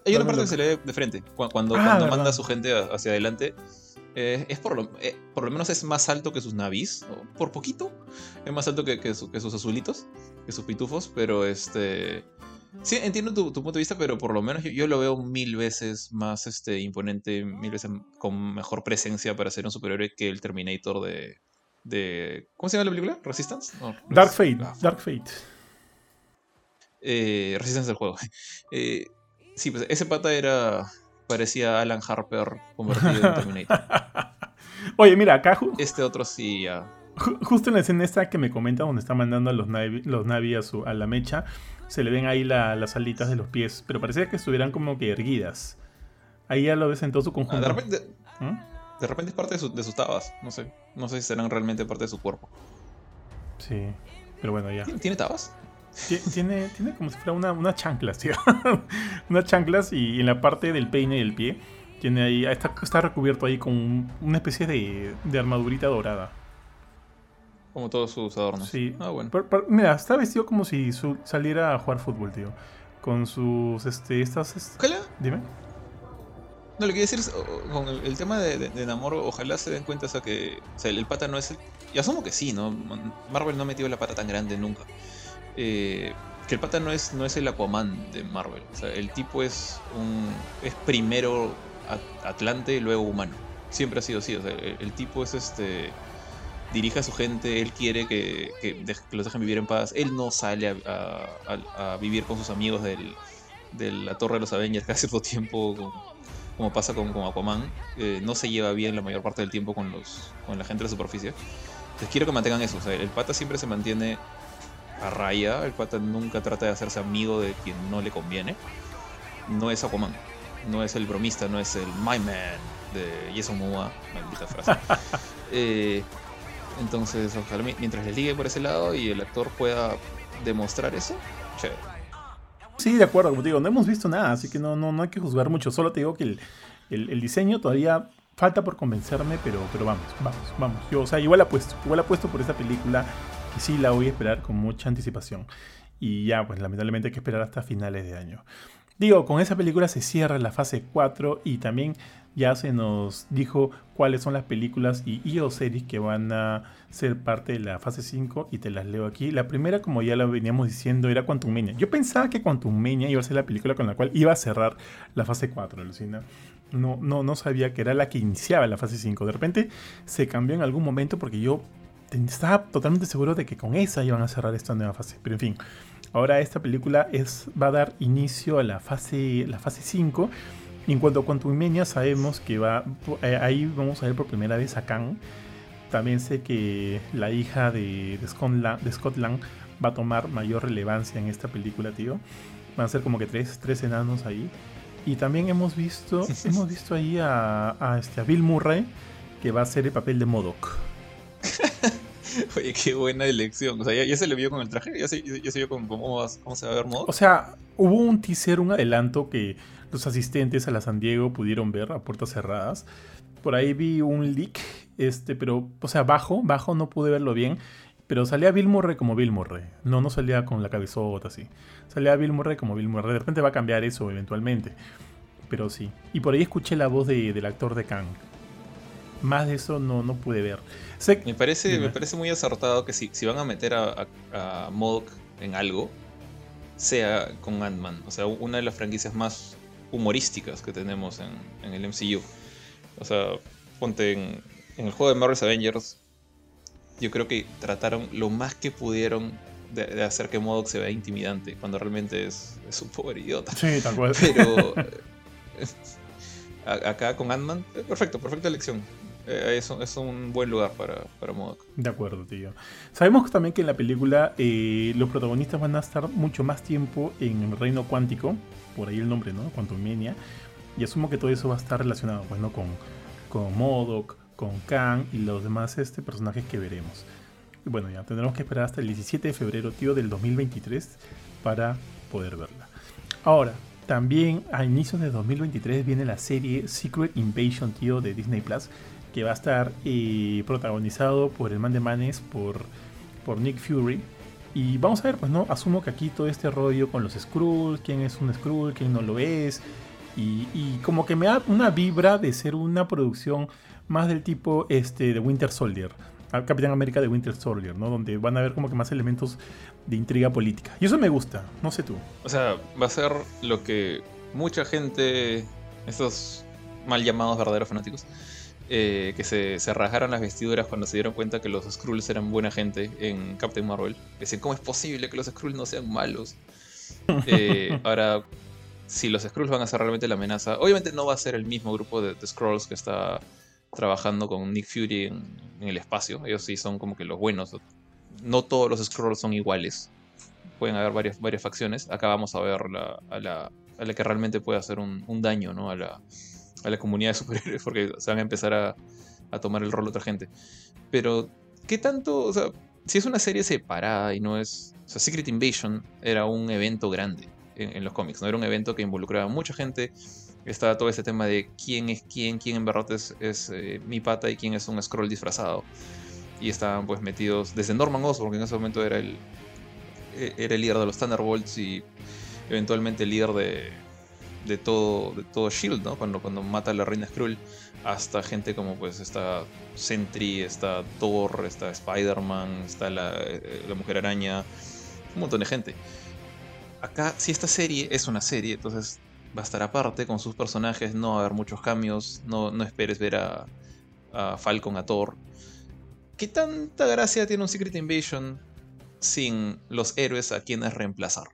Hay una parte que se le ve de frente, cuando, ah, cuando manda a su gente hacia adelante. Eh, es por lo, eh, por lo menos es más alto que sus navis, por poquito. Es más alto que, que, sus azulitos, que sus pitufos, pero este... Sí, entiendo tu, punto de vista, pero por lo menos yo, lo veo mil veces más este, imponente, mil veces con mejor presencia para ser un superhéroe que el Terminator de, de. ¿Cómo se llama la película? ¿Resistance? Dark Fate. Ah, Dark Fate. Eh, Resistance del juego. *laughs* Eh, sí, pues ese pata era. Parecía Alan Harper convertido en Terminator. *laughs* Oye, mira, acá. Este otro sí ya. Justo en la escena esta que me comenta donde está mandando a los Navi, los Navi a, su, a la mecha, se le ven ahí las alitas de los pies, pero parecía que estuvieran como que erguidas. Ahí ya lo ves en todo su ah, conjunto. de repente, ¿Mm? De repente es parte de, sus tabas, no sé. No sé si serán realmente parte de su cuerpo. Sí, pero bueno, ya. ¿Tiene, tabas? Tiene, tiene como si fuera una, una chanclas, tío. *laughs* unas chanclas y en la parte del peine del pie tiene ahí, está, está recubierto ahí con una especie de, de armadurita dorada. Como todos sus adornos. Sí. Ah, bueno. Pero- pero, mira, está vestido como si su- saliera a jugar fútbol, tío. Con sus, este, estas... es- Ojalá, Dime. No, lo que quiero decir con el, tema de, de, de Namor, ojalá se den cuenta, o sea, que o sea, el, el pata no es el... Y asumo que sí, ¿no? Marvel no ha metido la pata tan grande nunca. Eh, que el pata no es, no es el Aquaman de Marvel. O sea, el tipo es un... es primero at- Atlante y luego humano. Siempre ha sido así, o sea, el, tipo es este... Dirige a su gente, él quiere que, que que los dejen vivir en paz. Él no sale a, vivir con sus amigos del, de la Torre de los Avengers cada cierto tiempo, como, pasa con, con Aquaman. Eh, no se lleva bien la mayor parte del tiempo con, los, con la gente de la superficie. Entonces quiero que mantengan eso. O sea, el pata siempre se mantiene a raya. El pata nunca trata de hacerse amigo de quien no le conviene. No es Aquaman. No es el bromista, no es el My Man de Jason Momoa. Maldita frase. *laughs* Eh, entonces, ojalá mi- mientras le ligue por ese lado y el actor pueda demostrar eso, chévere. Sí, de acuerdo, como te digo, no hemos visto nada, así que no, no, no hay que juzgar mucho. Solo te digo que el, el- diseño todavía falta por convencerme, pero, pero vamos, vamos, vamos. Yo, o sea, igual apuesto, igual apuesto por esta película y sí la voy a esperar con mucha anticipación. Y ya, pues lamentablemente hay que esperar hasta finales de año. Digo, con esa película se cierra la fase 4 y también ya se nos dijo cuáles son las películas y, y o series que van a ser parte de la fase 5 y te las leo aquí. La primera, como ya lo veníamos diciendo, era Quantum Mania. Yo pensaba que Quantum Mania iba a ser la película con la cual iba a cerrar la fase 4, Lucina. No, no, no sabía que era la que iniciaba la fase 5. De repente se cambió en algún momento porque yo estaba totalmente seguro de que con esa iban a cerrar esta nueva fase. Pero en fin, ahora esta película es, va a dar inicio a la fase, la fase 5. Y en cuanto a Quantum Mania, sabemos que va, eh, ahí vamos a ver por primera vez a Kang. También sé que la hija de, de, Scotland, de Scotland va a tomar mayor relevancia en esta película, tío. Van a ser como que tres, tres enanos ahí. Y también hemos visto, *laughs* hemos visto ahí a, a, este, a Bill Murray, que va a ser el papel de Modoc. *laughs* Oye, qué buena elección. O sea, ya, ya se le vio con el traje, ya se, ya se vio con cómo, cómo se va a ver modo. O sea, hubo un teaser, un adelanto que los asistentes a la San Diego pudieron ver a puertas cerradas. Por ahí vi un leak, este, pero, o sea, bajo, bajo no pude verlo bien. Pero salía Bill Murray como Bill Murray. No, no salía con la cabezota así. Salía Bill Murray como Bill Murray. De repente va a cambiar eso eventualmente. Pero sí. Y por ahí escuché la voz de- del actor de Kang. Más de eso no, no pude ver. Me parece, Dime. me parece muy acertado que si, si van a meter a, a, a MODOK en algo, sea con Ant-Man. O sea, una de las franquicias más humorísticas que tenemos en, en el MCU. O sea, ponte en, en el juego de Marvel's Avengers. Yo creo que trataron lo más que pudieron de, de hacer que MODOK se vea intimidante, cuando realmente es, es un pobre idiota. sí, tal cual. Pero *laughs* a- acá con Ant-Man, eh, perfecto, perfecta elección. Eh, es, un- es un buen lugar para, para MODOK. De acuerdo, tío. Sabemos también que en la película eh, los protagonistas van a estar mucho más tiempo en el reino cuántico, por ahí el nombre, ¿no? Quantum Mania. Y asumo que todo eso va a estar relacionado, pues, ¿no? Con, con Modok, con Kang y los demás este, personajes que veremos. Y bueno, ya tendremos que esperar hasta el 17 de febrero, tío, del 2023 para poder verla. Ahora, también a inicios de 2023 viene la serie Secret Invasion, tío, de Disney Plus, que va a estar eh, protagonizado por el man de manes, por, por Nick Fury. Y vamos a ver, pues no, asumo que aquí todo este rollo con los Skrulls, quién es un Skrull, quién no lo es. Y, y como que me da una vibra de ser una producción más del tipo este, de Winter Soldier. Capitán América de Winter Soldier, ¿no? Donde van a haber como que más elementos de intriga política. Y eso me gusta, no sé tú. O sea, va a ser lo que mucha gente, estos mal llamados verdaderos fanáticos, eh, que se, se rajaron las vestiduras cuando se dieron cuenta que los Skrulls eran buena gente en Captain Marvel. Decían, ¿cómo es posible que los Skrulls no sean malos? *laughs* Eh, ahora, si los Skrulls van a ser realmente la amenaza, obviamente no va a ser el mismo grupo de, de Skrulls que está trabajando con Nick Fury en, el espacio. Ellos sí son como que los buenos. No todos los Skrulls son iguales pueden haber varias, varias facciones. Acá vamos a ver la, a, la, a la que realmente puede hacer un, un daño ¿no? a, la, a la comunidad de *laughs* superhéroes, porque se van a empezar a, a tomar el rol otra gente. Pero, ¿qué tanto? O sea, si es una serie separada y no es... Secret Invasion era un evento grande en, los cómics, ¿no? Era un evento que involucraba a mucha gente. Estaba todo ese tema de quién es quién, quién en verdad es, eh, mi pata y quién es un scroll disfrazado. Y estaban pues metidos desde Norman Osborn, que en ese momento era el, e, era el líder de los Thunderbolts y eventualmente el líder de, de todo, de todo Shield, ¿no? Cuando, cuando mata a la reina Skrull, hasta gente como pues está Sentry, está Thor, está Spider-Man, está la, eh, la, Mujer Araña, un montón de gente. Acá, si esta serie es una serie, entonces va a estar aparte con sus personajes, no va a haber muchos cambios, no, no esperes ver a, a Falcon, a Thor. ¿Qué tanta gracia tiene un Secret Invasion sin los héroes a quienes reemplazar?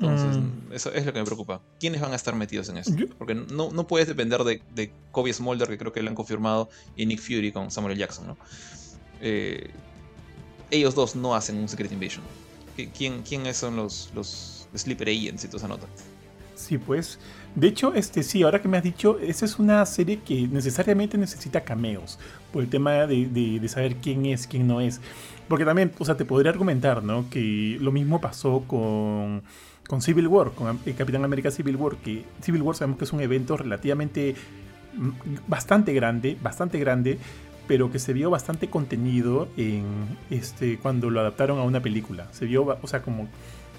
Entonces, mm. eso es lo que me preocupa. ¿Quiénes van a estar metidos en eso? Porque no, no puedes depender de, de Kobe Smolder, que creo que lo han confirmado, y Nick Fury con Samuel Jackson, ¿no? Eh, ellos dos no hacen un Secret Invasion. ¿Quién, quiénes son los, los Sleeper Agents y toda esa? Sí, pues. De hecho, este sí, ahora que me has dicho, esa es una serie que necesariamente necesita cameos. Por el tema de, de, de saber quién es, quién no es. Porque también, o sea, te podría argumentar, ¿no? Que lo mismo pasó con con Civil War, con el Capitán América Civil War, que Civil War sabemos que es un evento relativamente mm, bastante grande, bastante grande, pero que se vio bastante contenido en este cuando lo adaptaron a una película. Se vio, o sea, como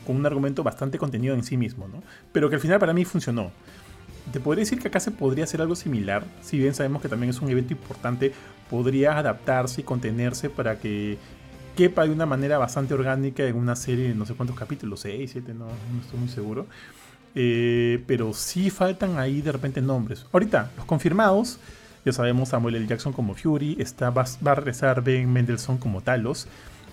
con un argumento bastante contenido en sí mismo, ¿no? Pero que al final para mí funcionó. Te podría decir que acá se podría hacer algo similar, si bien sabemos que también es un evento importante, podría adaptarse y contenerse para que quepa de una manera bastante orgánica en una serie de no sé cuántos capítulos, 6, 7, no, estoy muy seguro. Eh, pero sí faltan ahí de repente nombres. Ahorita, los confirmados, ya sabemos Samuel L. Jackson como Fury, está, va, a regresar Ben Mendelssohn como Talos,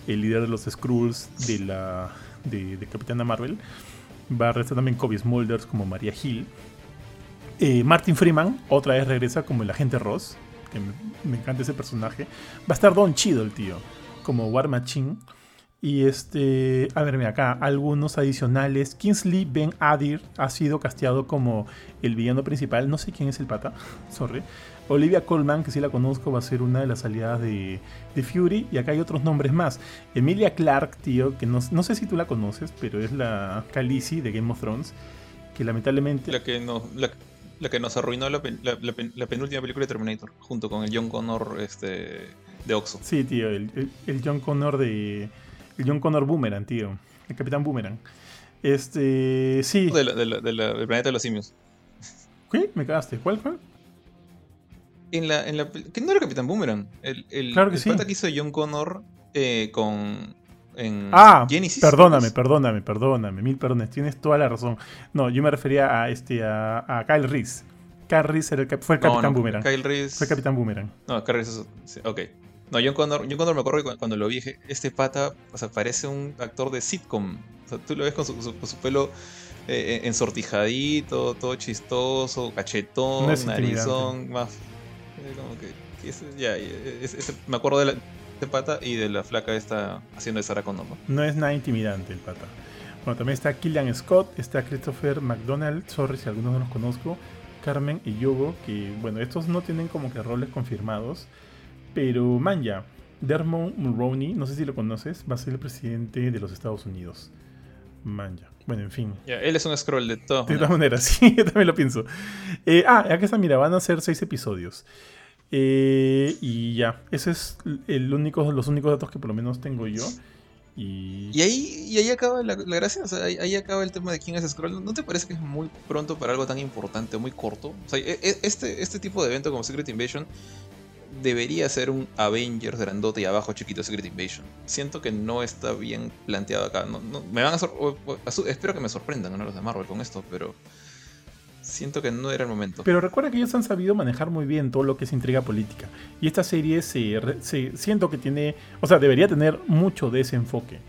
el líder de los Skrulls de la de, Capitana Marvel. Va a regresar también Kobe Smulders como María Hill. Eh, Martin Freeman otra vez regresa como el agente Ross, que me, encanta ese personaje. Va a estar Don Chido, el tío como War Machine. Y este, a verme acá, algunos adicionales. Kingsley Ben Adir ha sido casteado como el villano principal. No sé quién es el pata, sorry. Olivia Colman, que sí la conozco, va a ser una de las aliadas de, Fury. Y acá hay otros nombres más. Emilia Clark, tío, que no, sé si tú la conoces, pero es la Khaleesi de Game of Thrones. Que lamentablemente. La que, no, la, que nos arruinó la, penúltima película de Terminator, junto con el John Connor este, de Oxo. Sí, tío, el, John Connor de. El John Connor Boomerang, tío. El Capitán Boomerang. Este. Sí. De del planeta de los simios. ¿Qué? Me cagaste. ¿Cuál fue? En la, en la, ¿Qué no era Capitán Boomerang? El, el, claro que el sí. que hizo John Connor eh, con. En ah, Genesis, perdóname, perdóname, perdóname, mil perdones, tienes toda la razón. No, yo me refería a este a, a Kyle Reese. Kyle Reese era el, fue el Capitán Boomerang. Kyle Reese. Fue el Capitán Boomerang. No, Kyle Reese es, ok. No, John Connor, John Connor me acuerdo cuando lo vi, este pata, o sea, parece un actor de sitcom. O sea, tú lo ves con su, pelo eh, ensortijadito, todo chistoso, cachetón, narizón, más. Como que, ya, me acuerdo de, la, pata y de la flaca esta haciendo de Sarah Connor, ¿no? No es nada intimidante el pata. Bueno, también está Killian Scott, está Christopher McDonald, sorry si algunos no los conozco, Carmen y Yogo, que bueno, estos no tienen como que roles confirmados. Pero Manja, Dermot Mulroney, no sé si lo conoces, va a ser el presidente de los Estados Unidos. Manja. Bueno, en fin. él es un scroll de todo. De todas maneras, *laughs* sí, yo también lo pienso. Eh, ah, acá está, mira, van a ser seis episodios. Eh, y ya, ese es el único, los únicos datos que por lo menos tengo yo. Y... ahí, y ahí acaba la, gracia, o sea, ahí, acaba el tema de quién es Scroll. ¿No te parece que es muy pronto para algo tan importante, muy corto? O sea, e, e, este, este tipo de evento como Secret Invasion debería ser un Avengers grandote y abajo chiquito Secret Invasion. Siento que no está bien planteado acá. No, me van a espero que me sorprendan ¿no? los de Marvel con esto, pero siento que no era el momento. Pero recuerda que ellos han sabido manejar muy bien todo lo que es intriga política. Y esta serie se, siento que tiene, o sea, debería tener mucho de ese enfoque.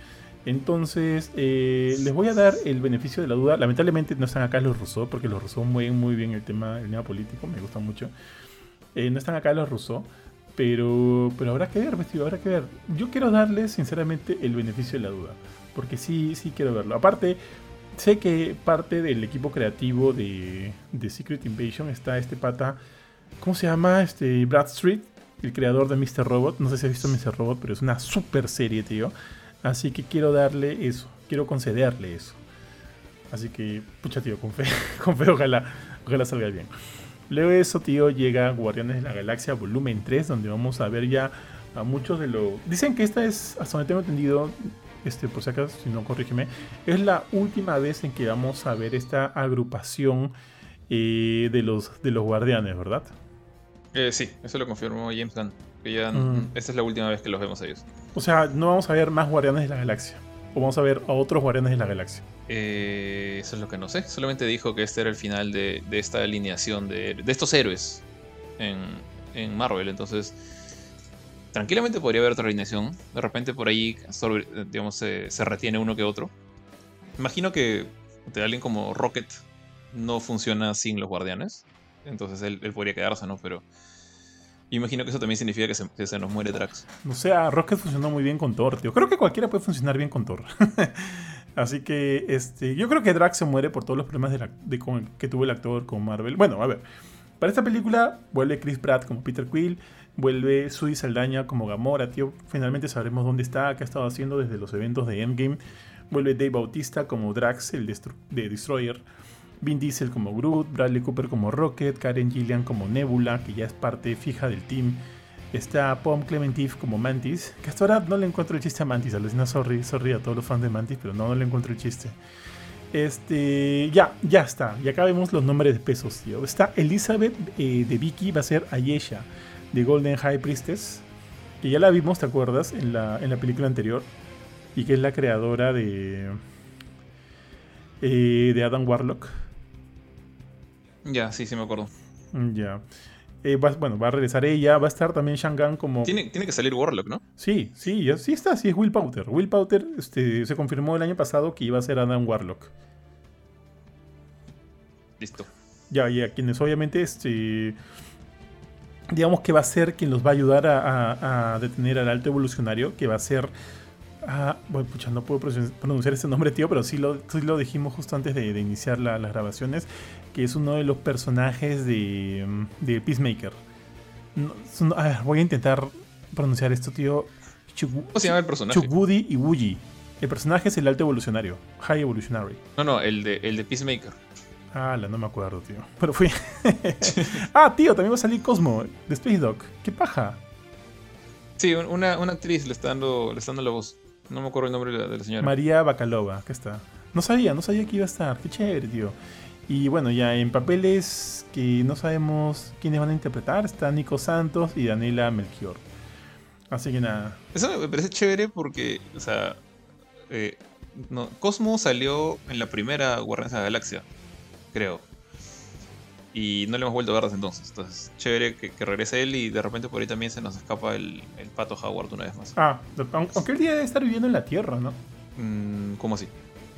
Entonces, eh, les voy a dar el beneficio de la duda. Lamentablemente no están acá los Rousseau, porque los Rousseau mueven muy bien el tema, el tema político, me gusta mucho. Eh, no están acá los rusos, pero, pero habrá que ver, vestido, habrá que ver. Yo quiero darles, sinceramente, el beneficio de la duda, porque sí, sí quiero verlo. Aparte, sé que parte del equipo creativo de, de Secret Invasion está este pata, ¿cómo se llama? Este Brad Street, el creador de Mr. Robot. No sé si has visto Mr. Robot, pero es una super serie, tío. Así que quiero darle eso, quiero concederle eso. Así que, pucha, tío, con fe, *laughs* con fe, ojalá, ojalá salga bien. Luego de eso, tío, llega Guardianes de la Galaxia volumen 3, donde vamos a ver ya a muchos de los... Dicen que esta es, hasta donde tengo entendido, este, por si acaso, si no, corrígeme, es la última vez en que vamos a ver esta agrupación eh, de, los, de los guardianes, ¿verdad? Eh, sí, eso lo confirmó James Gunn. Que ya mm. esta es la última vez que los vemos a ellos. O sea, no vamos a ver más guardianes de la galaxia. O vamos a ver a otros guardianes de la galaxia. Eh, eso es lo que no sé. Solamente dijo que este era el final de, esta alineación de, estos héroes en, Marvel. Entonces, tranquilamente podría haber otra alineación. De repente por ahí, digamos, se, retiene uno que otro. Imagino que de alguien como Rocket no funciona sin los guardianes. Entonces él, podría quedarse, ¿no? Pero imagino que eso también significa que se, nos muere Drax. O sea, Rocket funcionó muy bien con Thor, tío. Creo que cualquiera puede funcionar bien con Thor. *laughs* Así que este, yo creo que Drax se muere por todos los problemas de que tuvo el actor con Marvel. Bueno, a ver. Para esta película vuelve Chris Pratt como Peter Quill, vuelve Sui Saldaña como Gamora, tío. Finalmente sabremos dónde está, qué ha estado haciendo desde los eventos de Endgame. Vuelve Dave Bautista como Drax, el de Destroyer. Vin Diesel como Groot, Bradley Cooper como Rocket, Karen Gillian como Nebula, que ya es parte fija del team. Está Pom Clementif como Mantis, que hasta ahora no le encuentro el chiste a Mantis, a no sorry, sorry a todos los fans de Mantis, pero no, le encuentro el chiste. Este, ya, ya está. Y acá vemos los nombres de pesos, tío. Está Elizabeth eh, de Vicky, va a ser Ayesha de Golden High Priestess, que ya la vimos, ¿te acuerdas? En la, en la película anterior. Y que es la creadora de. Eh, de Adam Warlock. Ya, sí, sí me acuerdo. Ya. Eh, bueno, va a regresar ella, va a estar también Shangan como... Tiene, tiene que salir Warlock, ¿no? Sí, sí, sí está, sí es Will Powter. Will Powter este, se confirmó el año pasado que iba a ser Adam Warlock. Listo. Ya, y a quienes obviamente, este, digamos que va a ser quien los va a ayudar a detener al alto evolucionario, que va a ser Ah, bueno, pucha, no puedo pronunciar este nombre, tío, pero sí lo, lo dijimos justo antes de, iniciar las grabaciones, que es uno de los personajes de, de Peacemaker. a ver, voy a intentar pronunciar esto, tío. ¿Cómo se llama el personaje? Chugudi y Wuji. El personaje es el alto evolucionario, High Evolutionary. No, no, el de, el de Peacemaker. Ah, no me acuerdo, tío. Pero fui. *laughs* ah, tío, también va a salir Cosmo, de Space Dog. ¿Qué paja? Sí, una, actriz le está, dando, le está dando la voz. No me acuerdo el nombre de la, señora. María Bacalova, ¿qué está. No sabía, no sabía que iba a estar. Qué chévere, tío. Y bueno, ya en papeles que no sabemos quiénes van a interpretar, está Nico Santos y Daniela Melchior. Así que nada. Eso me parece chévere porque, o sea, eh, Cosmo salió en la primera Guardianes de la Galaxia, creo y no le hemos vuelto a ver desde entonces. Entonces, chévere que, regrese él y de repente por ahí también se nos escapa el, pato Howard una vez más. Ah, aunque él día debe estar viviendo en la Tierra, ¿no? Mm, ¿Cómo así?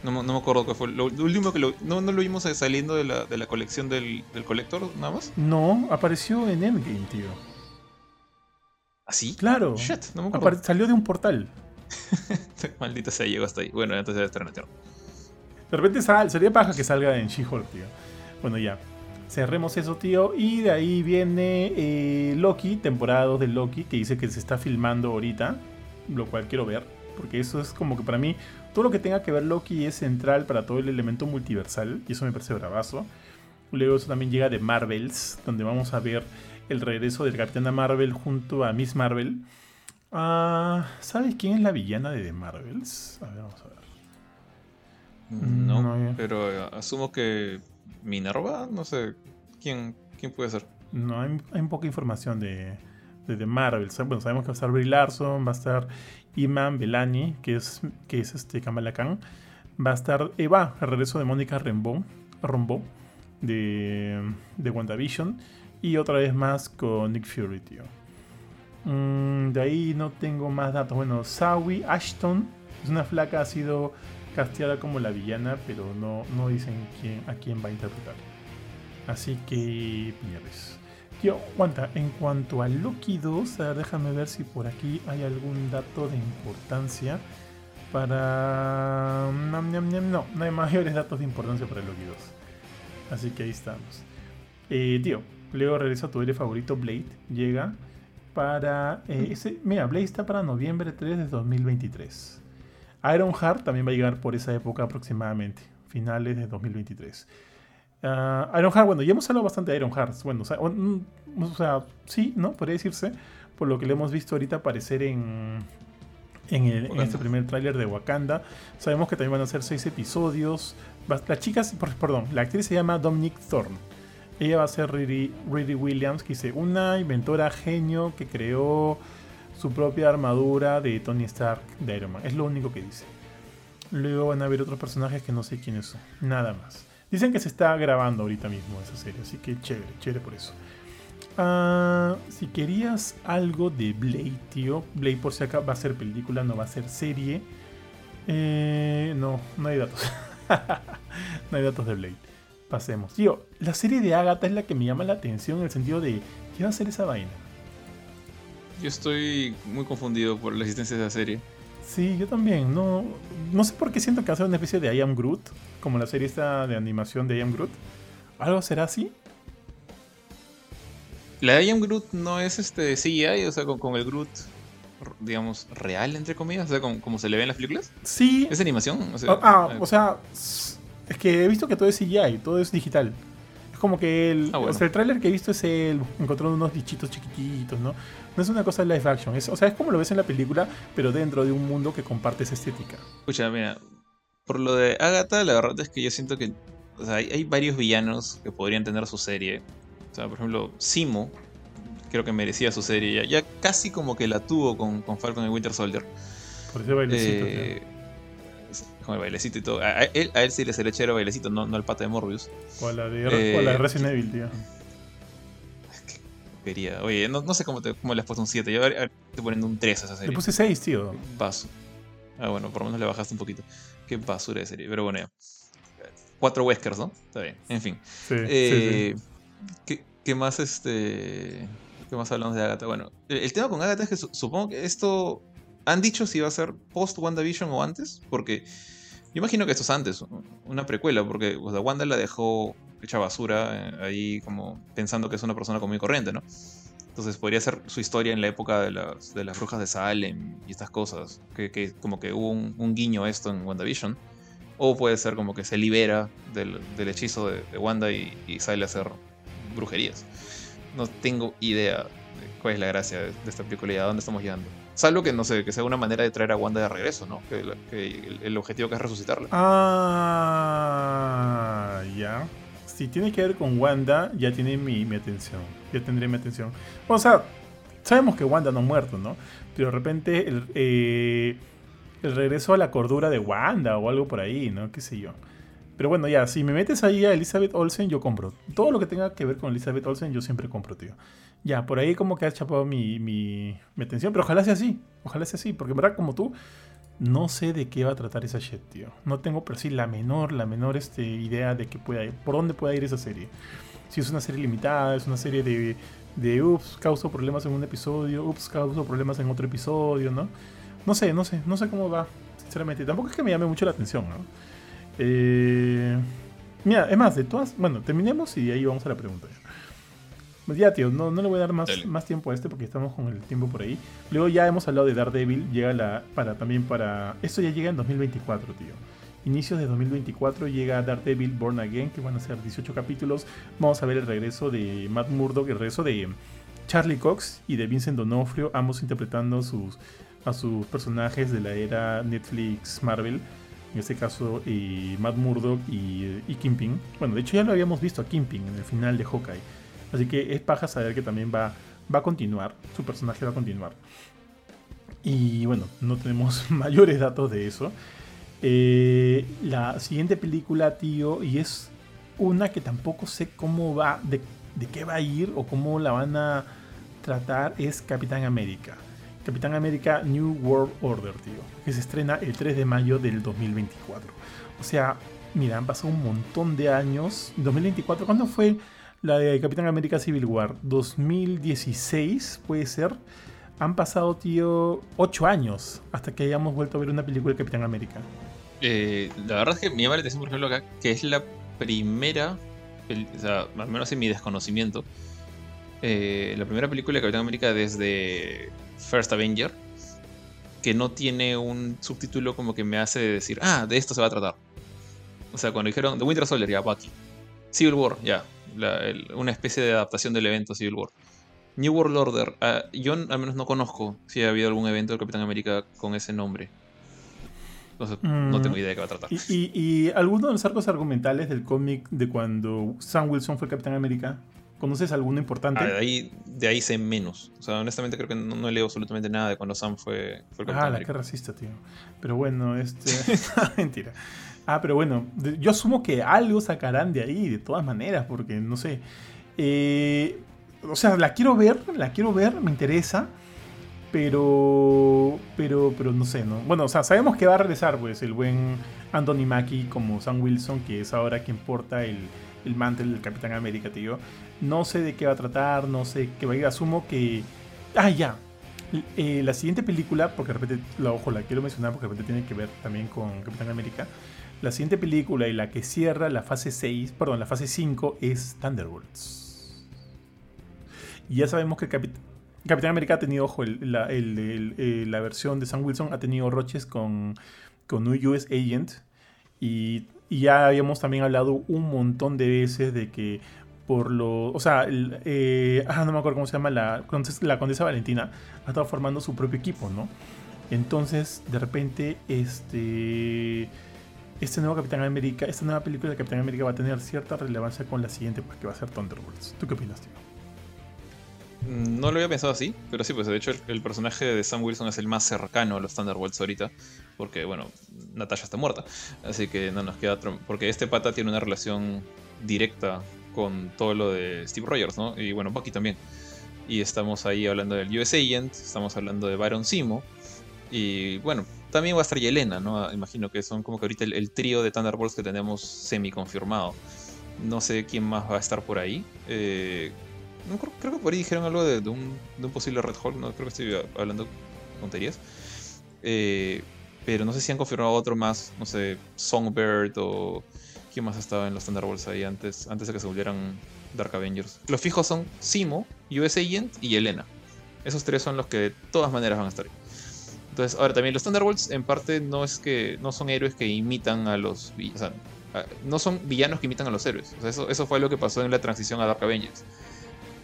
No, me acuerdo qué fue. Lo, último que lo, no, lo vimos saliendo de la, de la colección del, del colector, nada más. No, apareció en Endgame, tío. ¿Así? Claro. Shit, no me acuerdo. salió de un portal. *laughs* Maldita sea, llegó hasta ahí. Bueno, entonces debe estar en la Tierra. De repente sal, sería paja que salga en She-Hulk, tío. Bueno, ya. Cerremos eso, tío. Y de ahí viene eh, Loki, temporada 2 de Loki, que dice que se está filmando ahorita. Lo cual quiero ver. Porque eso es como que para mí, todo lo que tenga que ver Loki es central para todo el elemento multiversal. Y eso me parece bravazo. Luego eso también llega de Marvels, donde vamos a ver el regreso del Capitán Marvel junto a Miss Marvel. Ah, ¿Sabes quién es la villana de The Marvels? A ver, vamos a ver. No, pero eh, asumo que Minerva, no sé. ¿Quién, quién puede ser? No, hay, hay poca información de, de, Marvel. Bueno, sabemos que va a estar Brie Larson, va a estar Iman Belani, que es, que es este Kamala Khan. Va a estar Eva, el regreso de Mónica Rambeau, Rombo, de, de WandaVision. Y otra vez más con Nick Fury, tío. Mm, de ahí no tengo más datos. Bueno, Sawi Ashton es una flaca, ha sido casteada como la villana, pero no, no dicen quién, a quién va a interpretar. Así que, ves. Tío, aguanta, en cuanto a Loki 2, a ver, déjame ver si por aquí hay algún dato de importancia para... No, no hay *laughs* mayores datos de importancia para Loki 2. Así que ahí estamos. Eh, tío, luego regresa tu héroe favorito, Blade. Llega para... eh, ese, mira, Blade está para noviembre 3 de 2023. Ironheart también va a llegar por esa época aproximadamente, finales de 2023. Ah, Ironheart, bueno, ya hemos hablado bastante de Ironheart. Bueno, o sea, o- mm, o sea, sí, ¿no? Podría decirse, por lo que le hemos visto ahorita aparecer en, en, el- en Wakanda. este primer tráiler de Wakanda. Sabemos que también van a ser seis episodios. La chica, perdón, la actriz se llama Dominic Thorne. Ella va a ser Riri, Riri Williams, que dice, una inventora genio que creó su propia armadura de Tony Stark de Iron Man. Es lo único que dice. Luego van a haber otros personajes que no sé quiénes son. Nada más. Dicen que se está grabando ahorita mismo esa serie, así que chévere, chévere por eso. Ah, si querías algo de Blade, tío. Blade por si acá va a ser película, no va a ser serie. Eh, no, no hay datos. *laughs* no hay datos de Blade. Pasemos. Tío, la serie de Agatha es la que me llama la atención en el sentido de ¿qué va a ser esa vaina? Yo estoy muy confundido por la existencia de esa serie. Sí, yo también. No, no sé por qué siento que ser una especie de I Am Groot, como la serie esta de animación de I Am Groot. ¿Algo será así? La de I Am Groot no es este CGI, o sea, con, con el Groot, digamos, real, entre comillas, o sea, como, como se le ve en las películas. Sí. ¿Es animación? O sea, Ah, ah, eh, o sea, es que he visto que todo es CGI, todo es digital. Es como que el, Ah, bueno. o sea, el tráiler que he visto es el encontrando unos bichitos chiquititos, ¿no? No es una cosa live action, es, o sea, es como lo ves en la película, pero dentro de un mundo que comparte esa estética. Escucha, mira, por lo de Agatha, la verdad es que yo siento que, o sea, hay, hay varios villanos que podrían tener su serie. O sea, por ejemplo, Simo, creo que merecía su serie. Ya, ya casi como que la tuvo con, con Falcon y Winter Soldier. Por ese bailecito. Eh, con el bailecito y todo. A, a él, a él sí le sale chévere bailecito, no, no el pata de Morbius. O la de, o la de eh, Resident Evil, tío. Oye, no, no sé cómo, te, cómo le has puesto un 7. Yo ahora- estoy poniendo un 3 a esa Le serie. puse 6, tío. Basu. Ah, bueno, por lo menos le bajaste un poquito. Qué basura de serie. Pero bueno, ya. Cuatro Weskers, ¿no? Está bien. En fin. Sí, Eh, sí. ¿qué, qué más este. ¿Qué más hablamos de Agatha? Bueno, el, tema con Agatha es que su- supongo que esto. Han dicho si va a ser post WandaVision o antes, porque yo imagino que esto es antes, una precuela, porque o sea, Wanda la dejó hecha basura eh, ahí como pensando que es una persona común y corriente, ¿no? Entonces podría ser su historia en la época de las, de las brujas de Salem y estas cosas, que, que como que hubo un, un guiño esto en WandaVision. O puede ser como que se libera del, del hechizo de, Wanda y, sale a hacer brujerías. No tengo idea de cuál es la gracia de, esta película y a dónde estamos llegando. Salvo que, no sé, que sea una manera de traer a Wanda de regreso, ¿no? Que, el objetivo que es resucitarla. Ah, ya. Si tiene que ver con Wanda, ya tiene mi, atención. Ya tendré mi atención. O sea, sabemos que Wanda no ha muerto, ¿no? Pero de repente el, eh, el regreso a la cordura de Wanda o algo por ahí, ¿no? Qué sé yo. Pero bueno, ya, si me metes ahí a Elizabeth Olsen, yo compro. Todo lo que tenga que ver con Elizabeth Olsen, yo siempre compro, tío. Ya, por ahí como que has chapado mi, mi, mi atención, pero ojalá sea así. Ojalá sea así, porque en verdad, como tú, no sé de qué va a tratar esa shit, tío. No tengo, pero sí, la menor, la menor este, idea de que pueda ir, por dónde pueda ir esa serie. Si es una serie limitada, es una serie de, de ups, causo problemas en un episodio, ups, causo problemas en otro episodio, ¿no? No sé, no sé, no sé cómo va, sinceramente. Tampoco es que me llame mucho la atención, ¿no? Eh, mira, es más, de todas, bueno, terminemos y ahí vamos a la pregunta. Pues ya, tío, no, no le voy a dar más, Dale. más tiempo a este porque estamos con el tiempo por ahí. Luego ya hemos hablado de Daredevil, llega la, para también para... Esto ya llega en 2024, tío. Inicios de 2024 llega Daredevil Born Again, que van a ser 18 capítulos. Vamos a ver el regreso de Matt Murdock, el regreso de Charlie Cox y de Vincent D'Onofrio, ambos interpretando sus, a sus personajes de la era Netflix Marvel. En este caso, eh, Matt Murdock y, y Kingpin. Bueno, de hecho ya lo habíamos visto a Kingpin en el final de Hawkeye. Así que es paja saber que también va, va a continuar. Su personaje va a continuar. Y bueno, no tenemos *laughs* mayores datos de eso. Eh, la siguiente película, tío, y es una que tampoco sé cómo va, de, de qué va a ir o cómo la van a tratar, es Capitán América. Capitán América New World Order, tío, que se estrena el 3 de mayo del 2024. O sea, mira, han pasado un montón de años. 2024, ¿cuándo fue la de Capitán América Civil War? 2016, puede ser. Han pasado, tío, 8 años hasta que hayamos vuelto a ver una película de Capitán América. Eh, la verdad es que me llama la atención, por ejemplo, acá, que es la primera, o sea, al menos en mi desconocimiento, eh, la primera película de Capitán América desde First Avenger, que no tiene un subtítulo como que me hace decir, ah, de esto se va a tratar. O sea, cuando dijeron The Winter Soldier, ya, Bucky. Civil War, ya. Una especie de adaptación del evento Civil War. New World Order, ah, yo al menos no conozco si ha habido algún evento de Capitán América con ese nombre. Entonces, no tengo mm, idea de qué va a tratar. ¿Y, y, alguno de los arcos argumentales del cómic de cuando Sam Wilson fue Capitán América? ¿Conoces alguno importante? Ah, de, ahí, de ahí sé menos. O sea, honestamente creo que no, no leo absolutamente nada de cuando Sam fue, fue Capitán Ah, la que racista, tío. Pero bueno, este. *laughs* Mentira. Ah, pero bueno, yo asumo que algo sacarán de ahí, de todas maneras, porque no sé. Eh, o sea, la quiero ver, la quiero ver, me interesa. Pero, pero, pero no sé, ¿no? Bueno, o sea, sabemos que va a regresar, pues, el buen Anthony Mackie como Sam Wilson, que es ahora quien porta el, el mantel del Capitán América, tío. No sé de qué va a tratar, no sé qué va a ir. Asumo que. Ah, ya. Eh, la siguiente película, porque de repente, la, ojo, la quiero mencionar porque de repente tiene que ver también con Capitán América. La siguiente película y la que cierra la fase 6, perdón, la fase 5 es Thunderbolts. Y ya sabemos que Capitán América ha tenido, ojo, la, eh, la, versión de Sam Wilson ha tenido roches con, con un US Agent. Y, ya habíamos también hablado un montón de veces de que por lo. O sea, eh, ah, no me acuerdo cómo se llama, la, la Condesa Valentina ha estado formando su propio equipo, ¿no? Entonces, de repente, este este nuevo Capitán América, esta nueva película de Capitán América va a tener cierta relevancia con la siguiente, pues que va a ser Thunderbolts. ¿Tú qué opinas, tío? Mm, no lo había pensado así, pero sí, pues de hecho el, personaje de Sam Wilson es el más cercano a los Thunderbolts ahorita, porque bueno, Natasha está muerta, así que no nos queda otro, porque este pata tiene una relación directa con todo lo de Steve Rogers, ¿no? Y bueno, Bucky también. Y estamos ahí hablando del US Agent, estamos hablando de Baron Simo, y bueno, también va a estar Yelena, ¿no? Imagino que son como que ahorita el, trío de Thunderbolts que tenemos semi confirmado. No sé quién más va a estar por ahí. Eh, creo, que por ahí dijeron algo de, un, posible Red Hulk, no creo que estoy hablando tonterías. Eh, pero no sé si han confirmado otro más, no sé, Songbird o quién más estaba en los Thunderbolts ahí antes, antes de que se volvieran Dark Avengers. Los fijos son Simo, US Agent y Elena. Esos tres son los que de todas maneras van a estar ahí. Entonces, ahora también los Thunderbolts en parte no es que no son héroes que imitan a los o sea, no son villanos que imitan a los héroes. O sea, eso, eso fue lo que pasó en la transición a Dark Avengers.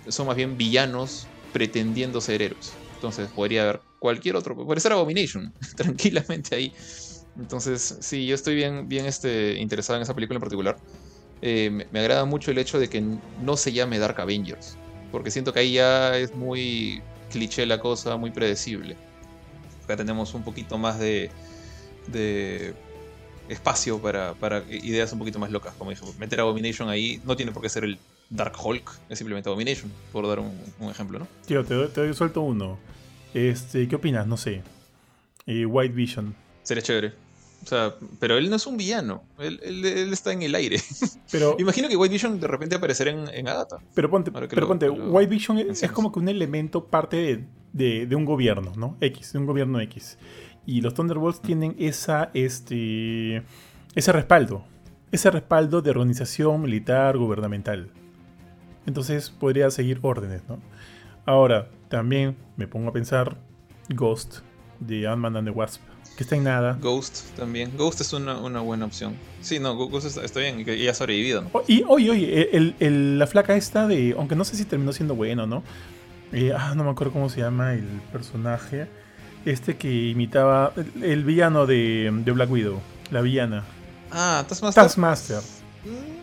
Son más bien villanos pretendiendo ser héroes. Entonces podría haber cualquier otro, puede ser Abomination, *laughs* tranquilamente ahí. Entonces, sí, yo estoy bien, bien este, interesado en esa película en particular. Eh, me, agrada mucho el hecho de que no se llame Dark Avengers, porque siento que ahí ya es muy cliché la cosa, muy predecible. Acá tenemos un poquito más de, espacio para, ideas un poquito más locas. Como dijo, meter Abomination ahí no tiene por qué ser el Dark Hulk, es simplemente Abomination, por dar un, ejemplo, ¿no? Tío, te doy, te suelto uno. Este, ¿Qué opinas? No sé. Eh, White Vision. Sería chévere. O sea, pero él no es un villano. Él, está en el aire. *laughs* Pero, Imagino que White Vision de repente aparecerá en, en Agatha. Pero ponte, pero ponte White Vision es, es, como que un elemento parte de, de, un gobierno, ¿no? X, de un gobierno X. Y los Thunderbolts tienen esa, este, ese respaldo. Ese respaldo de organización militar gubernamental. Entonces podría seguir órdenes, ¿no? Ahora, también me pongo a pensar Ghost de Ant-Man and the Wasp. Que está en nada. Ghost también. Ghost es una, buena opción. Sí, no, Ghost está, bien y ha sobrevivido. ¿no? Y oye, oye, la flaca esta de. Aunque no sé si terminó siendo bueno, ¿no? ah, no me acuerdo cómo se llama el personaje. Este que imitaba el, villano de, Black Widow, la villana. Ah, Taskmaster. Taskmaster. Mm,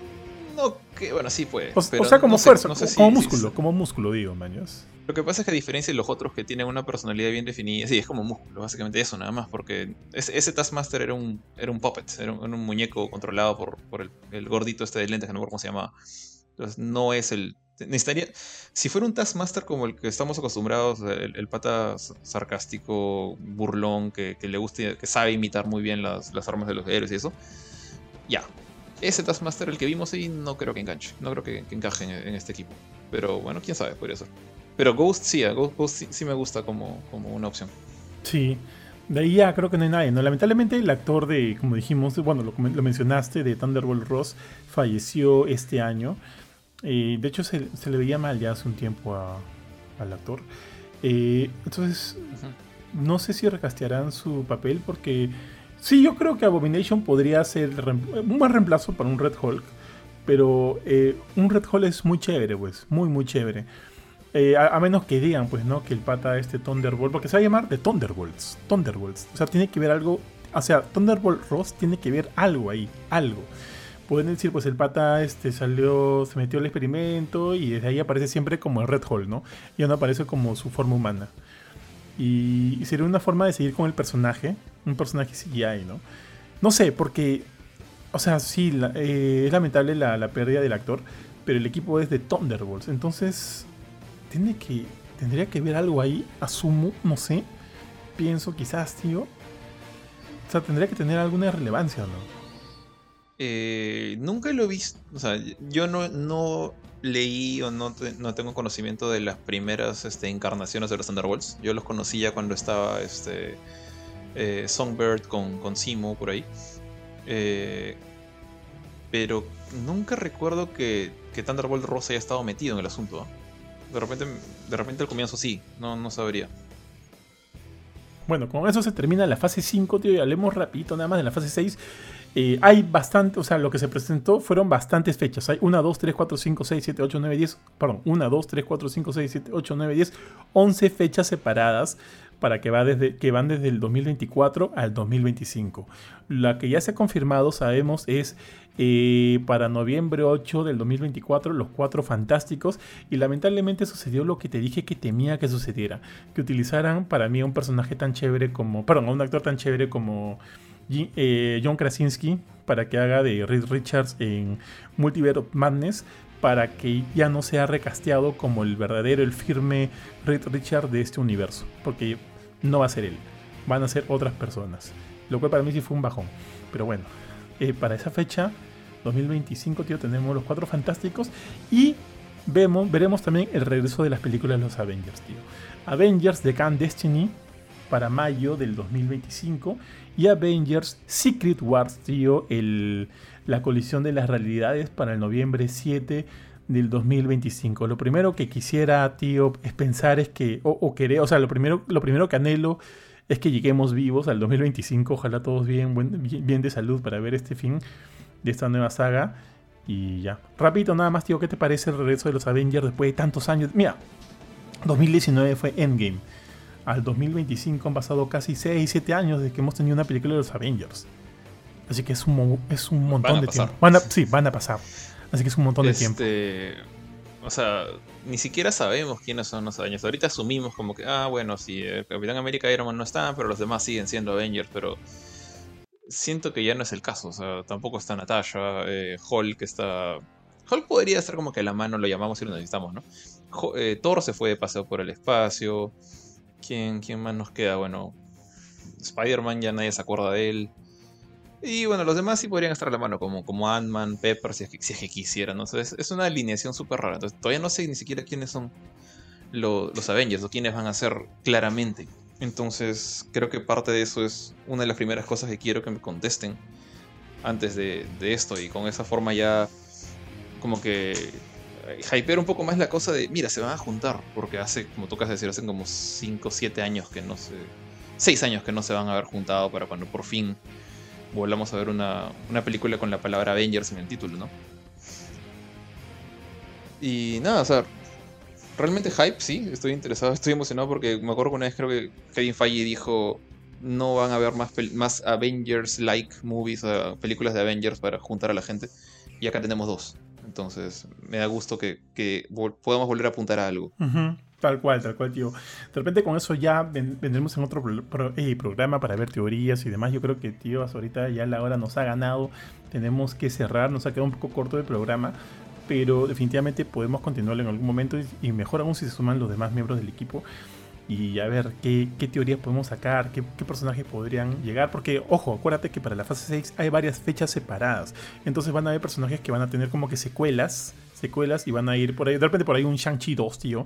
que bueno, sí puede. O, sea, como fuerza, como, músculo, como músculo, digo, maños. Lo que pasa es que a diferencia de los otros que tienen una personalidad bien definida, sí, es como músculo, básicamente eso nada más, porque ese, Taskmaster era un, era un puppet, era un, muñeco controlado por, por el, gordito este de lentes, que no recuerdo cómo se llamaba. Entonces no es el necesitaría. Si fuera un Taskmaster como el que estamos acostumbrados, el, pata sarcástico, burlón, que, le gusta, que sabe imitar muy bien las, armas de los héroes y eso, ya. Ese Taskmaster, el que vimos ahí, no creo que enganche. No creo que, encaje en, este equipo. Pero bueno, quién sabe, podría ser. Pero Ghost sí, Ghost, sí, me gusta como, como una opción. Sí. De ahí ya creo que no hay nadie. ¿no? Lamentablemente el actor de, como dijimos, bueno, lo, lo mencionaste, de Thunderbolt Ross, falleció este año. de hecho, se, le veía mal ya hace un tiempo al actor. entonces, no sé si recastearán su papel porque sí, yo creo que Abomination podría ser un buen reemplazo para un Red Hulk. Pero eh, un Red Hulk es muy chévere, pues, muy, muy chévere. Eh, a, menos que digan, pues, ¿no? Que el pata este Thunderbolt, porque se va a llamar de Thunderbolts, Thunderbolts. O sea, tiene que ver algo, o sea, Thunderbolt Ross tiene que ver algo ahí, algo. Pueden decir, pues el pata este salió, se metió al experimento y desde ahí aparece siempre como el Red Hulk, ¿no? Ya no aparece como su forma humana. Y, sería una forma de seguir con el personaje, un personaje CGI, ¿no? No sé, porque, o sea, sí, eh, es lamentable la, pérdida del actor, pero el equipo es de Thunderbolts, entonces tiene que, tendría que ver algo ahí, asumo, no sé, pienso quizás, tío. O sea, tendría que tener alguna relevancia, ¿no? Eh, nunca lo he visto, o sea, yo no, no leí o no, no tengo conocimiento de las primeras este, encarnaciones de los Thunderbolts. Yo los conocía cuando estaba este, eh, Songbird con, con Simo por ahí. Eh, pero nunca recuerdo que, que Thunderbolt Rosa haya estado metido en el asunto. De repente, de repente al comienzo sí, no, no sabría. Bueno, con eso se termina la fase 5, tío, y hablemos rapidito nada más de la fase 6. Eh, hay bastante, o sea, lo que se presentó fueron bastantes fechas. Hay 1, 2, 3, 4, 5, 6, 7, 8, 9, 10. Perdón, 1, 2, 3, 4, 5, 6, 7, 8, 9, 10. 11 fechas separadas para que, va desde, que van desde el 2024 al 2025. La que ya se ha confirmado, sabemos, es eh, para noviembre 8 del 2024, los cuatro fantásticos. Y lamentablemente sucedió lo que te dije que temía que sucediera. Que utilizaran para mí a un personaje tan chévere como. Perdón, a un actor tan chévere como. Eh, John Krasinski para que haga de Reed Richards en Multiverse of Madness para que ya no sea recasteado como el verdadero, el firme Reed Richards de este universo, porque no va a ser él, van a ser otras personas, lo cual para mí sí fue un bajón, pero bueno, eh, para esa fecha, 2025, tío, tenemos los cuatro fantásticos y vemos, veremos también el regreso de las películas de los Avengers, tío. Avengers de Khan Destiny para mayo del 2025 y Avengers Secret Wars, tío, el, la colisión de las realidades para el noviembre 7 del 2025. Lo primero que quisiera, tío, es pensar es que, o, querer, o sea, lo primero, lo primero que anhelo es que lleguemos vivos al 2025, ojalá todos bien, bien de salud para ver este fin de esta nueva saga. Y ya. Rapidito, nada más, tío, ¿qué te parece el regreso de los Avengers después de tantos años? Mira, 2019 fue Endgame al 2025 han pasado casi 6, 7 años desde que hemos tenido una película de los Avengers. Así que es un, es un montón de tiempo. Van a, sí, van a pasar. Así que es un montón de tiempo. Este, o sea, ni siquiera sabemos quiénes son los Avengers. Ahorita asumimos como que, ah, bueno, sí, el Capitán América y Iron Man no están, pero los demás siguen siendo Avengers. Pero siento que ya no es el caso. O sea, tampoco está Natasha, eh, Hulk está. Hulk podría estar como que a la mano lo llamamos si lo necesitamos, ¿no? Eh, Thor se fue de paseo por el espacio. ¿Quién, más nos queda? Bueno, Spider-Man ya nadie se acuerda de él. Y bueno, los demás sí podrían estar a la mano, como, como Ant-Man, Pepper, si es que, si es quisieran. ¿no? es, una alineación súper rara. Entonces, todavía no sé ni siquiera quiénes son los Avengers o quiénes van a ser claramente. Entonces, creo que parte de eso es una de las primeras cosas que quiero que me contesten antes de, de esto. Y con esa forma ya, como que hypear un poco más la cosa de, mira, se van a juntar, porque hace, como tocas decir, hace como 5 o 7 años que no se... 6 años que no se van a haber juntado para cuando por fin volvamos a ver una, una película con la palabra Avengers en el título, ¿no? Y nada, o sea, realmente hype, sí, estoy interesado, *laughs* estoy emocionado porque me acuerdo que una vez creo que Kevin Feige dijo no van a haber más, más Avengers-like movies, películas de Avengers para juntar a la gente. Y acá tenemos dos. Entonces, me da gusto que, podamos volver a apuntar a algo. Tal cual, tal cual, tío. De repente con eso ya vendremos en otro eh, programa para ver teorías y demás. Yo creo que, tío, hasta ahorita ya la hora nos ha ganado. Tenemos que cerrar, nos ha quedado un poco corto el programa. Pero definitivamente podemos continuar en algún momento y mejor aún si se suman los demás miembros del equipo y a ver qué, teorías podemos sacar, qué, personajes podrían llegar. Porque, ojo, acuérdate que para la fase 6 hay varias fechas separadas. Entonces van a haber personajes que van a tener como que secuelas, secuelas y van a ir por ahí. De repente por ahí un Shang-Chi 2, tío.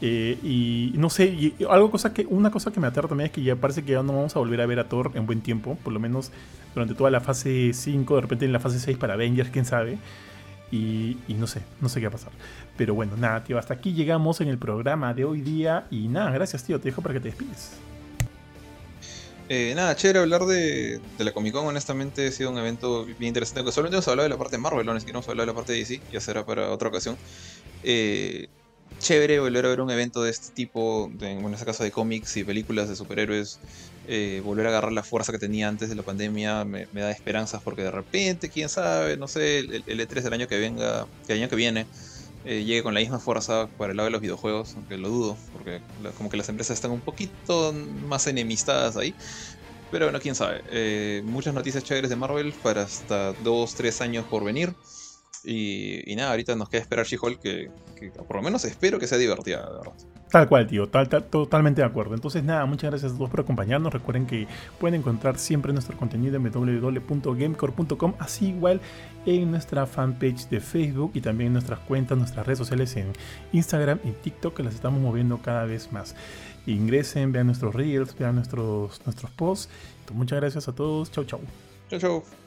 Eh, y no sé, y algo cosa que, una cosa que me aterra también es que ya parece que ya no vamos a volver a ver a Thor en buen tiempo, por lo menos durante toda la fase 5, de repente en la fase 6 para Avengers, quién sabe. y, no sé, no sé qué va a pasar. Pero bueno, nada, tío, hasta aquí llegamos en el programa de hoy día y nada, gracias, tío, te dejo para que te despides. Eh, nada, chévere hablar de, la Comic Con, honestamente ha sido un evento bien interesante. Solamente hemos hablado de la parte de Marvel, no ni siquiera hemos hablado de la parte de DC, ya será para otra ocasión. Eh, chévere volver a ver un evento de este tipo, en este caso de cómics y películas de superhéroes, eh, volver a agarrar la fuerza que tenía antes de la pandemia me, da esperanzas porque de repente, quién sabe, no sé, el, E3 del año que venga, el año que viene, eh, llegue con la misma fuerza para el lado de los videojuegos, aunque lo dudo, porque como que las empresas están un poquito más enemistadas ahí. Pero bueno, quién sabe. Eh, muchas noticias chéveres de Marvel para hasta 2-3 años por venir. Y, nada, ahorita nos queda esperar She-Hulk, que, por lo menos espero que sea divertida, de verdad. Tal cual, tío, tal, totalmente de acuerdo. Entonces, nada, muchas gracias a todos por acompañarnos. Recuerden que pueden encontrar siempre nuestro contenido en www.gamecore.com, así igual en nuestra fanpage de Facebook y también en nuestras cuentas, nuestras redes sociales en Instagram y TikTok, que las estamos moviendo cada vez más. Ingresen, vean nuestros reels, vean nuestros, nuestros posts. muchas gracias a todos. Chau, chau. Chau, chau.